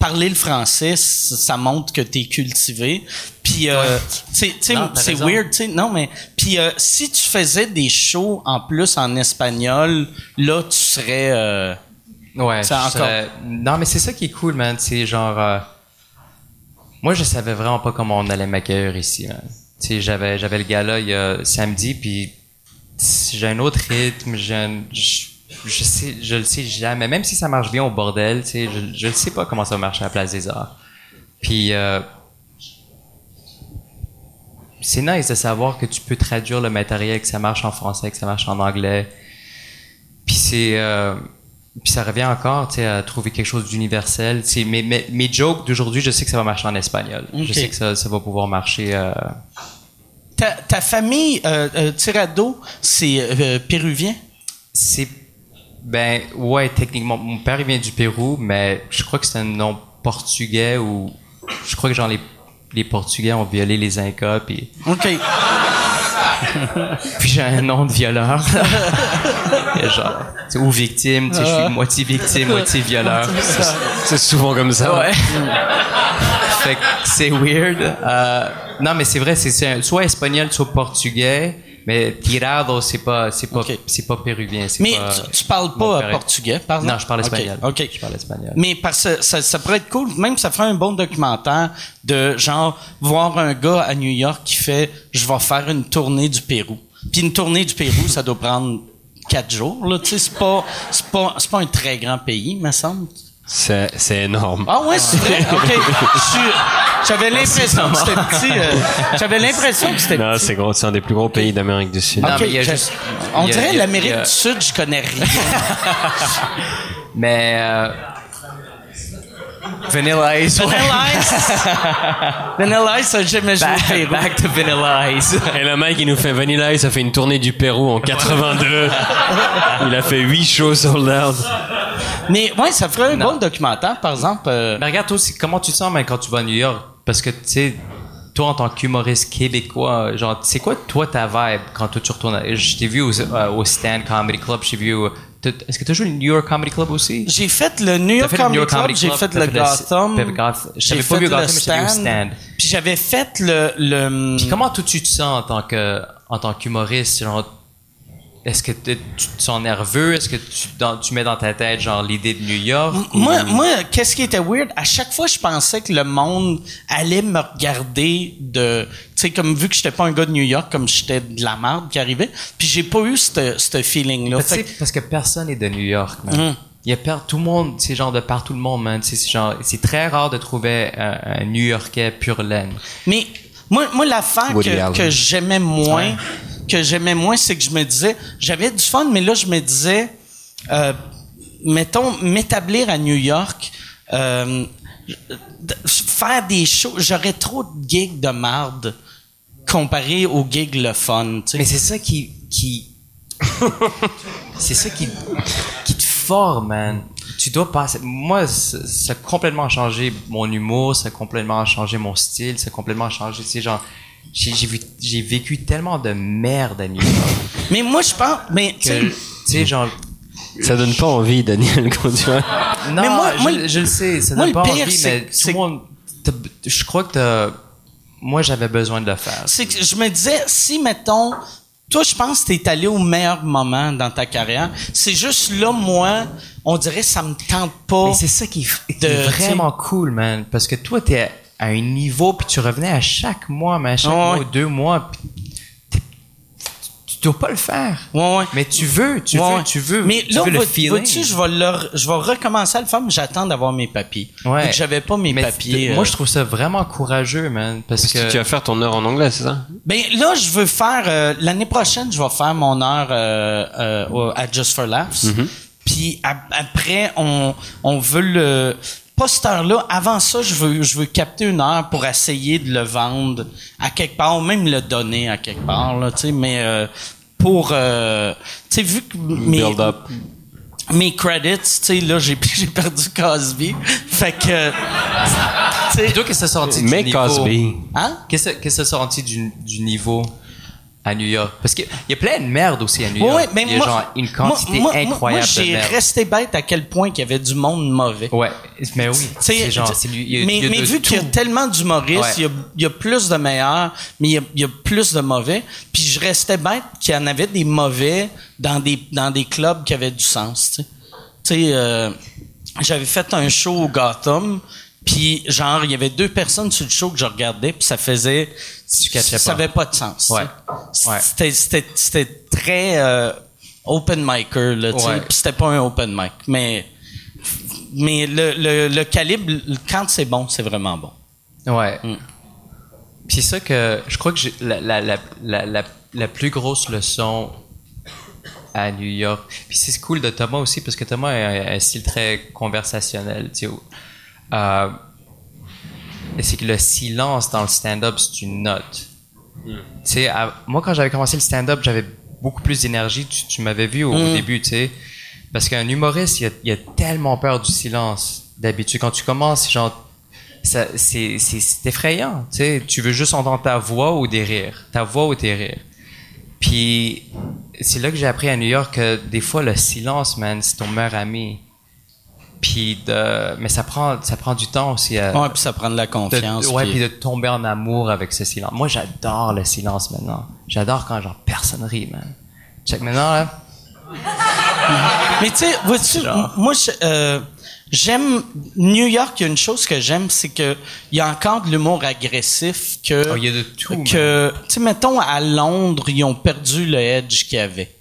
parler le français, ça montre que t'es cultivé. Puis, euh, c'est weird, tu non, mais puis euh, si tu faisais des shows en plus en espagnol, là, tu serais. euh, Ouais, encore. serais- Non, mais c'est ça qui est cool, man. C'est genre. euh, Moi, je savais vraiment pas comment on allait m'accueillir ici, man. Tu sais, j'avais, j'avais le gala il y a samedi, puis j'ai un autre rythme, j'ai un- je, je sais, je le sais jamais. Même si ça marche bien au bordel, tu sais, je, ne sais pas comment ça va marcher à la Place des Arts. Puis, euh, c'est nice de savoir que tu peux traduire le matériel, que ça marche en français, que ça marche en anglais. Puis c'est euh, puis ça revient encore, tu sais, à trouver quelque chose d'universel. Tu sais, mes, mes, mes jokes d'aujourd'hui, je sais que ça va marcher en espagnol. Je sais que ça, ça va pouvoir marcher. Euh... ta, ta famille, euh, euh, Tirado, c'est euh, péruvien? C'est ben ouais, techniquement, mon père il vient du Pérou, mais je crois que c'est un nom portugais ou je crois que genre les les Portugais ont violé les Incas puis OK. puis j'ai un nom de violeur. Et genre, tu sais, ou victime, tu sais, je suis moitié victime, moitié violeur. C'est souvent comme ça. Ouais. fait que c'est weird. Euh, non, mais c'est vrai, c'est- soit espagnol, soit portugais. Mais tirado, c'est pas, c'est pas, c'est pas péruvien. Mais pas- tu, tu parles pas euh, portugais, par exemple? Non, je parle espagnol. OK. Je parle espagnol. Mais parce que ça, ça pourrait être cool, même ça ferait un bon documentaire de genre voir un gars à New York qui fait je vais faire une tournée du Pérou. Puis une tournée du Pérou, ça doit prendre quatre jours là, tu sais, c'est pas c'est pas c'est pas un très grand pays, me semble. C'est, c'est énorme. Ah ouais, c'est vrai? OK. J'avais l'impression que c'était petit. euh, J'avais l'impression que c'était Non, petit. c'est gros, c'est un des plus gros pays d'Amérique du Sud. Non, OK, mais il y a je- juste- on il y a- dirait il y a- l'Amérique a- du Sud, je connais rien. Mais euh, Vanilla Ice. ouais. Vanilla Ice. Vanilla Ice, jamais joué au Back, Pérou. back to Vanilla Ice. Et le mec, il nous fait Vanilla Ice, a fait une tournée du Pérou en 82. il a fait 8 shows sold out. Mais ouais, ça ferait un bon documentaire, par exemple. euh, Mais regarde, aussi, comment tu te sens, mais quand tu vas à New York? Parce que, tu sais, toi, en tant qu'humoriste québécois, genre, c'est quoi, toi, ta vibe quand toi, tu retournes à- Je t'ai vu au, euh, au Stand Comedy Club, je t'ai vu au... Est-ce que tu as joué au New York Comedy Club aussi? J'ai fait le New York le Comedy New York Club, Comedy j'ai fait le fait le- Gotham, j'avais pas vu le Gotham, mais j'avais vu au stand, Stand. puis j'avais fait le le Puis comment toi, tu te sens en tant que en tant qu'humoriste? Genre, est-ce que t'es- tu te sens nerveux? Est-ce que tu, dans- tu mets dans ta tête, genre, l'idée de New York? ou- moi, moi, qu'est-ce qui était weird? À chaque fois, je pensais que le monde allait me regarder de, tu sais, comme vu que j'étais pas un gars de New York, comme j'étais de la merde qui arrivait, puis j'ai pas eu ce feeling-là. Que- parce que personne n'est de New York, man. Mhm. Il y a per- tout le monde, c'est genre de partout le monde, man. C'est c'est genre, c'est très rare de trouver un, un New Yorkais pur laine. Mais moi, moi l'affaire que, que j'aimais moins, que j'aimais moins, c'est que je me disais, j'avais du fun, mais là, je me disais, euh, mettons, m'établir à New York, euh, faire des shows, j'aurais trop de gigs de marde comparé aux gigs le fun. Mais c'est ça qui, qui, c'est ça qui, qui te forme, man. Tu dois passer. Moi, ça ça a complètement changé mon humour, ça a complètement changé mon style, ça a complètement changé, tu sais, genre, j'ai j'ai vu, j'ai vécu tellement de merde à New York Mais moi, je pense, mais, tu sais, que, tu genre, Ça donne pas envie, Daniel, quand tu vois. Non, Mais moi- je, moi, je le sais, ça moi, donne pas pire, envie, mais tout c'est- le monde, je crois que t'as- moi j'avais besoin de le faire. c'est que je me disais, si, mettons, toi, je pense que t'es allé au meilleur moment dans ta carrière. C'est juste là, moi, on dirait, ça me tente pas. Mais c'est ça qui, qui de- est vraiment cool, man, parce que toi t'es à un niveau puis tu revenais à chaque mois, mais à chaque Ouais. mois ou deux mois, puis tu- dois pas le faire. Ouais, ouais. Mais tu veux, tu Ouais, veux, ouais. tu veux. Mais tu là, veux le feeling. vois-tu, je vais le, je vais recommencer à le faire, mais j'attends d'avoir mes papiers. Ouais. J'avais pas mes Mais papiers. t- Moi, euh, je trouve ça vraiment courageux, man, parce Parce que que tu vas faire ton heure en anglais, c'est ça? Ben là, je veux faire euh, l'année prochaine, je vais faire mon heure euh, euh, à Just for Laughs. Puis ap- après, on on veut le pas cette heure-là. Avant ça, je veux je veux capter une heure pour essayer de le vendre à quelque part, ou même le donner à quelque part là, tu sais. Mais euh, pour euh, tu sais vu que mes, Build up. mes credits, tu sais là, j'ai j'ai perdu Cosby. fait que tu sais, Plutôt que ça sorti du Mais niveau? Cosby. hein? Qu'est-ce que ça sorti du, du niveau? À New York? Parce qu'il y a plein de merde aussi à New York. ouais, mais il y a moi, genre une quantité moi, moi, incroyable moi, de j'ai merde. resté bête à quel point qu'il y avait du monde mauvais. Ouais, mais oui. C'est genre, tu- c'est lui- il y a- mais il y a mais de vu qu'il y a tellement d'humoristes, Ouais. il, y a, il y a plus de meilleurs, mais il y a, il y a plus de mauvais. Puis je restais bête qu'il y en avait des mauvais dans des dans des clubs qui avaient du sens. Tu sais, Tu sais, euh, j'avais fait un show au Gotham. Puis genre il y avait deux personnes sur le show que je regardais puis ça faisait Tu ça pas. avait pas de sens. Ouais. Ouais. C'était très euh, open micer là, tu sais. Ouais. Puis c'était pas un open mic, mais mais le, le, le calibre, quand c'est bon, c'est vraiment bon. Ouais. Mm. Puis c'est ça que je crois que la, la, la, la, la, la plus grosse leçon à New York. Puis c'est cool de Thomas aussi parce que Thomas a un, un style très conversationnel. Tu sais, euh, c'est que le silence dans le stand-up, c'est une note. Tu sais, moi quand j'avais commencé le stand-up, j'avais beaucoup plus d'énergie. Tu, tu m'avais vu au, au Mm. début, tu sais. Parce qu'un humoriste, il a, il a tellement peur du silence. D'habitude, quand tu commences, c'est genre ça, c'est, c'est, c'est effrayant. Tu sais, tu veux juste entendre ta voix ou des rires. Ta voix ou tes rires. Puis, c'est là que j'ai appris à New York que des fois, le silence, man, c'est ton meilleur ami. Puis, de, mais ça prend, ça prend du temps aussi à, Ouais, puis ça prend de la de, confiance. ouais, puis- puis de tomber en amour avec ce silence. Moi, j'adore le silence maintenant. J'adore quand genre personne rit, man. Check maintenant, là. Mais tu sais, vois-tu, moi, je- euh, j'aime New York. Il y a une chose que j'aime, c'est que il y a encore de l'humour agressif que Oh, il y a de tout, que tu sais, mettons à Londres, ils ont perdu le edge qu'il y avait.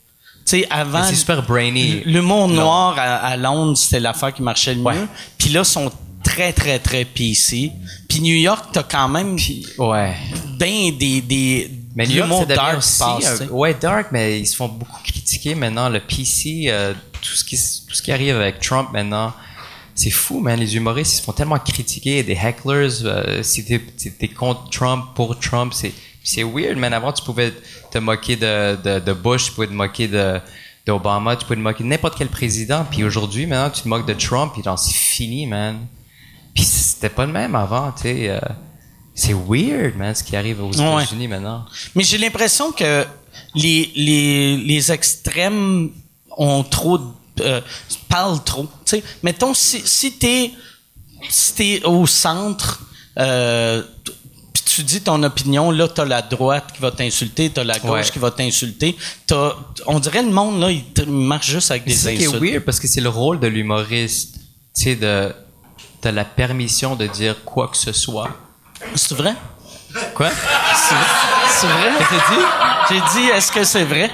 Sais, avant. C'est super brainy. L'humour noir à, à Londres, c'était l'affaire qui marchait le Ouais. mieux. Puis là, ils sont très, très, très PC. Puis New York, t'as quand même Ouais. ben des, des, Mais New York, devient dark aussi, passe, sais. ouais, dark, mais ils se font beaucoup critiquer maintenant. Le PC, euh, tout ce qui, tout ce qui arrive avec Trump maintenant, c'est fou, man. Les humoristes, ils se font tellement critiquer. Des hecklers, euh, si t'es contre Trump, pour Trump, c'est, c'est weird, man. Avant, tu pouvais te moquer de, de, de Bush, tu pouvais te moquer de, d'Obama, tu pouvais te moquer de n'importe quel président. Puis aujourd'hui, maintenant, tu te moques de Trump, puis genre, c'est fini, man. Puis c'était pas le même avant, tu sais. euh, c'est weird, man, ce qui arrive aux Ouais. États-Unis maintenant. Mais j'ai l'impression que les, les, les extrêmes ont trop de- euh, parlent trop. Mettons si si t'es si t'es au centre, euh, puis tu dis ton opinion, là t'as la droite qui va t'insulter, t'as la gauche Ouais. qui va t'insulter. T'as, on dirait le monde là, il, marche juste avec des C'est ça qui est insultes. weird parce que c'est le rôle de l'humoriste, tu sais, de t'as la permission de dire quoi que ce soit. C'est vrai? Quoi? C'est vrai? Qu'est-ce que dit? J'ai dit, est-ce que c'est vrai?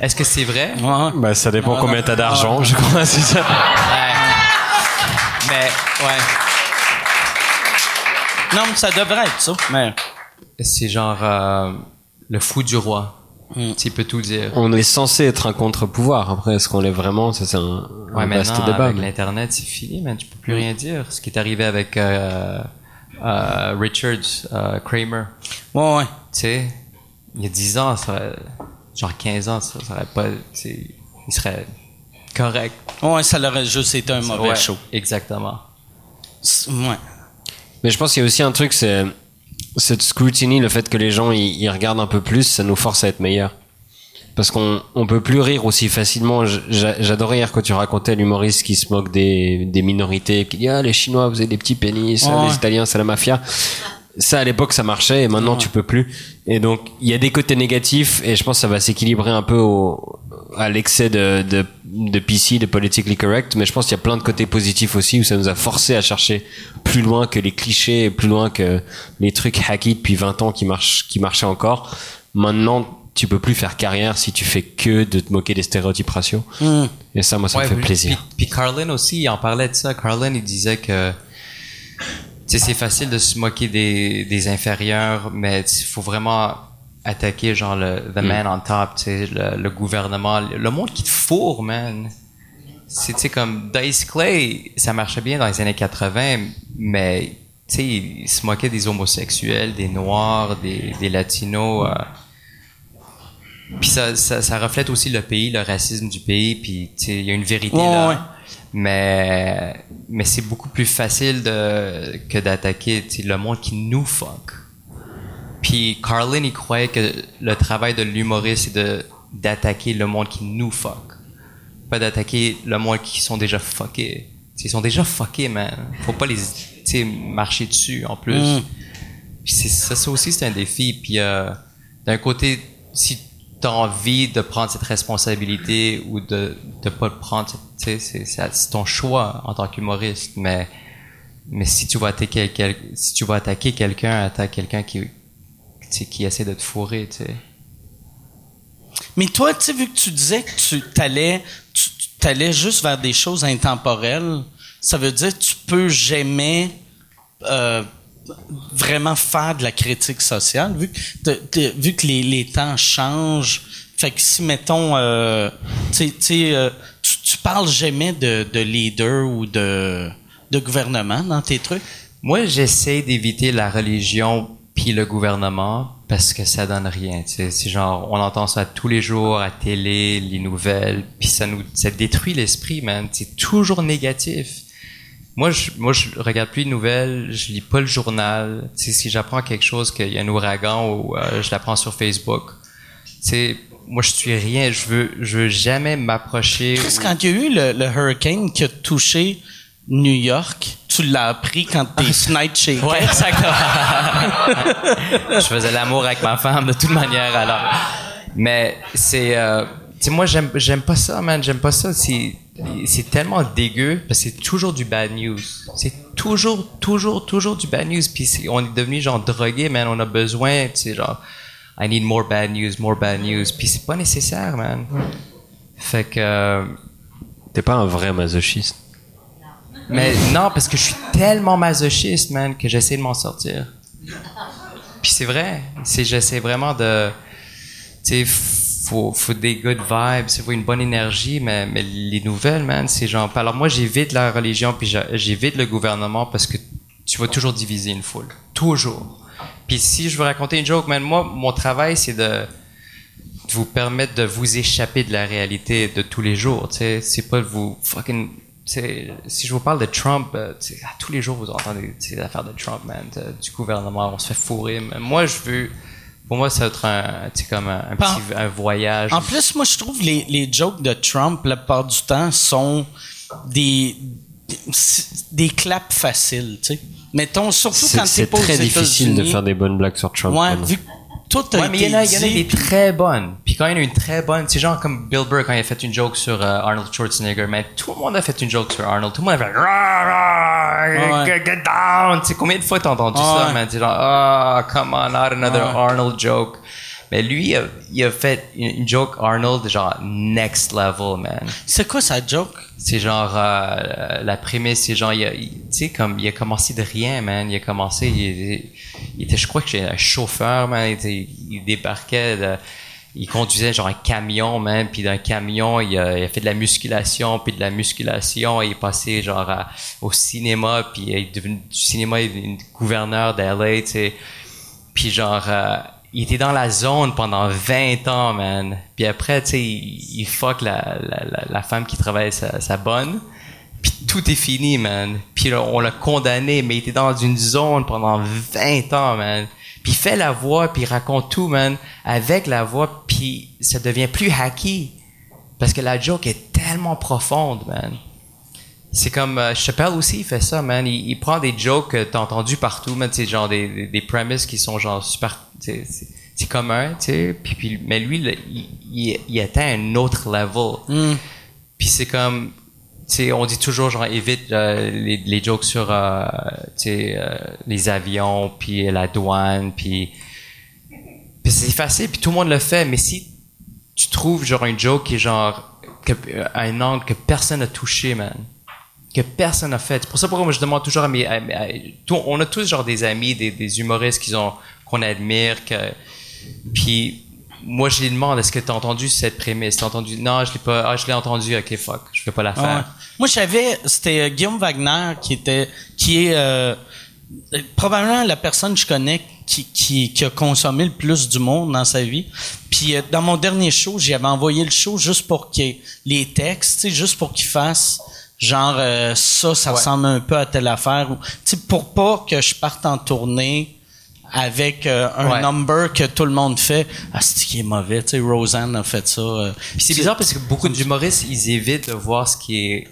Est-ce que c'est vrai? Ouais. Bah, ça dépend Non, combien non. t'as d'argent, je crois, c'est ça. Ouais. Mais ouais, Non, mais ça devrait être ça. Mais c'est genre euh, le fou du roi. Hmm. Tu peut tout dire. On est censé être un contre-pouvoir. Après, est-ce qu'on l'est vraiment Ça, c'est un, Ouais, un vaste maintenant débat. avec mais- l'internet, c'est fini, man. Tu peux plus rien dire. Ce qui est arrivé avec euh, euh, Richard euh, Kramer. ouais, ouais. Tu sais, il y a 10 ans, ça aurait- genre 15 ans, ça, ça aurait pas. Il serait correct. Ouais, ça l'aurait juste été un mauvais Ouais, show. Exactement. Ouais. Mais je pense qu'il y a aussi un truc, c'est cette scrutiny, le fait que les gens ils, ils regardent un peu plus, ça nous force à être meilleurs. Parce qu'on on peut plus rire aussi facilement. J'adorais hier quand tu racontais l'humoriste qui se moque des, des minorités, qui dit ah les Chinois vous avez des petits pénis, ah, Ouais. les Italiens c'est la mafia. Ça à l'époque ça marchait et maintenant tu peux plus. Et donc il y a des côtés négatifs et je pense que ça va s'équilibrer un peu au, à l'excès de, de, de PC, de politically correct. Mais je pense qu'il y a plein de côtés positifs aussi où ça nous a forcé à chercher plus loin que les clichés, plus loin que les trucs hackés depuis 20 ans qui marchent, qui marchaient encore. Maintenant, tu peux plus faire carrière si tu fais que de te moquer des stéréotypes raciaux. Hmm. Et ça, moi, ça me fait plaisir. Puis, puis Carlin aussi, il en parlait de ça. Carlin, il disait que c'est facile de se moquer des, des inférieurs, mais il faut vraiment attaquer genre le the man on top, tu sais, le, le gouvernement, le, monde qui te fourre, man. C'est tu sais comme Dice Clay, ça marchait bien dans les années 80, mais tu sais, il se moquait des homosexuels, des noirs, des, des latinos. euh, puis ça, ça, ça reflète aussi le pays, le racisme du pays, puis tu sais, il y a une vérité là. ouais. Mais mais c'est beaucoup plus facile de que d'attaquer tu sais, le monde qui nous fuck. Puis Carlin, il croyait que le travail de l'humoriste c'est de d'attaquer le monde qui nous fuck, pas d'attaquer le monde qui sont déjà fuckés. Ils sont déjà fuckés, man. Faut pas les marcher dessus en plus. Mm. Ça, ça aussi c'est un défi. Puis euh, d'un côté, si tu as envie de prendre cette responsabilité ou de de pas le prendre, c'est ton choix en tant qu'humoriste. Mais mais si tu vas attaquer quel- si tu vas attaquer quelqu'un, attaque quelqu'un qui tu sais, qui essaie de te fourrer, tu sais. Mais toi, tu sais, vu que tu disais que tu t'allais, tu t'allais juste vers des choses intemporelles, ça veut dire que tu peux jamais euh, vraiment faire de la critique sociale, vu que, vu que les, les temps changent. Fait que si, mettons, euh, euh, tu, tu parles jamais de, de leader ou de, de gouvernement dans tes trucs? Moi, j'essaie d'éviter la religion puis le gouvernement parce que ça donne rien. C'est genre, on entend ça tous les jours à télé, les nouvelles, puis ça nous, ça détruit l'esprit, man. C'est toujours négatif. Moi, je, moi, je regarde plus les nouvelles, je lis pas le journal. Tu sais, si j'apprends quelque chose qu'il y a un ouragan ou euh, je l'apprends sur Facebook, sais, moi, je suis rien. Je veux, je veux jamais m'approcher. Chris, ou- quand il y a eu le hurricane qui a touché New York, tu l'as appris quand tes fenêtres shakeaient. Ouais, exactement. je faisais l'amour avec ma femme de toute manière alors. Mais c'est euh, tu sais moi j'aime j'aime pas ça man, j'aime pas ça, c'est c'est tellement dégueu parce que c'est toujours du bad news. C'est toujours toujours toujours du bad news puis on est devenu genre drogué man, on a besoin tu sais genre I need more bad news, more bad news puis c'est pas nécessaire man. Fait que euh, T'es pas un vrai masochiste. Mais non, parce que je suis tellement masochiste, man, que j'essaie de m'en sortir. Puis c'est vrai. C'est, j'essaie vraiment de, tu sais, faut, faut des good vibes, faut une bonne énergie, mais, mais les nouvelles, man, c'est genre, alors moi, j'évite la religion, puis j'évite le gouvernement parce que tu vas toujours diviser une foule. Toujours. Puis si je veux raconter une joke, man, moi, mon travail, c'est de vous permettre de vous échapper de la réalité de tous les jours. Tu sais, c'est pas de vous fucking. Si je vous parle de Trump, euh, à tous les jours vous entendez tu sais, l'affaire de Trump, man, du gouvernement, on se fait fourrer. Mais moi, je veux. Pour moi, ça va être un, comme un, petit un voyage. En plus, moi, je trouve les, les jokes de Trump, la plupart du temps, sont des, des, des claps faciles, tu sais. Mettons, surtout C'est quand c'est pas aux très difficile de faire des bonnes blagues sur Trump. Ouais, maintenant. vu que tout a Ouais, mais il y en a, il y en a des très bonnes. Puis quand il y en a une très bonne, c'est genre comme Bill Burr quand il a fait une joke sur euh, Arnold Schwarzenegger, mais tout le monde a fait une joke sur Arnold. Tout le monde a fait Rah, rah, Ouais. get, down. Tu sais combien de fois t'as entendu ça, Ouais. man? C'est genre ah come on, not another Ouais. Arnold joke. Mais lui, il a, il a fait une, une joke Arnold genre next level, man. C'est quoi sa joke? C'est genre euh, la prémisse, c'est genre il, a- il- tu sais comme il a commencé de rien, man. Il a commencé, il, il- était, je crois que j'étais un chauffeur, man. Il, débarquait, il conduisait genre un camion, man. Puis d'un camion, il a, fait de la musculation, puis de la musculation, il est passé genre au cinéma, puis il est devenu du cinéma, il est gouverneur d'LA, tu sais. Puis genre, euh, il était dans la zone pendant 20 ans, man. Puis après, tu sais, il, fuck la, la, femme qui travaille sa bonne. Puis tout est fini, man. Puis on l'a condamné, mais il était dans une zone pendant 20 ans, man. Puis il fait la voix, puis il raconte tout, man, avec la voix, puis ça devient plus hacky. Parce que la joke est tellement profonde, man. C'est comme euh, Chappelle aussi il fait ça man il, il prend des jokes que t'as entendu partout man c'est genre des, des, des premises qui sont genre super c'est commun tu sais puis, puis mais lui il, il, il atteint un autre level puis c'est comme on dit toujours genre évite euh, les, jokes sur euh, euh, les avions puis la douane puis c'est facile, puis tout le monde le fait, mais si tu trouves genre un joke qui est genre que, un angle que personne n'a touché, man, que personne n'a fait. C'est pour ça pourquoi moi je demande toujours à mes, à on a tous genre des amis, des, humoristes qui ont qu'on admire, que puis moi je les demande est-ce que t'as entendu cette prémisse, t'as entendu? Non je l'ai pas, ah je l'ai entendu, ok fuck, je vais pas la faire. Ouais. Moi, j'avais, c'était euh, Guillaume Wagner qui était, qui est euh, probablement la personne que je connais qui, qui, qui a consommé le plus d'humour dans sa vie. Puis euh, dans mon dernier show, j'avais envoyé le show juste pour qu'il les textes, tu sais, juste pour qu'il fasse genre euh, ça, ça ressemble un peu à telle affaire ou tu pour pas que je parte en tournée avec euh, un Ouais. number que tout le monde fait. Ah, c'est qui est mauvais, tu sais, Roseanne a fait ça. euh. C'est bizarre parce que beaucoup d'humoristes ils évitent de voir ce qui est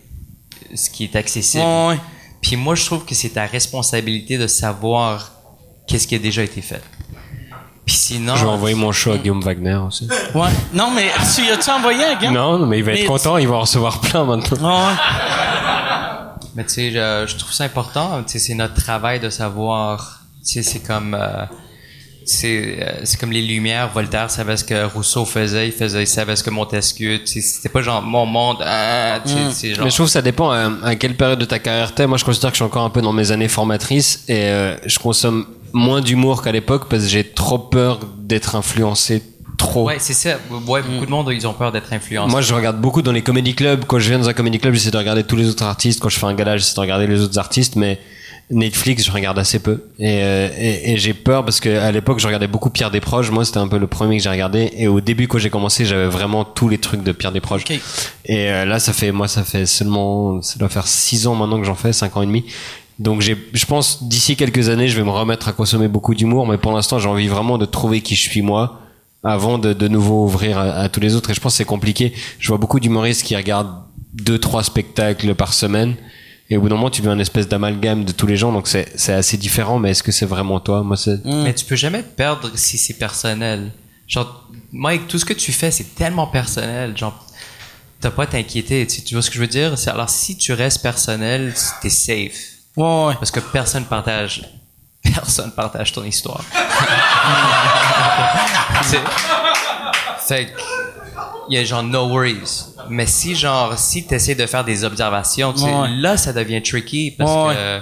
ce qui est accessible. Ouais. Puis moi, je trouve que c'est ta responsabilité de savoir qu'est-ce qui a déjà été fait. Puis sinon, Je vais envoyer mon show à Guillaume Wagner aussi. Ouais. Non, mais tu y as-tu envoyé un gars? Non, mais il va être Mais- content, il va en recevoir plein maintenant. Ouais. mais tu sais, je, je trouve ça important. Tu sais, c'est notre travail de savoir. Sais, c'est comme, euh, c'est, euh, c'est comme les Lumières. Voltaire savait ce que Rousseau faisait, il faisait, il savait ce que Montesquieu. C'était pas genre mon monde. Ah, sais, c'est genre. Mais je trouve que ça dépend à, à quelle période de ta carrière t'es. Moi, je considère que je suis encore un peu dans mes années formatrices et euh, je consomme moins d'humour qu'à l'époque parce que j'ai trop peur d'être influencé trop. Ouais, c'est ça. Ouais, beaucoup de monde, ils ont peur d'être influencés. Moi, je regarde beaucoup dans les comédie clubs. Quand je viens dans un comédie club, j'essaie de regarder tous les autres artistes. Quand je fais un gala, j'essaie de regarder les autres artistes, mais Netflix, je regarde assez peu. Et, euh, et, et j'ai peur parce que à l'époque, je regardais beaucoup Pierre Desproges. Moi, c'était un peu le premier que j'ai regardé. Et au début, quand j'ai commencé, j'avais vraiment tous les trucs de Pierre Desproges. OK. Et euh, là, ça fait, moi, ça fait seulement, ça doit faire six ans maintenant que j'en fais, cinq ans et demi. Donc j'ai, je pense d'ici quelques années, je vais me remettre à consommer beaucoup d'humour, mais pour l'instant, j'ai envie vraiment de trouver qui je suis moi avant de de nouveau ouvrir à, à tous les autres. Et je pense que c'est compliqué. Je vois beaucoup d'humoristes qui regardent deux, trois spectacles par semaine. Et au bout d'un moment, tu deviens une espèce d'amalgame de tous les gens, donc c'est c'est assez différent. Mais est-ce que c'est vraiment toi Moi, c'est Mais tu peux jamais te perdre si c'est personnel. Genre, Mike, tout ce que tu fais, c'est tellement personnel. Genre, t'as pas à t'inquiéter. Tu, tu vois ce que je veux dire? C'est- Alors, si tu restes personnel, t'es safe. Ouais, ouais. Parce que personne partage, personne partage ton histoire. C'est- fait que, il y a genre no worries. Mais si genre, si t'essaies de faire des observations, tu sais, Ouais. là, ça devient tricky parce Ouais. que,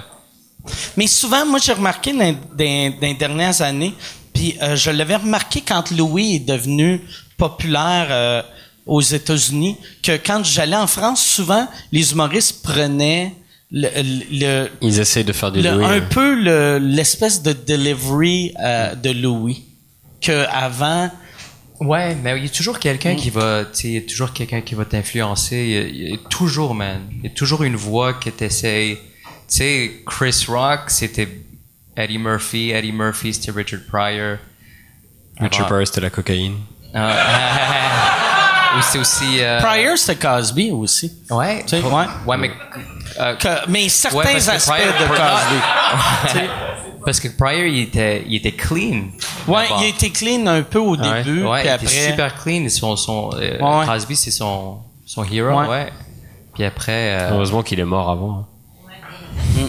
Mais souvent, moi, j'ai remarqué dans, dans- dans les dernières années, puis euh, je l'avais remarqué quand Louis est devenu populaire euh, aux États-Unis, que quand j'allais en France, souvent, les humoristes prenaient le, le- ils essayent de faire du le- Louis, un ouais. peu le- l'espèce de delivery euh, de Louis. Que avant, Ouais, mais il y a toujours quelqu'un qui va, tu sais, il y a toujours quelqu'un qui va t'influencer. Il y a- Il y, a toujours, man. Il y a toujours une voix que t'essayes. Tu sais, Chris Rock, c'était Eddie Murphy. Eddie Murphy, c'était Richard Pryor. Richard Avant- Pryor, c'était la cocaïne. Ah, Ou c'est aussi. euh, Pryor, c'était Cosby aussi. Ouais. Tu sais, ouais. Ouais, mais. euh, Que- mais certains Ouais, aspects Pryor- de Cosby. Parce que Pryor, il était, il était clean. Ouais, il a été clean un peu au ouais? début, Ouais, puis il après. était super clean. Son, son, euh, Ouais. Cosby, c'est son, son hero, Ouais. ouais. Puis après. euh, Heureusement qu'il est mort avant. hein.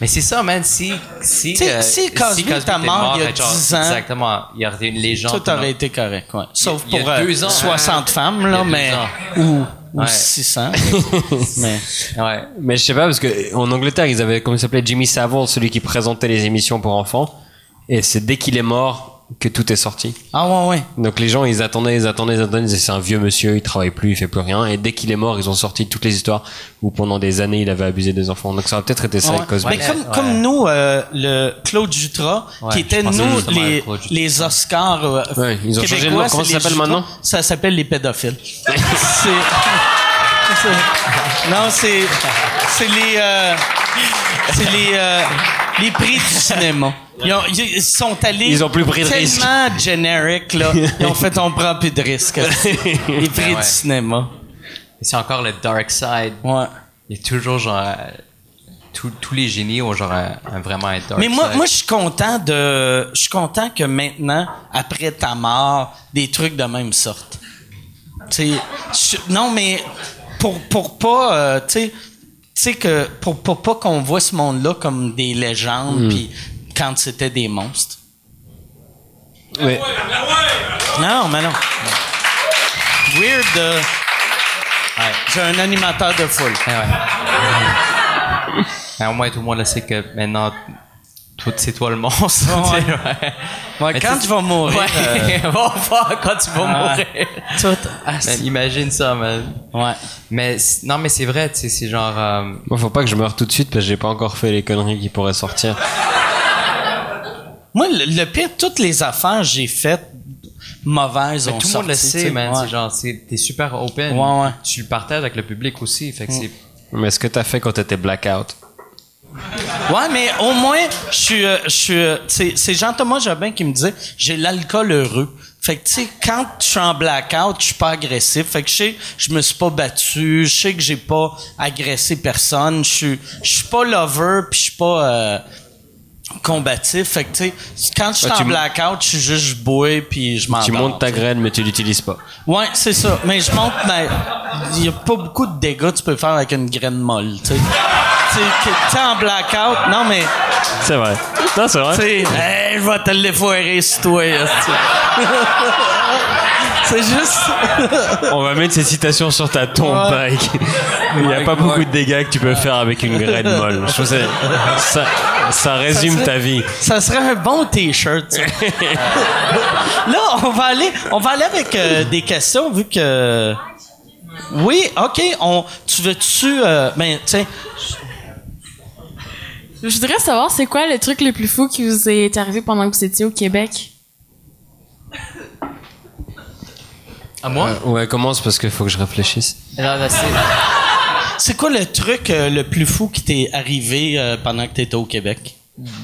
Mais c'est ça, man. Si, si, euh, si Cosby était était mort il y a genre, 10 ans, Exactement. Il y aurait une légende. Tout aurait été correct, ouais. Sauf Il y a pour euh, deux ans, 60 hein. femmes, Il y là, mais. ans. Ou, ou Ouais. 600. mais. Ouais. Mais je sais pas parce que en Angleterre ils avaient comment il s'appelait Jimmy Savile, celui qui présentait les émissions pour enfants. Et c'est dès qu'il est mort que tout est sorti. Ah, ouais, ouais. Donc les gens ils attendaient, ils attendaient, ils attendaient. Ils disaient c'est un vieux monsieur, il travaille plus, il fait plus rien. Et dès qu'il est mort, ils ont sorti toutes les histoires où pendant des années il avait abusé des enfants. Donc ça a peut-être été ça Ouais. Cosby. Mais comme, Ouais. comme nous, euh, le Claude Jutras, Ouais, qui était nous les, les Oscars euh, Ouais, ils ont changé de nom. québécois, Comment ça s'appelle maintenant? Ça s'appelle les pédophiles. c'est, c'est- non, c'est, c'est les, euh, c'est les, euh, les prix du cinéma. Ils, ont- ils sont allés Ils ont plus pris de risques. tellement generic là. Ils ont fait on prend plus de risques. les prix Ouais. du cinéma. Et c'est encore le dark side. Ouais. Il y a toujours genre. euh, tous- tous les génies ont genre un, un- vraiment un dark Mais moi, side. moi, je suis content de, je suis content que maintenant, après ta mort, des trucs de même sortent. Tu sais, je- non, mais pour pour pas, euh, tu sais, tu sais que pour, pour pas qu'on voit ce monde-là comme des légendes, puis quand c'était des monstres. Ouais. Non, mais non. Weird. euh, J'ai un animateur de foule. Ah ouais. Mais au moins, tout le monde le sait que maintenant, tout, c'est toi le monstre. ouais. Ouais, Mais quand tu- vas mourir. Ouais, euh, on va voir quand tu vas ouais. mourir. tout. Ah, imagine ça, man. ouais. Mais non, mais c'est vrai, tu sais, c'est genre. euh, Moi, faut pas que je meure tout de suite parce que j'ai pas encore fait les conneries qui pourraient sortir. Moi, le, le pire, toutes les affaires que j'ai faites mauvaises mais ont tout le monde le sait, man. Ouais. C'est genre, c'est- t'es super open. Ouais, ouais. Tu le partages avec le public aussi. Fait que c'est. Mais ce que t'as fait quand t'étais blackout? Ouais, mais au moins, je suis, euh, je suis, euh, c'est, c'est Jean-Thomas Jobin qui me disait, j'ai l'alcool heureux. Fait que, tu sais, quand je suis en blackout, je suis pas agressif. Fait que je sais, je me suis pas battu, je sais que j'ai pas agressé personne, je suis, je suis pas lover, puis je suis pas, euh, combatif. Fait que, tu sais, quand je suis Ah, tu en blackout, je suis juste, je bois, puis je m'en Tu montes ta graine, mais tu l'utilises pas. Ouais, c'est ça. Mais je monte, mais il y a pas beaucoup de dégâts que tu peux faire avec une graine molle, tu sais. Tu tu en blackout, non, mais, C'est vrai. Non, c'est tu vrai. sais, hey, je vais te l'effoirer sur toi, esti. C'est juste, On va mettre ces citations sur ta tombe, Ouais. Mike. Il n'y a pas beaucoup de dégâts que tu peux faire avec une graine molle. Je trouve que ça, ça résume ta vie. ça serait un bon t-shirt. Là, on va aller, on va aller avec euh, des questions, vu que, oui, ok, on, tu veux-tu, euh, ben, sais, Je voudrais savoir, c'est quoi le truc le plus fou qui vous est arrivé pendant que vous étiez au Québec? À moi? Euh, ouais, commence parce qu'il faut que je réfléchisse. Non, non, c'est- quoi le truc euh, le plus fou qui t'est arrivé euh, pendant que t'étais au Québec?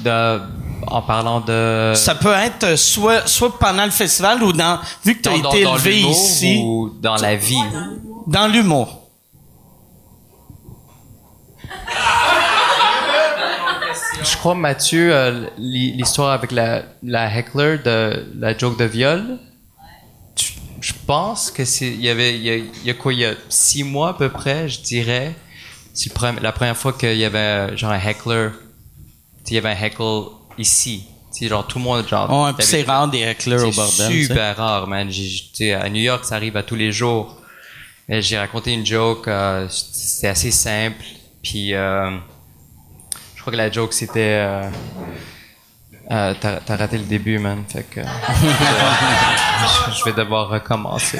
de- en parlant de. Ça peut être euh, soit soit pendant le festival ou dans vu que tu as dans, été dans élevé l'humour ici ou dans la vie? dans l'humour. Je crois, Mathieu, euh, l'hi- l'histoire avec la, la heckler de la joke de viol, je pense que c'est, il y avait, il y a, il y a quoi, il y a six mois à peu près, je dirais, c'est la première fois qu'il y avait genre un heckler, il y avait un heckle ici, tu sais, genre tout le monde, genre. Puis c'est rare des hecklers au bordel. super rare, man. J'ai- à New York, ça arrive à tous les jours. J'ai raconté une joke, euh, c'était assez simple, puis euh, je crois que la joke c'était euh, euh, t'as t'as raté le début, man. Fait que je, vais devoir recommencer.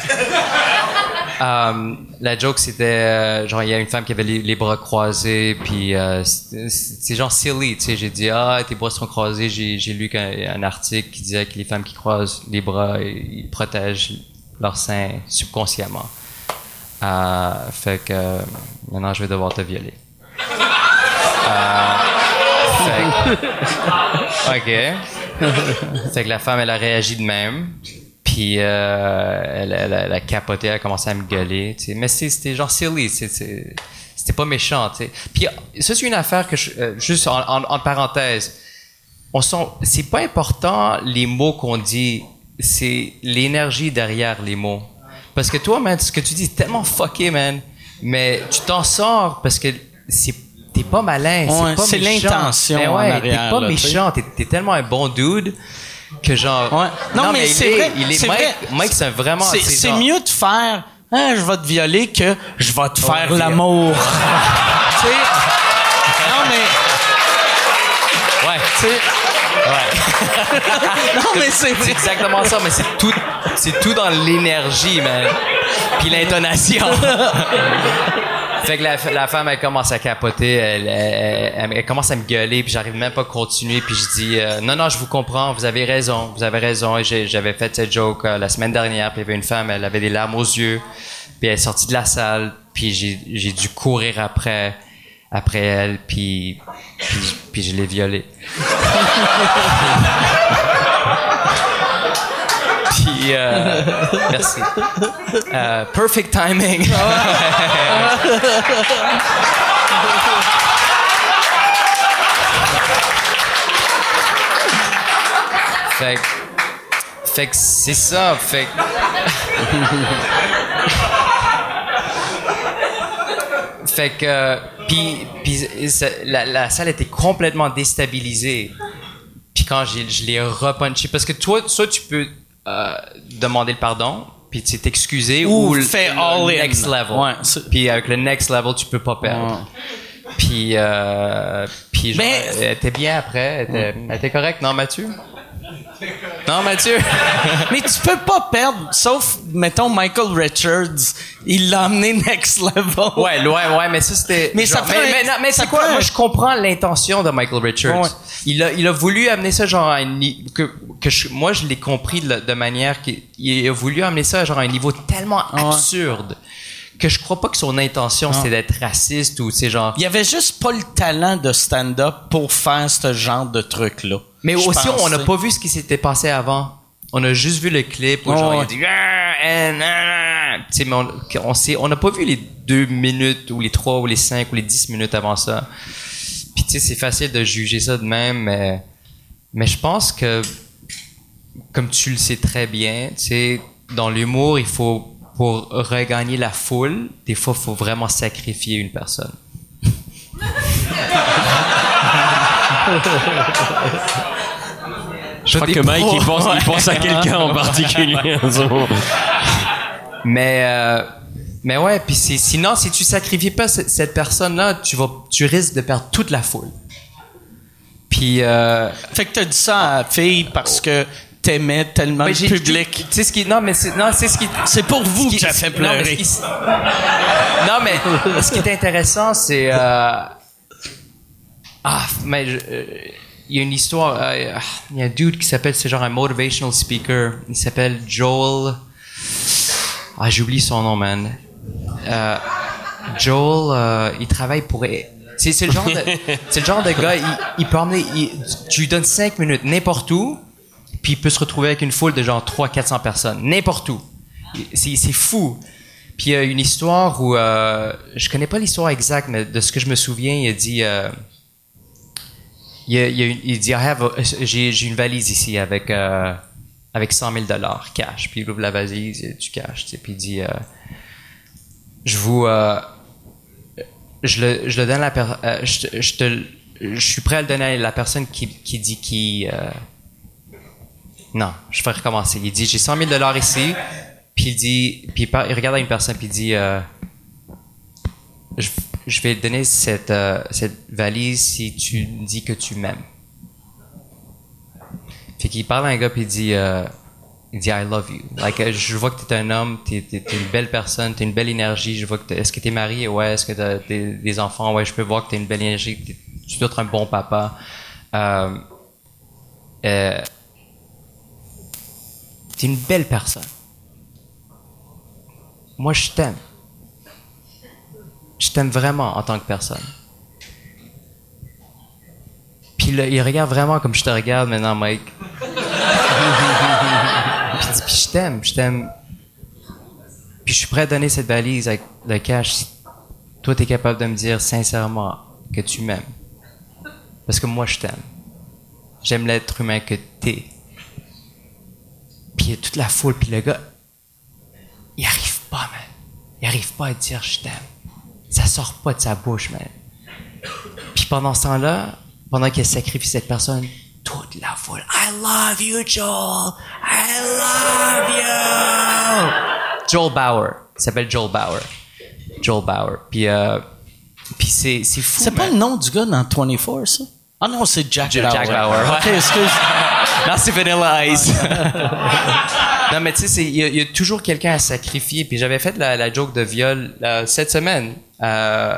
Euh, la joke c'était euh, genre il y a une femme qui avait les, les bras croisés puis euh, c'est c'est genre silly tu sais j'ai dit ah tes bras sont croisés j'ai j'ai lu qu'un un article qui disait que les femmes qui croisent les bras ils protègent leur sein subconsciemment euh, fait que maintenant je vais devoir te violer ok fait que la femme elle a réagi de même puis euh, elle, a capoté, elle a commencé à me gueuler. Mais c'est- c'était genre silly, c'est- c'est- c'était pas méchant. Puis ça, c'est une affaire que je, euh, juste en, en, en parenthèse, c'est pas important les mots qu'on dit, c'est l'énergie derrière les mots. Parce que toi, man, ce que tu dis c'est tellement fucké, man. Mais tu t'en sors parce que c'est t'es pas malin, Ouais, c'est l'intention Mais en ouais, T'es pas là, méchant, t'es tellement un bon dude que genre. Ouais. Non, mais il c'est est- vrai, Il est Mike, vrai. Mike, c'est un vraiment. C'est mieux de faire ah, je vais te violer que je vais te faire Ouais, l'amour. tu sais? Non mais Ouais. tu sais? Non mais c'est exactement ça, mais c'est tout, c'est tout dans l'énergie, man. Puis l'intonation. fait que la, la femme, elle commence à capoter, elle, elle- elle- commence à me gueuler, puis j'arrive même pas à continuer, puis je dis euh, non non, je vous comprends, vous avez raison, vous avez raison. Et j'avais fait cette joke euh, la semaine dernière, puis il y avait une femme, elle avait des larmes aux yeux, puis elle est sortie de la salle, puis j'ai dû courir après après elle, puis puis, puis je l'ai violée. Puis, euh, merci. Euh, perfect timing. fait que, fait que c'est ça. Fait que, fait que, puis, puis ça- la, la salle était complètement déstabilisée. Puis quand je l'ai repunché, parce que toi, soit tu peux euh, demander le pardon, puis tu t'excuser Ou le- fais le all in. next level. Ouais, puis avec le next level, tu peux pas perdre. Puis, euh, puis genre, Mais- elle était bien après, elle était, elle était correcte, non Mathieu? Non Mathieu? Mais tu peux pas perdre, sauf, mettons, Michael Richards. Il l'a amené next level. Ouais, ouais, ouais, mais ça c'était. Mais ça fait mais, c'est quoi? Moi, je comprends l'intention de Michael Richards. Ouais. Il a, il a voulu amener ça genre à un ni- que que je- moi je l'ai compris de, de manière qu'il il a voulu amener ça genre à un niveau tellement absurde que je crois pas que son intention c'était d'être raciste ou c'est genre. Il y avait juste pas le talent de stand-up pour faire ce genre de truc-là. Mais Je aussi on n'a pas vu ce qui s'était passé avant. On a juste vu le clip où genre Ouais, il a dit Ah, ah, ah. Mais on, on sait, on n'a pas vu les deux minutes ou les trois ou les cinq ou les dix minutes avant ça. Puis tu sais, c'est facile de juger ça de même, mais, mais je pense que, comme tu le sais très bien, tu sais, dans l'humour, il faut, pour regagner la foule, des fois, il faut vraiment sacrifier une personne. Je crois que Mike, il pense, il pense à quelqu'un en particulier. Mais euh, mais ouais, puis sinon si tu sacrifies pas ce- cette personne-là, tu vas tu risques de perdre toute la foule. Puis euh, Fait que t'as dit ça à la fille parce que t'aimais tellement ben, le j'ai- public. Tu ce qui non mais c'est non c'est ce qui C'est pour vous ce que qui- ça fait non, mais pleurer. ce qui- non mais ce qui est intéressant c'est euh, ah mais euh, il y a une histoire euh, il y a un dude qui s'appelle c'est genre un motivational speaker il s'appelle Joel ah j'oublie son nom man Joel il travaille pour c'est c'est le genre de c'est le genre de gars il, il peut emmener il- tu lui donnes cinq minutes n'importe où puis il peut se retrouver avec une foule de genre 300 400 personnes. N'importe où. C'est fou. Puis il y a une histoire où euh, je connais pas l'histoire exacte mais de ce que je me souviens il a dit euh, il, a- il, a dit j'ai une valise ici avec euh, avec 100 000 dollars cash. Puis il ouvre la valise il y a du cash puis il dit euh, je vous je le je le donne à la per- euh, je, je suis prêt à le donner à la personne qui qui dit qui non je vais recommencer il dit j'ai 100 000 dollars ici puis il dit puis il, regarde à une personne puis il dit euh, je, vais te donner cette, euh, cette valise si tu dis que tu m'aimes. Fait qu'il parle à un gars puis il dit, euh, il dit I love you. Like, euh, je vois que t'es un homme, t'es, t'es, t'es une belle personne, t'as une belle énergie. Je vois que est-ce que t'es marié? Ouais. Est-ce que t'as des, des enfants? Ouais. Je peux voir que t'as une belle énergie. que tu dois être un bon papa. Euh, t'es une belle personne. Moi, je t'aime. Je t'aime vraiment en tant que personne. Puis là, il regarde vraiment comme je te regarde maintenant, Mike. puis je t'aime, je t'aime. Puis je suis prêt à donner cette valise avec cash si toi t'es capable de me dire sincèrement que tu m'aimes. Parce que moi je t'aime. J'aime l'être humain que t'es. Puis toute la foule, puis le gars, il arrive pas, man. Il arrive pas à dire je t'aime. Ça sort pas de sa bouche, man. Puis pendant ce temps-là, pendant qu'il sacrifie cette personne, toute la foule, I love you, Joel. I love you. Joel Bauer. Il s'appelle Joel Bauer. Joel Bauer. Puis, euh, puis c'est, c'est fou. C'est pas le nom du gars dans 24, ça? Ah non, c'est Jack Jack Bauer. Bauer, ouais. Ok, excuse. Non, c'est Vanilla Ice. non, mais tu sais, c'est- il y, a- il y a toujours quelqu'un à sacrifier. Puis j'avais fait la, la joke de viol euh, cette semaine. Euh,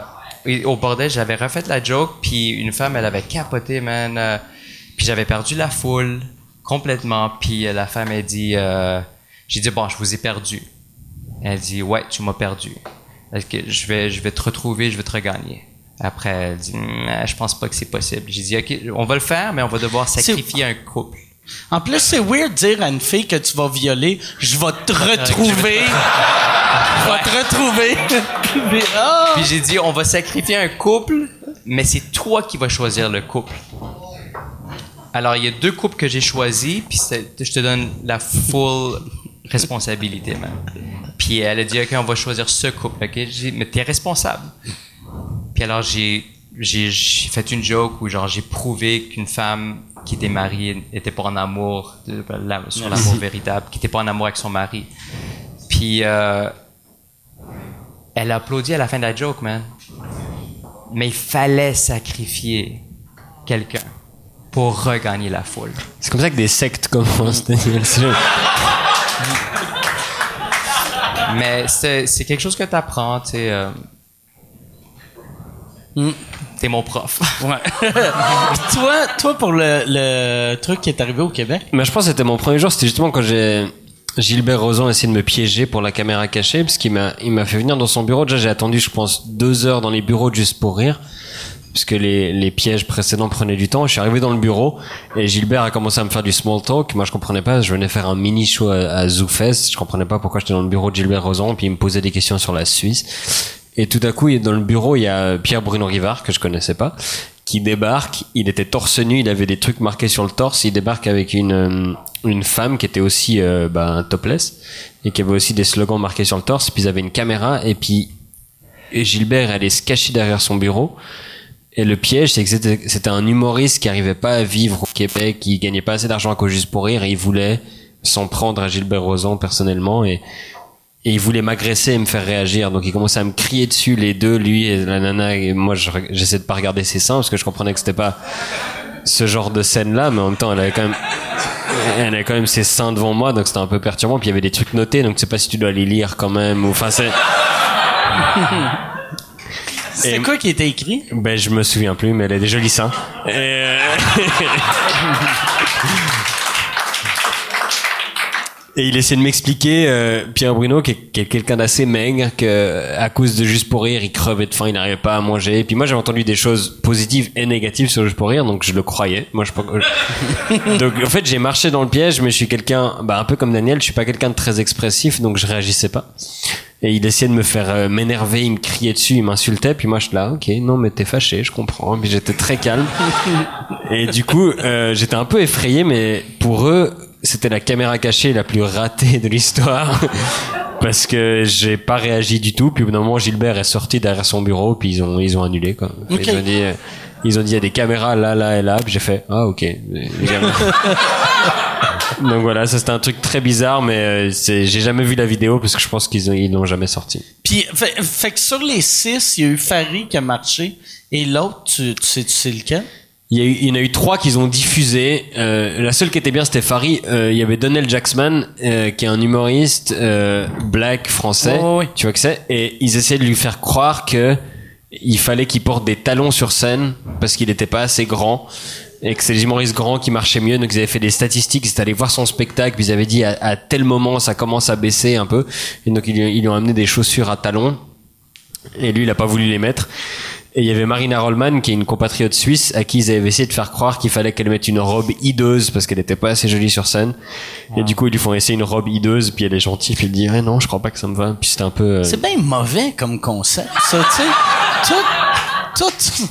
au bordel, j'avais refait la joke. Puis une femme, elle avait capoté, man. euh, puis j'avais perdu la foule complètement. Puis euh, la femme, elle dit... euh, J'ai dit, bon, je vous ai perdu. Elle dit, ouais, tu m'as perdu. Est-ce que je vais, je vais te retrouver, je vais te regagner. Après, elle dit, Hmm, je pense pas que c'est possible. J'ai dit, ok, on va le faire, mais on va devoir sacrifier un couple. En plus, c'est weird de dire à une fille que tu vas violer, je vais te retrouver. je vais te retrouver. Puis, ah! Puis j'ai dit, on va sacrifier un couple, mais c'est toi qui vas choisir le couple. Alors, il y a deux couples que j'ai choisis, puis je te donne la full responsabilité, man. Puis elle a dit, OK, on va choisir ce couple, OK? J'ai dit, mais t'es responsable. Puis alors, j'ai, j'ai, fait une joke où, genre, j'ai prouvé qu'une femme qui était mariée était pas en amour de- la- sur l'amour véritable, qui était pas en amour avec son mari. Puis euh, elle a applaudi à la fin de la joke, man. Mais il fallait sacrifier quelqu'un pour regagner la foule. C'est comme ça que des sectes commencent, Daniel. Mais c'est quelque chose que tu apprends, tu sais. euh, T'es mon prof. Ouais. Puis toi, toi pour le, le truc qui est arrivé au Québec? Mais je pense que c'était mon premier jour, c'était justement quand j'ai Gilbert Rozan essayé de me piéger pour la caméra cachée, parce qu'il m'a il m'a fait venir dans son bureau. Déjà j'ai attendu, je pense, deux heures dans les bureaux juste pour rire, puisque les, les pièges précédents prenaient du temps. Je suis arrivé dans le bureau et Gilbert a commencé à me faire du small talk. Moi je comprenais pas, je venais faire un mini show à, à ZooFest, je comprenais pas pourquoi j'étais dans le bureau de Gilbert Rozan, puis il me posait des questions sur la Suisse. Et tout à coup, dans le bureau, il y a Pierre Bruno Rivard que je connaissais pas, qui débarque. Il était torse nu, il avait des trucs marqués sur le torse. Il débarque avec une euh, une femme qui était aussi euh, bah, topless et qui avait aussi des slogans marqués sur le torse. Puis ils avaient une caméra et puis et Gilbert allait se cacher derrière son bureau. Et le piège, c'est que c'était c'était un humoriste qui arrivait pas à vivre au Québec, qui gagnait pas assez d'argent à cause juste pour rire, et il voulait s'en prendre à Gilbert Rozan personnellement, et et il voulait m'agresser et me faire réagir. Donc il commençait à me crier dessus les deux, lui et la nana. Et moi, je- j'essaie de pas regarder ses seins parce que je comprenais que c'était pas ce genre de scène là, mais en même temps, elle avait quand même, elle avait quand même ses seins devant moi, donc c'était un peu perturbant. Puis il y avait des trucs notés, donc je sais pas si tu dois les lire quand même. Ou enfin c'est. C'est quoi qui était écrit? Ben, je me souviens plus, mais elle a des jolis seins. Et, euh, Et il essaie de m'expliquer, euh, Pierre Bruno, qui est, qui est quelqu'un d'assez maigre, que à cause de Juste pour rire, il crevait de faim, il n'arrivait pas à manger. Et puis moi, j'avais entendu des choses positives et négatives sur Juste pour rire, donc je le croyais. Moi, je donc en fait, j'ai marché dans le piège, mais je suis quelqu'un, bah un peu comme Daniel, je suis pas quelqu'un de très expressif, donc je réagissais pas. Et il essayait de me faire euh, m'énerver, il me criait dessus, il m'insultait, puis moi je suis là, ok, non mais t'es fâché, je comprends. Puis j'étais très calme. Et du coup, euh, j'étais un peu effrayé, mais pour eux, c'était la caméra cachée la plus ratée de l'histoire. Parce que j'ai pas réagi du tout. Puis au bout d'un moment, Gilbert est sorti derrière son bureau, puis ils ont, ils ont annulé, quoi. Ils ont dit, ils ont dit, il y a des caméras là, là et là. Puis j'ai fait, ah, ok. Donc voilà, ça c'était un truc très bizarre, mais euh, c'est, j'ai jamais vu la vidéo parce que je pense qu'ils ils l'ont jamais sorti. Puis, fait, fait que sur les six, il y a eu Farid qui a marché. Et l'autre, tu, tu sais, tu sais lequel? Il y, a eu, il y en a eu trois qu'ils ont diffusé. Euh, la seule qui était bien, c'était Farid. Euh, il y avait Donnell Jacksman, euh, qui est un humoriste euh, black français. Ouais. Tu vois que c'est? Et ils essayaient de lui faire croire que il fallait qu'il porte des talons sur scène parce qu'il n'était pas assez grand et que c'est les humoristes grands qui marchaient mieux. Donc ils avaient fait des statistiques, ils étaient allés voir son spectacle, puis ils avaient dit à, à tel moment ça commence à baisser un peu. Et donc ils, lui- ils lui ont amené des chaussures à talons et lui il a pas voulu les mettre. Et il y avait Marina Rollman, qui est une compatriote suisse, à qui ils avaient essayé de faire croire qu'il fallait qu'elle mette une robe hideuse parce qu'elle était pas assez jolie sur scène. Et du coup, ils lui font essayer une robe hideuse, puis elle est gentille, puis elle dit, ouais, non, je crois pas que ça me va. Puis c'était un peu, euh, C'est bien mauvais comme concept, ça, tu sais. Tout, tout,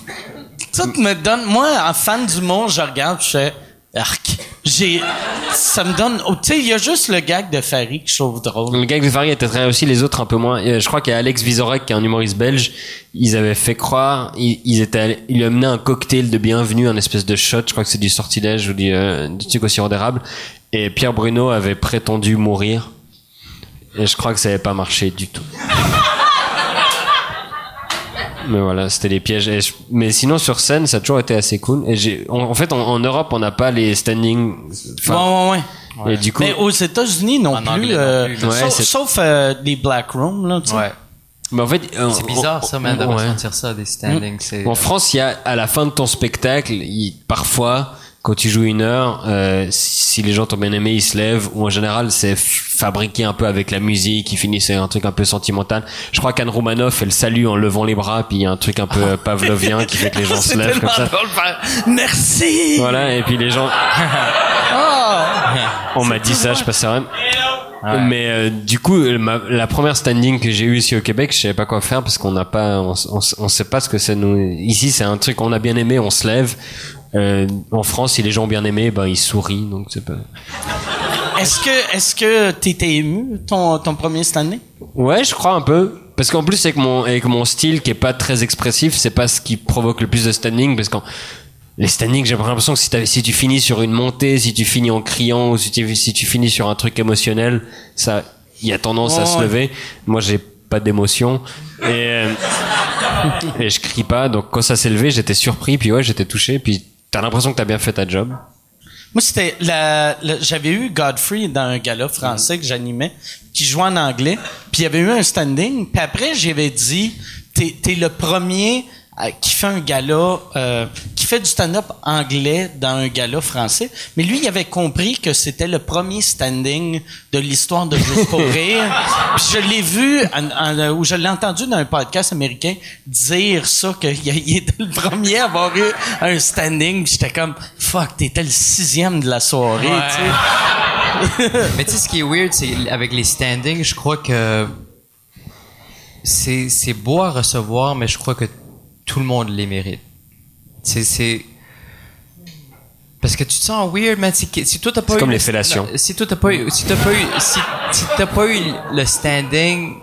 tout me donne... Moi, en fan d'humour, je regarde, je fais... Arc. J'ai... Ça me donne... oh, tu sais, il y a juste le gag de Farid que je trouve drôle. Le gag de Farid était très réussi, les autres un peu moins. Et Je crois qu'il y a Alex Vizorek, qui est un humoriste belge. Ils avaient fait croire, ils, étaient, allés- lui amenaient un cocktail de bienvenue, un espèce de shot. Je crois que c'est du sortilège ou du, euh, du truc au sirop d'érable. Et Pierre Bruno avait prétendu mourir. Et je crois que ça n'avait pas marché du tout. Mais voilà, c'était les pièges. Et je- mais sinon, sur scène, ça a toujours été assez cool. Et j'ai, en, en fait, en, en Europe, on n'a pas les standing. enfin, ouais, ouais, ouais. Et du coup, Mais aux États-Unis non plus, anglais non euh, plus, là. sauf, sauf, euh, les black rooms là. tu sais. Ouais. mais en fait, euh, C'est bizarre, ça, man, de ouais. ressentir ça, des standings. C'est... En France, il y a à la fin de ton spectacle, il- parfois, quand tu joues une heure, euh, si les gens t'ont bien aimé, ils se lèvent. Ou en général, c'est fabriqué un peu avec la musique, ils finissent un truc un peu sentimental. Je crois qu'Anne Romanoff, elle salue en levant les bras, puis il y a un truc un peu pavlovien qui fait que les gens se lèvent comme ça. Merci. Voilà, et puis les gens. Ah. On m'a dit ça, je sais pas si c'est vrai. Mais euh, du coup, euh, ma- la première standing que j'ai eue ici au Québec, je savais pas quoi faire parce qu'on n'a pas, on, on, on sait pas ce que c'est. Nous ici, c'est un truc qu'on a bien aimé, on se lève. Euh, en France, si les gens ont bien aimé, ben ils sourient, donc c'est pas. Est-ce que est-ce que t'étais ému ton ton premier cette année? Ouais, je crois un peu. Parce qu'en plus, avec mon, avec mon style qui est pas très expressif, c'est pas ce qui provoque le plus de standing. Parce qu'en les standings, j'ai l'impression que si, si tu finis sur une montée, si tu finis en criant ou si tu, si tu finis sur un truc émotionnel, ça, il y a tendance à se lever. Moi, j'ai pas d'émotion et, euh, et je crie pas. Donc quand ça s'est levé, j'étais surpris. Puis ouais, j'étais touché. Puis t'as l'impression que t'as bien fait ta job? Moi, c'était la, j'avais eu Godfrey dans un gala français que j'animais, qui jouait en anglais, puis il y avait eu un standing, puis après, j'avais dit, t'es, t'es le premier qui fait un gala, euh, qui fait du stand-up anglais dans un gala français, mais lui, il avait compris que c'était le premier standing de l'histoire de Juste pour rire. Puis je l'ai vu, en- en- ou je l'ai entendu dans un podcast américain dire ça, qu'il il était le premier à avoir eu un standing. Puis j'étais comme, fuck, t'étais le sixième de la soirée, tu sais. Mais tu sais, ce qui est weird, c'est avec les standings, je crois que c'est beau à recevoir, mais je crois que tout le monde les mérite. C'est c'est parce que tu te sens weird, man. Si, si toi t'as pas eu comme le- les fellations. Si toi t'as pas eu, si t'as pas eu, si, si t'as pas eu le standing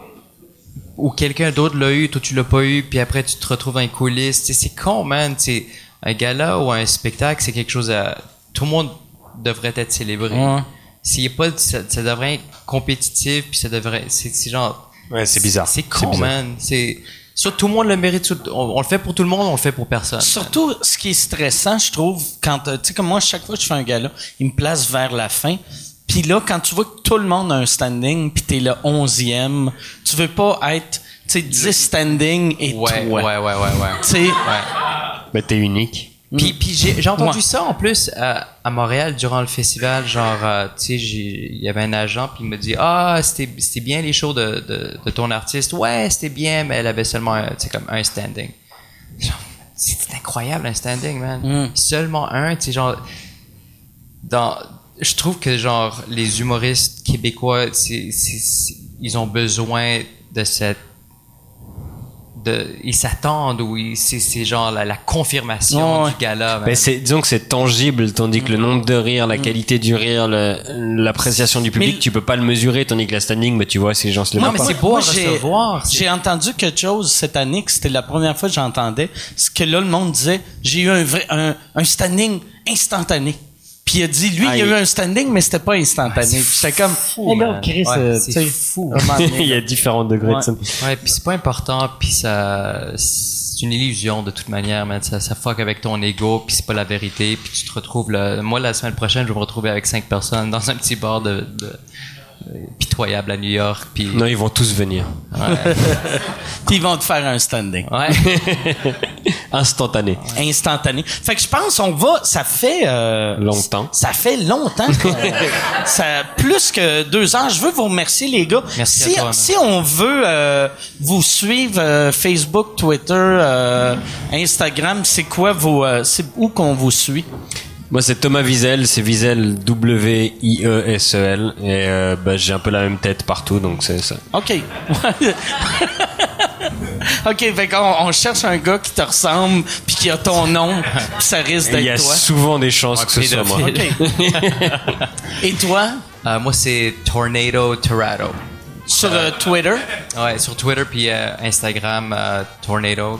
ou quelqu'un d'autre l'a eu, toi tu l'as pas eu, puis après tu te retrouves les coulisses. C'est con, man. C'est un gala ou un spectacle, c'est quelque chose à tout le monde devrait être célébré. Ouais. S'il y a pas, ça, ça devrait être compétitif, puis ça devrait, c'est genre, Ouais, c'est bizarre. c'est con, man. C'est, ça, tout le monde le mérite. on le fait pour tout le monde, on le fait pour personne. Surtout, ce qui est stressant, je trouve, quand, euh, tu sais, comme moi, chaque fois que je fais un gala, il me place vers la fin. Puis là, quand tu vois que tout le monde a un standing, puis t'es le onzième, tu veux pas être, tu sais, 10 standing et Ouais, toi. ouais, ouais, ouais, ouais. Tu sais, Ouais. Mais t'es unique. Puis, puis j'ai, j'ai entendu Ouais. ça en plus à, à Montréal durant le festival. Genre, euh, tu sais, il y avait un agent puis il me dit ah c'était c'était bien les shows de, de, de ton artiste. Ouais, c'était bien, mais elle avait seulement un, comme un standing. Genre, c'est c'est incroyable un standing, man. Mm. Seulement un, tu sais genre dans je trouve que genre les humoristes québécois, ils ont besoin de cette de, ils s'attendent ou ils- c'est, c'est genre la, la confirmation Ouais. du gala. Mais c'est, disons que c'est tangible, tandis que le nombre de rires, la qualité du rire, le- l'appréciation du public, Mais- tu peux pas le mesurer, tandis que la standing, mais tu vois, si les gens se le Non, mais c'est beau à J'ai entendu quelque chose cette année que c'était la première fois que j'entendais. Ce que là, le monde disait, j'ai eu un vrai, un, un standing instantané. Puis il a dit, lui, Ah, il a eu un standing, mais c'était pas instantané. Puis J'étais comme, là, man. Chris, Ouais, euh, c'est fou. Il y a différents degrés Ouais. de ça. Ouais, puis c'est pas important, puis ça, c'est une illusion de toute manière, man. Ça, ça fuck avec ton ego, puis c'est pas la vérité, puis tu te retrouves là. Moi, la semaine prochaine, je vais me retrouver avec cinq personnes dans un petit bar de, de- pitoyable à New York, puis Non, ils vont tous venir. Puis ils vont te faire un standing. ouais. Instantané. Instantané. Fait que je pense, on va, ça fait, euh, Longtemps. Ça fait longtemps. ça plus que deux ans. Je veux vous remercier les gars. Merci à si, toi, si on veut euh, vous suivre euh, Facebook, Twitter, euh, Instagram, c'est quoi vos, euh, c'est où qu'on vous suit? Moi, c'est Thomas Wiesel, c'est Wiesel W-I-E-S-E-L. Et euh, bah, j'ai un peu la même tête partout, donc c'est ça. Ok. ok, fait qu'on on cherche un gars qui te ressemble puis qui a ton nom, puis ça risque Et Il y a d'être toi. souvent des chances que ce soit moi. Ok. Et toi, Euh, moi, c'est Tornado Torado. sur euh, Twitter? Ouais, sur Twitter puis euh, Instagram, euh, Tornado.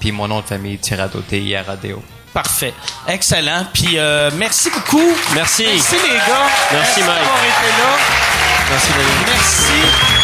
Puis mon nom de famille, Tirado, T-I-R-A-D-O. Parfait. Excellent. Puis euh, merci beaucoup. Merci. Merci les gars. Merci, Mike. d'avoir été là? Merci, David. Merci.